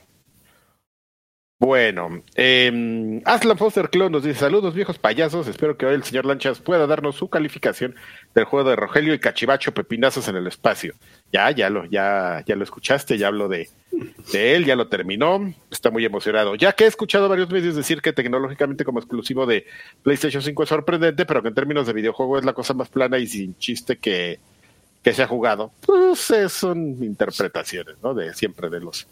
Bueno, eh, Aslan Foster Clone nos dice: Saludos, viejos payasos. Espero que hoy el señor Lanchas pueda darnos su calificación del juego de Rogelio y Cachivacho Pepinazos en el espacio. Ya, ya lo, ya, ya lo escuchaste, ya hablo de, de él, ya lo terminó. Está muy emocionado. Ya que he escuchado varios medios decir que tecnológicamente, como exclusivo de PlayStation 5 es sorprendente, pero que en términos de videojuego es la cosa más plana y sin chiste que, que se ha jugado. Pues son interpretaciones, ¿no? De siempre de los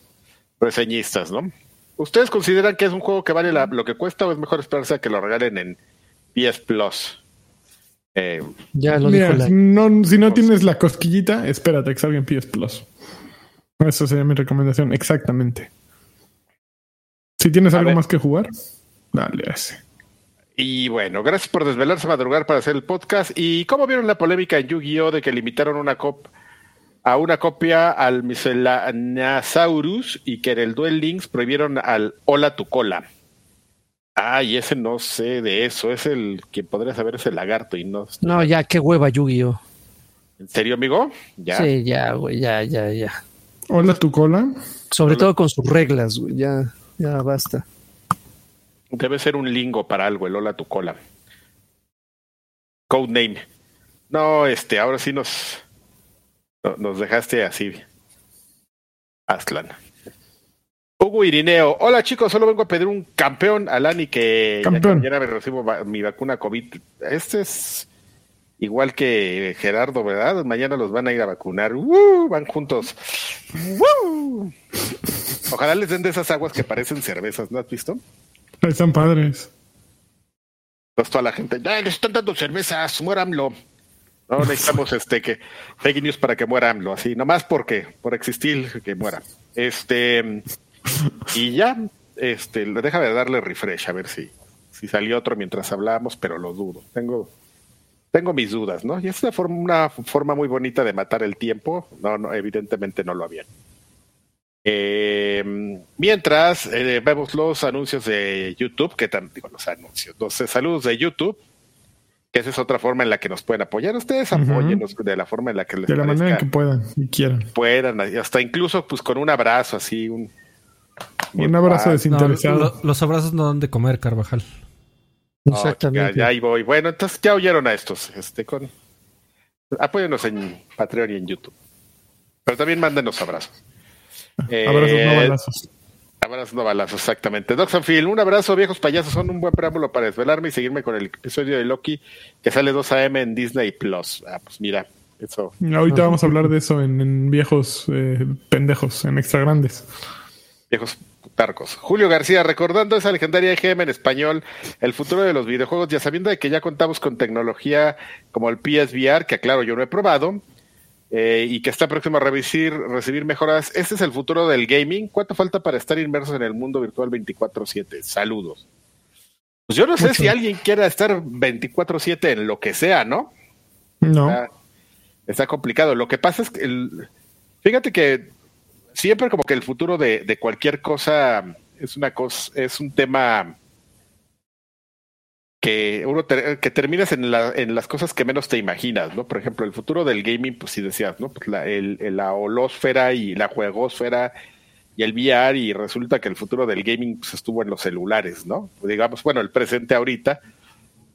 reseñistas, ¿no? ¿Ustedes consideran que es un juego que vale lo que cuesta o es mejor esperarse a que lo regalen en PS Plus? Eh, Ya lo Mira, dijo la. si no, si no tienes la cosquillita, espérate que salga en PS Plus. Esa sería mi recomendación, exactamente. Si tienes A algo ver. más que jugar, dale a ese. y bueno, gracias por desvelarse a madrugar para hacer el podcast. ¿Y cómo vieron la polémica en Yu-Gi-Oh! de que limitaron una cop a una copia al Miscelanasaurus y que en el Duel Links prohibieron al Hola tu cola? Ah, y ese no sé de eso. Es el que podría saber es el lagarto y no. No, ya, qué hueva, Yu-Gi-Oh! ¿En serio, amigo? Ya. Sí, ya, güey, ya, ya, ya. Hola, tu cola. Sobre todo con sus reglas, güey. Ya, ya basta. Debe ser un lingo para algo, el hola tu cola. Codename. No, este, ahora sí nos, no- nos dejaste así. Aslan. Hugo Irineo. Hola chicos, solo vengo a pedir un campeón a Lani que ya Campeón. mañana me recibo mi vacuna COVID. Este es igual que Gerardo, ¿verdad? Mañana los van a ir a vacunar. ¡Uh! Van juntos. ¡Uh! Ojalá les den de esas aguas que parecen cervezas, ¿no has visto? Están padres. Entonces toda la gente, "Ay, les están dando cervezas, muera AMLO. No necesitamos este que fake news para que muera AMLO, así, nomás porque, por existir, que muera. Este, y ya, este, déjame darle refresh a ver si, si salió otro mientras hablábamos, pero lo dudo. Tengo, tengo mis dudas, ¿no? Y es una forma, una forma muy bonita de matar el tiempo. No, no, evidentemente no lo habían. Eh, mientras eh, vemos los anuncios de YouTube, que también digo los anuncios, los eh, saludos de YouTube, que esa es otra forma en la que nos pueden apoyar. Ustedes apóyennos de la forma en la que les De la manera que puedan y quieran. puedan, hasta incluso pues con un abrazo así, un Un abrazo Ah, desinteresado. No, lo- los abrazos no dan de comer, Carvajal. no, Exactamente. ya, ya ahí voy. Bueno, entonces ya oyeron a estos. Este, con... Apóyenos en Patreon y en YouTube. Pero también mándenos abrazos. Eh, Abrazos, no balazos. Abrazos, no balazos, exactamente. Doxanfield, un abrazo, viejos payasos. Son un buen preámbulo para desvelarme y seguirme con el episodio de Loki que sale 2 AM en Disney Plus. Ah, pues mira, eso. Ahorita vamos a hablar de eso en, en viejos eh, pendejos, en extra grandes. Viejos putarcos. Julio García, recordando esa legendaria EGM en español, el futuro de los videojuegos, ya sabiendo de que ya contamos con tecnología como el PSVR, que aclaro yo no he probado, eh, y que está próximo a recibir, recibir mejoras. Este es el futuro del gaming. ¿Cuánto falta para estar inmersos en el mundo virtual 24/7? Saludos. Pues yo no sé Mucho. si alguien quiera estar 24/7 en lo que sea, ¿no? No. Está, está complicado. Lo que pasa es que, el- fíjate que siempre como que el futuro de, de cualquier cosa es una cosa, es un tema que uno que terminas en, la, en las cosas que menos te imaginas, ¿no? Por ejemplo, el futuro del gaming, pues si decías, ¿no? Pues la, el, la y la juegosfera y el VR y resulta que el futuro del gaming pues, estuvo en los celulares, ¿no? Digamos, bueno, el presente ahorita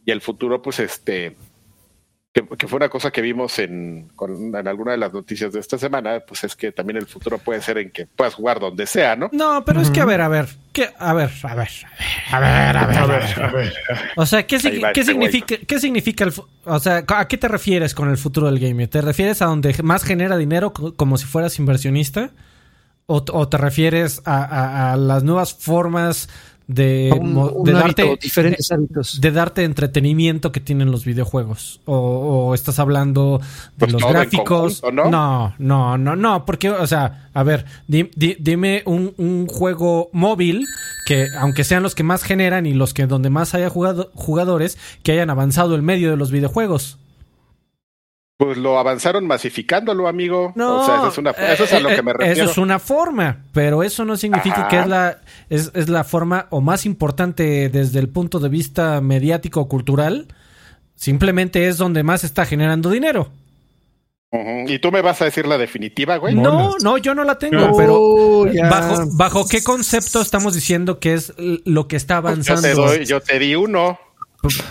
y el futuro, pues este, que, que fue una cosa que vimos en, con- en alguna de las noticias de esta semana, pues es que también el futuro puede ser en que puedas jugar donde sea, ¿no? No, pero es que a ver, a ver, ¿qué? a ver, a ver, a ver, a ver, a ver. A ver. O sea, ¿qué, sig- qué este significa, qué significa el, o sea, a qué te refieres con el futuro del gaming? ¿Te refieres a donde más genera dinero co- como si fueras inversionista? ¿O, o te refieres a, a- a las nuevas formas de, Un- un hábito, darte diferentes hábitos. de darte entretenimiento que tienen los videojuegos? ¿O, o estás hablando de Pues los gráficos? conjunto, ¿no? no, no, no, no, porque, o sea, a ver, di- di- dime un, un juego móvil que, aunque sean los que más generan y los que donde más haya jugado, jugadores, que hayan avanzado el medio de los videojuegos. Pues lo avanzaron masificándolo, amigo. No, o sea, eso es, una, eso es a lo eh, que me eh, refiero. Eso es una forma, pero eso no significa Ajá. que es la, es, es la forma o más importante desde el punto de vista mediático o cultural. Simplemente es donde más está generando dinero. Y tú me vas a decir la definitiva, güey. No, no, yo no la tengo, No. pero bajo, bajo qué concepto estamos diciendo que es lo que está Yo avanzando. te, doy, yo te di uno.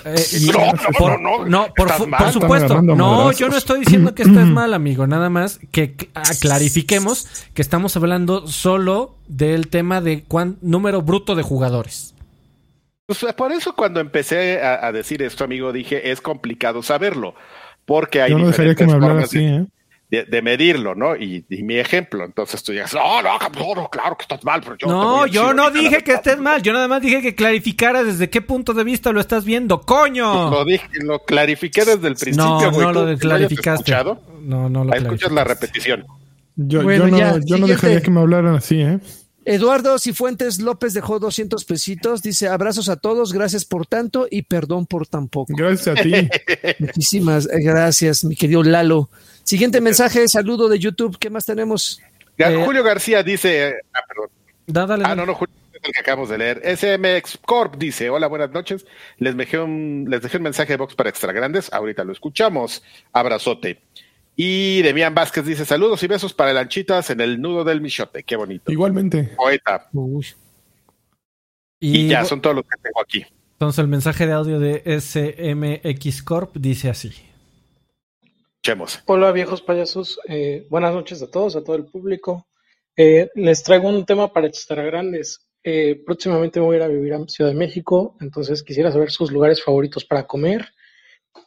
Eh, No, no, por, no, no. por, supuesto. No, yo no estoy diciendo que esto es mal, amigo. Nada más que cl- clarifiquemos que estamos hablando solo del tema de cuán número bruto de jugadores. Pues por eso cuando empecé a, a decir esto, amigo, dije, es complicado saberlo. Porque hay Yo no dejaría que me hablara así, ¿eh? De- de medirlo, ¿no? Y, y mi ejemplo, entonces tú digas, no, no, no, no, claro que estás mal, pero yo No, yo no dije que verdad". estés mal. Yo nada más dije que clarificara desde qué punto de vista lo estás viendo. ¡Coño! Lo dije, lo clarifiqué desde el principio, no, güey. no ¿Tú- lo clarificaste. escuchado? No, no lo Ahí escuchas la repetición. Yo, Bueno, yo no, ya, yo no dejaría que me hablaran así, ¿eh? Eduardo Cifuentes López dejó 200 pesitos. Dice abrazos a todos, gracias por tanto y perdón por tan poco. Gracias a ti. Muchísimas gracias, mi querido Lalo. Siguiente mensaje, saludo de YouTube. ¿Qué más tenemos? Eh, Julio García dice, eh, ah, perdón. Da- dale, Ah, dale. no, no, Julio, es el que acabamos de leer. SMX Corp dice, hola, buenas noches. Les dejé un, les dejé un mensaje de box para extra grandes. Ahorita lo escuchamos. Abrazote. Y Demian Vázquez dice, saludos y besos para el Anchitas en el nudo del Michote. Qué bonito. Igualmente. Poeta. Uy. Y, ya, son todos los que tengo aquí. Entonces el mensaje de audio de SMX Corp dice así. Chemos. Hola viejos payasos, Eh, buenas noches a todos, a todo el público. Eh, les traigo un tema para extra grandes. Eh, próximamente me voy a ir a vivir a Ciudad de México, entonces quisiera saber sus lugares favoritos para comer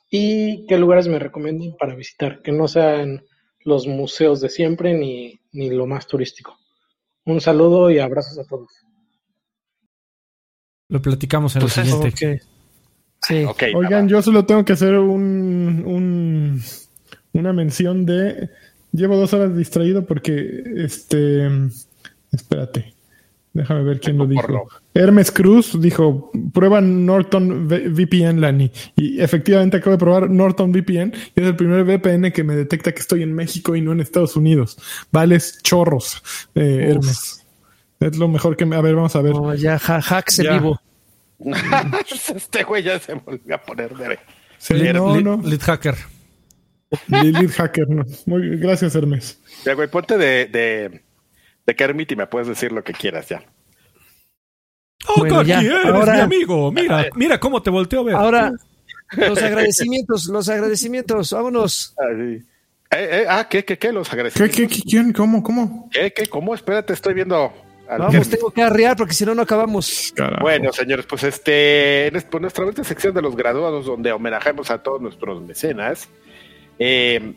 y qué lugares me recomiendan para visitar, que no sean los museos de siempre ni, ni lo más turístico. Un saludo y abrazos a todos. Lo platicamos en Pues el es- siguiente. Sí. Oigan, yo solo tengo que hacer un, un- una mención de. Llevo dos horas distraído porque este. Espérate. Déjame ver quién lo dijo. Porno. Hermes Cruz dijo: prueba Norton V- VPN, Lani. Y efectivamente acabo de probar Norton VPN. Y es el primer VPN que me detecta que estoy en México y no en Estados Unidos. Vales chorros, eh. Hermes. Es lo mejor que me. A ver, vamos a ver. No, ya ja- hacks en vivo. este güey ya se volvió a poner de... Sí, no, no. Hacker. Lilith Hacker, no. Muy, gracias, Hermes. Ya, güey, ponte de, de, de Kermit y me puedes decir lo que quieras ya. Oh, Bueno, ya. eres Ahora- mi amigo. Mira, mira cómo te volteo a ver. Ahora, los agradecimientos, los agradecimientos, vámonos. Ah, sí. Eh, eh, ah, ¿qué, qué, qué? Los ¿Qué, agradecimientos. qué, qué, quién? ¿Cómo? ¿Cómo? ¿Qué, qué? ¿Cómo? Espérate, estoy viendo. al- Vamos, tengo que arrear porque si no, no acabamos. Carajo. Bueno, señores, pues este, por nuestra última sección de los graduados, donde homenajamos a todos nuestros mecenas, eh,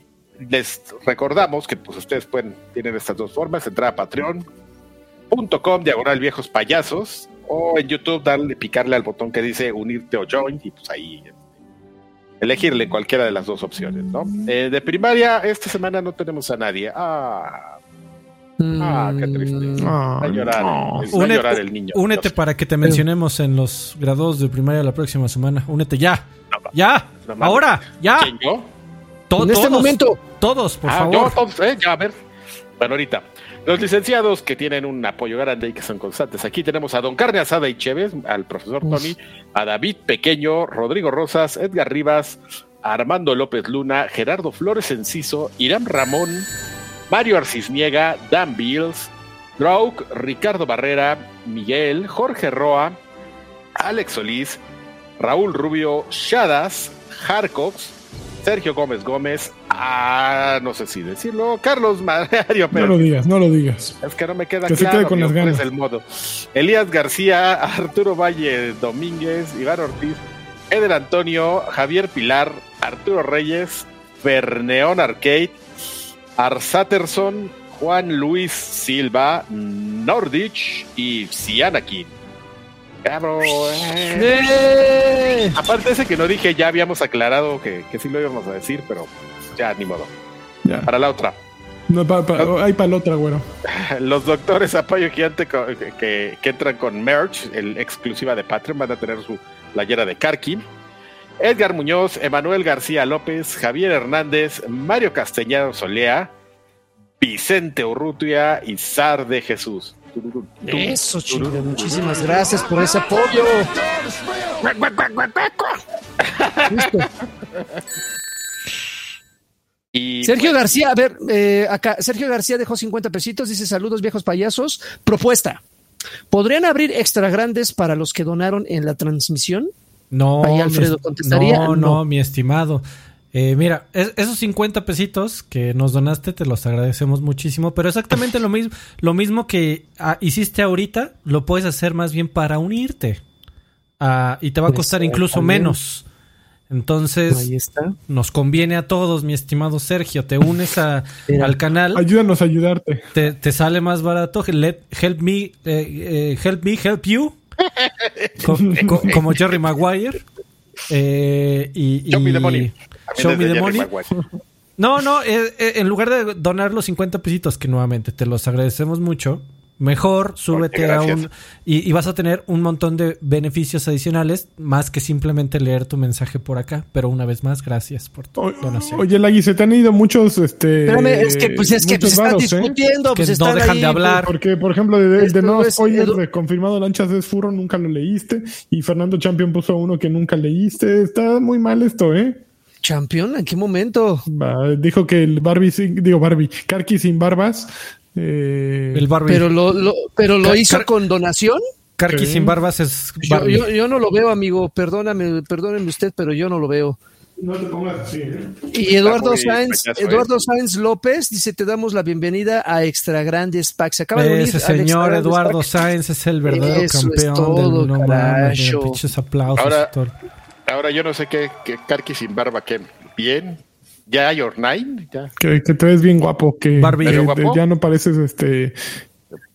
les recordamos que pues ustedes pueden, tienen estas dos formas, entrar a patreon.com, diagonal viejos payasos, o en YouTube darle, picarle al botón que dice unirte o join, y pues ahí este, elegirle cualquiera de las dos opciones, ¿no? Eh, de primaria, esta semana no tenemos a nadie. Ah, ah qué triste. Mm, Ah, Va a llorar, no. va a Únete- llorar el niño. Únete para que te mencionemos en los graduados de primaria la próxima semana. Únete ya. Ya. No. Ahora. Ya. ¿Quién, yo? To- En este todos, momento. Todos, por ah, favor. yo, todos, eh, ya, a ver. Bueno, ahorita. Los licenciados que tienen un apoyo grande y que son constantes. Aquí tenemos a Don Carne Asada y Chévez, al profesor Tony, a David Pequeño, Rodrigo Rosas, Edgar Rivas, Armando López Luna, Gerardo Flores Enciso, Irán Ramón, Mario Arcisniega, Dan Bills, Drauk, Ricardo Barrera, Miguel, Jorge Roa, Alex Solís, Raúl Rubio, Shadas, Harcox, Sergio Gómez Gómez, ah, no sé si decirlo, Carlos Mario, No pero lo digas, no lo digas. es que no me queda Que se claro quede con las ganas. el modo. Elías García, Arturo Valle Domínguez, Iván Ortiz, Eder Antonio, Javier Pilar, Arturo Reyes, Ferneón Arcade, Arsaterson, Juan Luis Silva, Nordich y Cianakin. Cabrón. eh. ¡Eh! Aparte ese que no dije, ya habíamos aclarado que, que sí lo íbamos a decir, pero ya ni modo. Ya. Para la otra. No, pa- pa- hay para la otra, güero. Los doctores apoyo gigante que, que- que entran con merch, el exclusiva de Patreon, van a tener su playera de Karkin. Edgar Muñoz, Emanuel García López, Javier Hernández, Mario Castellanos Solea, Vicente Urrutia y Sar de Jesús. Eso, chingada. Muchísimas gracias por ese apoyo. Y Sergio García, a ver, eh, acá, Sergio García dejó 50 pesitos, dice saludos viejos payasos. Propuesta. ¿Podrían abrir extra grandes para los que donaron en la transmisión? No, Ahí Alfredo mi- contestaría, No, no, no. mi estimado. Eh, mira, es- esos 50 pesitos que nos donaste te los agradecemos muchísimo, pero exactamente lo mismo, lo mismo que ah, hiciste ahorita, lo puedes hacer más bien para unirte. Ah, y te va a costar incluso Exactamente. menos. Entonces, Ahí está. nos conviene a todos, mi estimado Sergio. Te unes a- Mira. al canal, Ayúdanos a ayudarte. te, te sale más barato. Let- help me, eh, eh, help me, help you. Co- co- como Jerry Maguire. Eh, y. Show me the money. No, no, eh, eh, en lugar de donar los 50 pesitos, que nuevamente te los agradecemos mucho, mejor súbete a un... Y, y vas a tener un montón de beneficios adicionales, más que simplemente leer tu mensaje por acá. Pero una vez más, gracias por tu O- donación. Oye, Lagui, se te han ido muchos, este... Espérame, es que pues es que muchos pues, están varos, ¿eh? discutiendo, Que pues no están dejan ahí, de hablar. Porque, por ejemplo, de, de, no es de confirmado Lanchas es furro, nunca lo leíste. Y Fernando Champion puso uno que nunca leíste. Está muy mal esto, ¿eh? Champion, ¿en qué momento? Dijo que el Barbie, sin- digo Barbie, Karki sin barbas. eh, El Barbie. Pero lo, lo- pero lo Car- hizo car- con donación. Karki Sí. sin barbas es Yo, Barbie. yo, yo no lo veo, amigo. Perdóname, perdóneme usted, pero yo no lo veo. no te pongas así, ¿eh? Y Eduardo Sáenz, ¿eh? Eduardo Sáenz López dice: Te damos la bienvenida a Extra Grandes Pack. Se acaba de Ese al Extra señor Eduardo. Sáenz es el verdadero Eso es campeón todo, del no mames. Ahora- y todo. Ahora yo no sé qué, qué Karki sin barba, que bien. Ya hay Nine, ya. Que, que te ves bien guapo, que Barbie. ¿Medio guapo? ya no pareces este.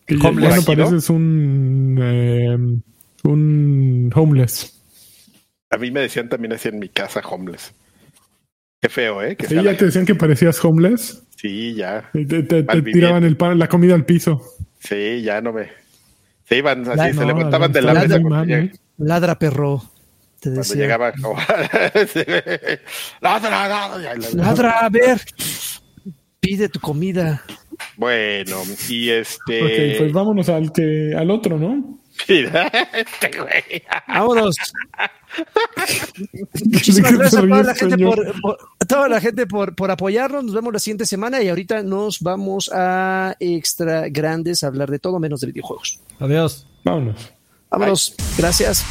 Que ya, no pareces un. eh, un homeless. A mí me decían también así en mi casa, homeless. Qué feo, ¿eh? Que Sí, ya te decían que parecías homeless. Sí, ya. Te, te- te Mal tiraban el pan- la comida al piso. Sí, ya no me. Se iban así, La- se no, levantaban de la mesa ¿eh? Ladra perro. Te cuando decía. llegaba. Sí. Ladra, ladra, Ladra, a ver. Pide tu comida. Bueno, y este. Ok, pues vámonos al que al otro, ¿no? Mira, este güey. Vámonos. Muchísimas ¿De qué gracias a toda la gente, por, por- a toda la gente por, por apoyarnos. Nos vemos la siguiente semana y ahorita nos vamos a extra grandes a hablar de todo menos de videojuegos. Adiós. Vámonos. Vámonos. Gracias.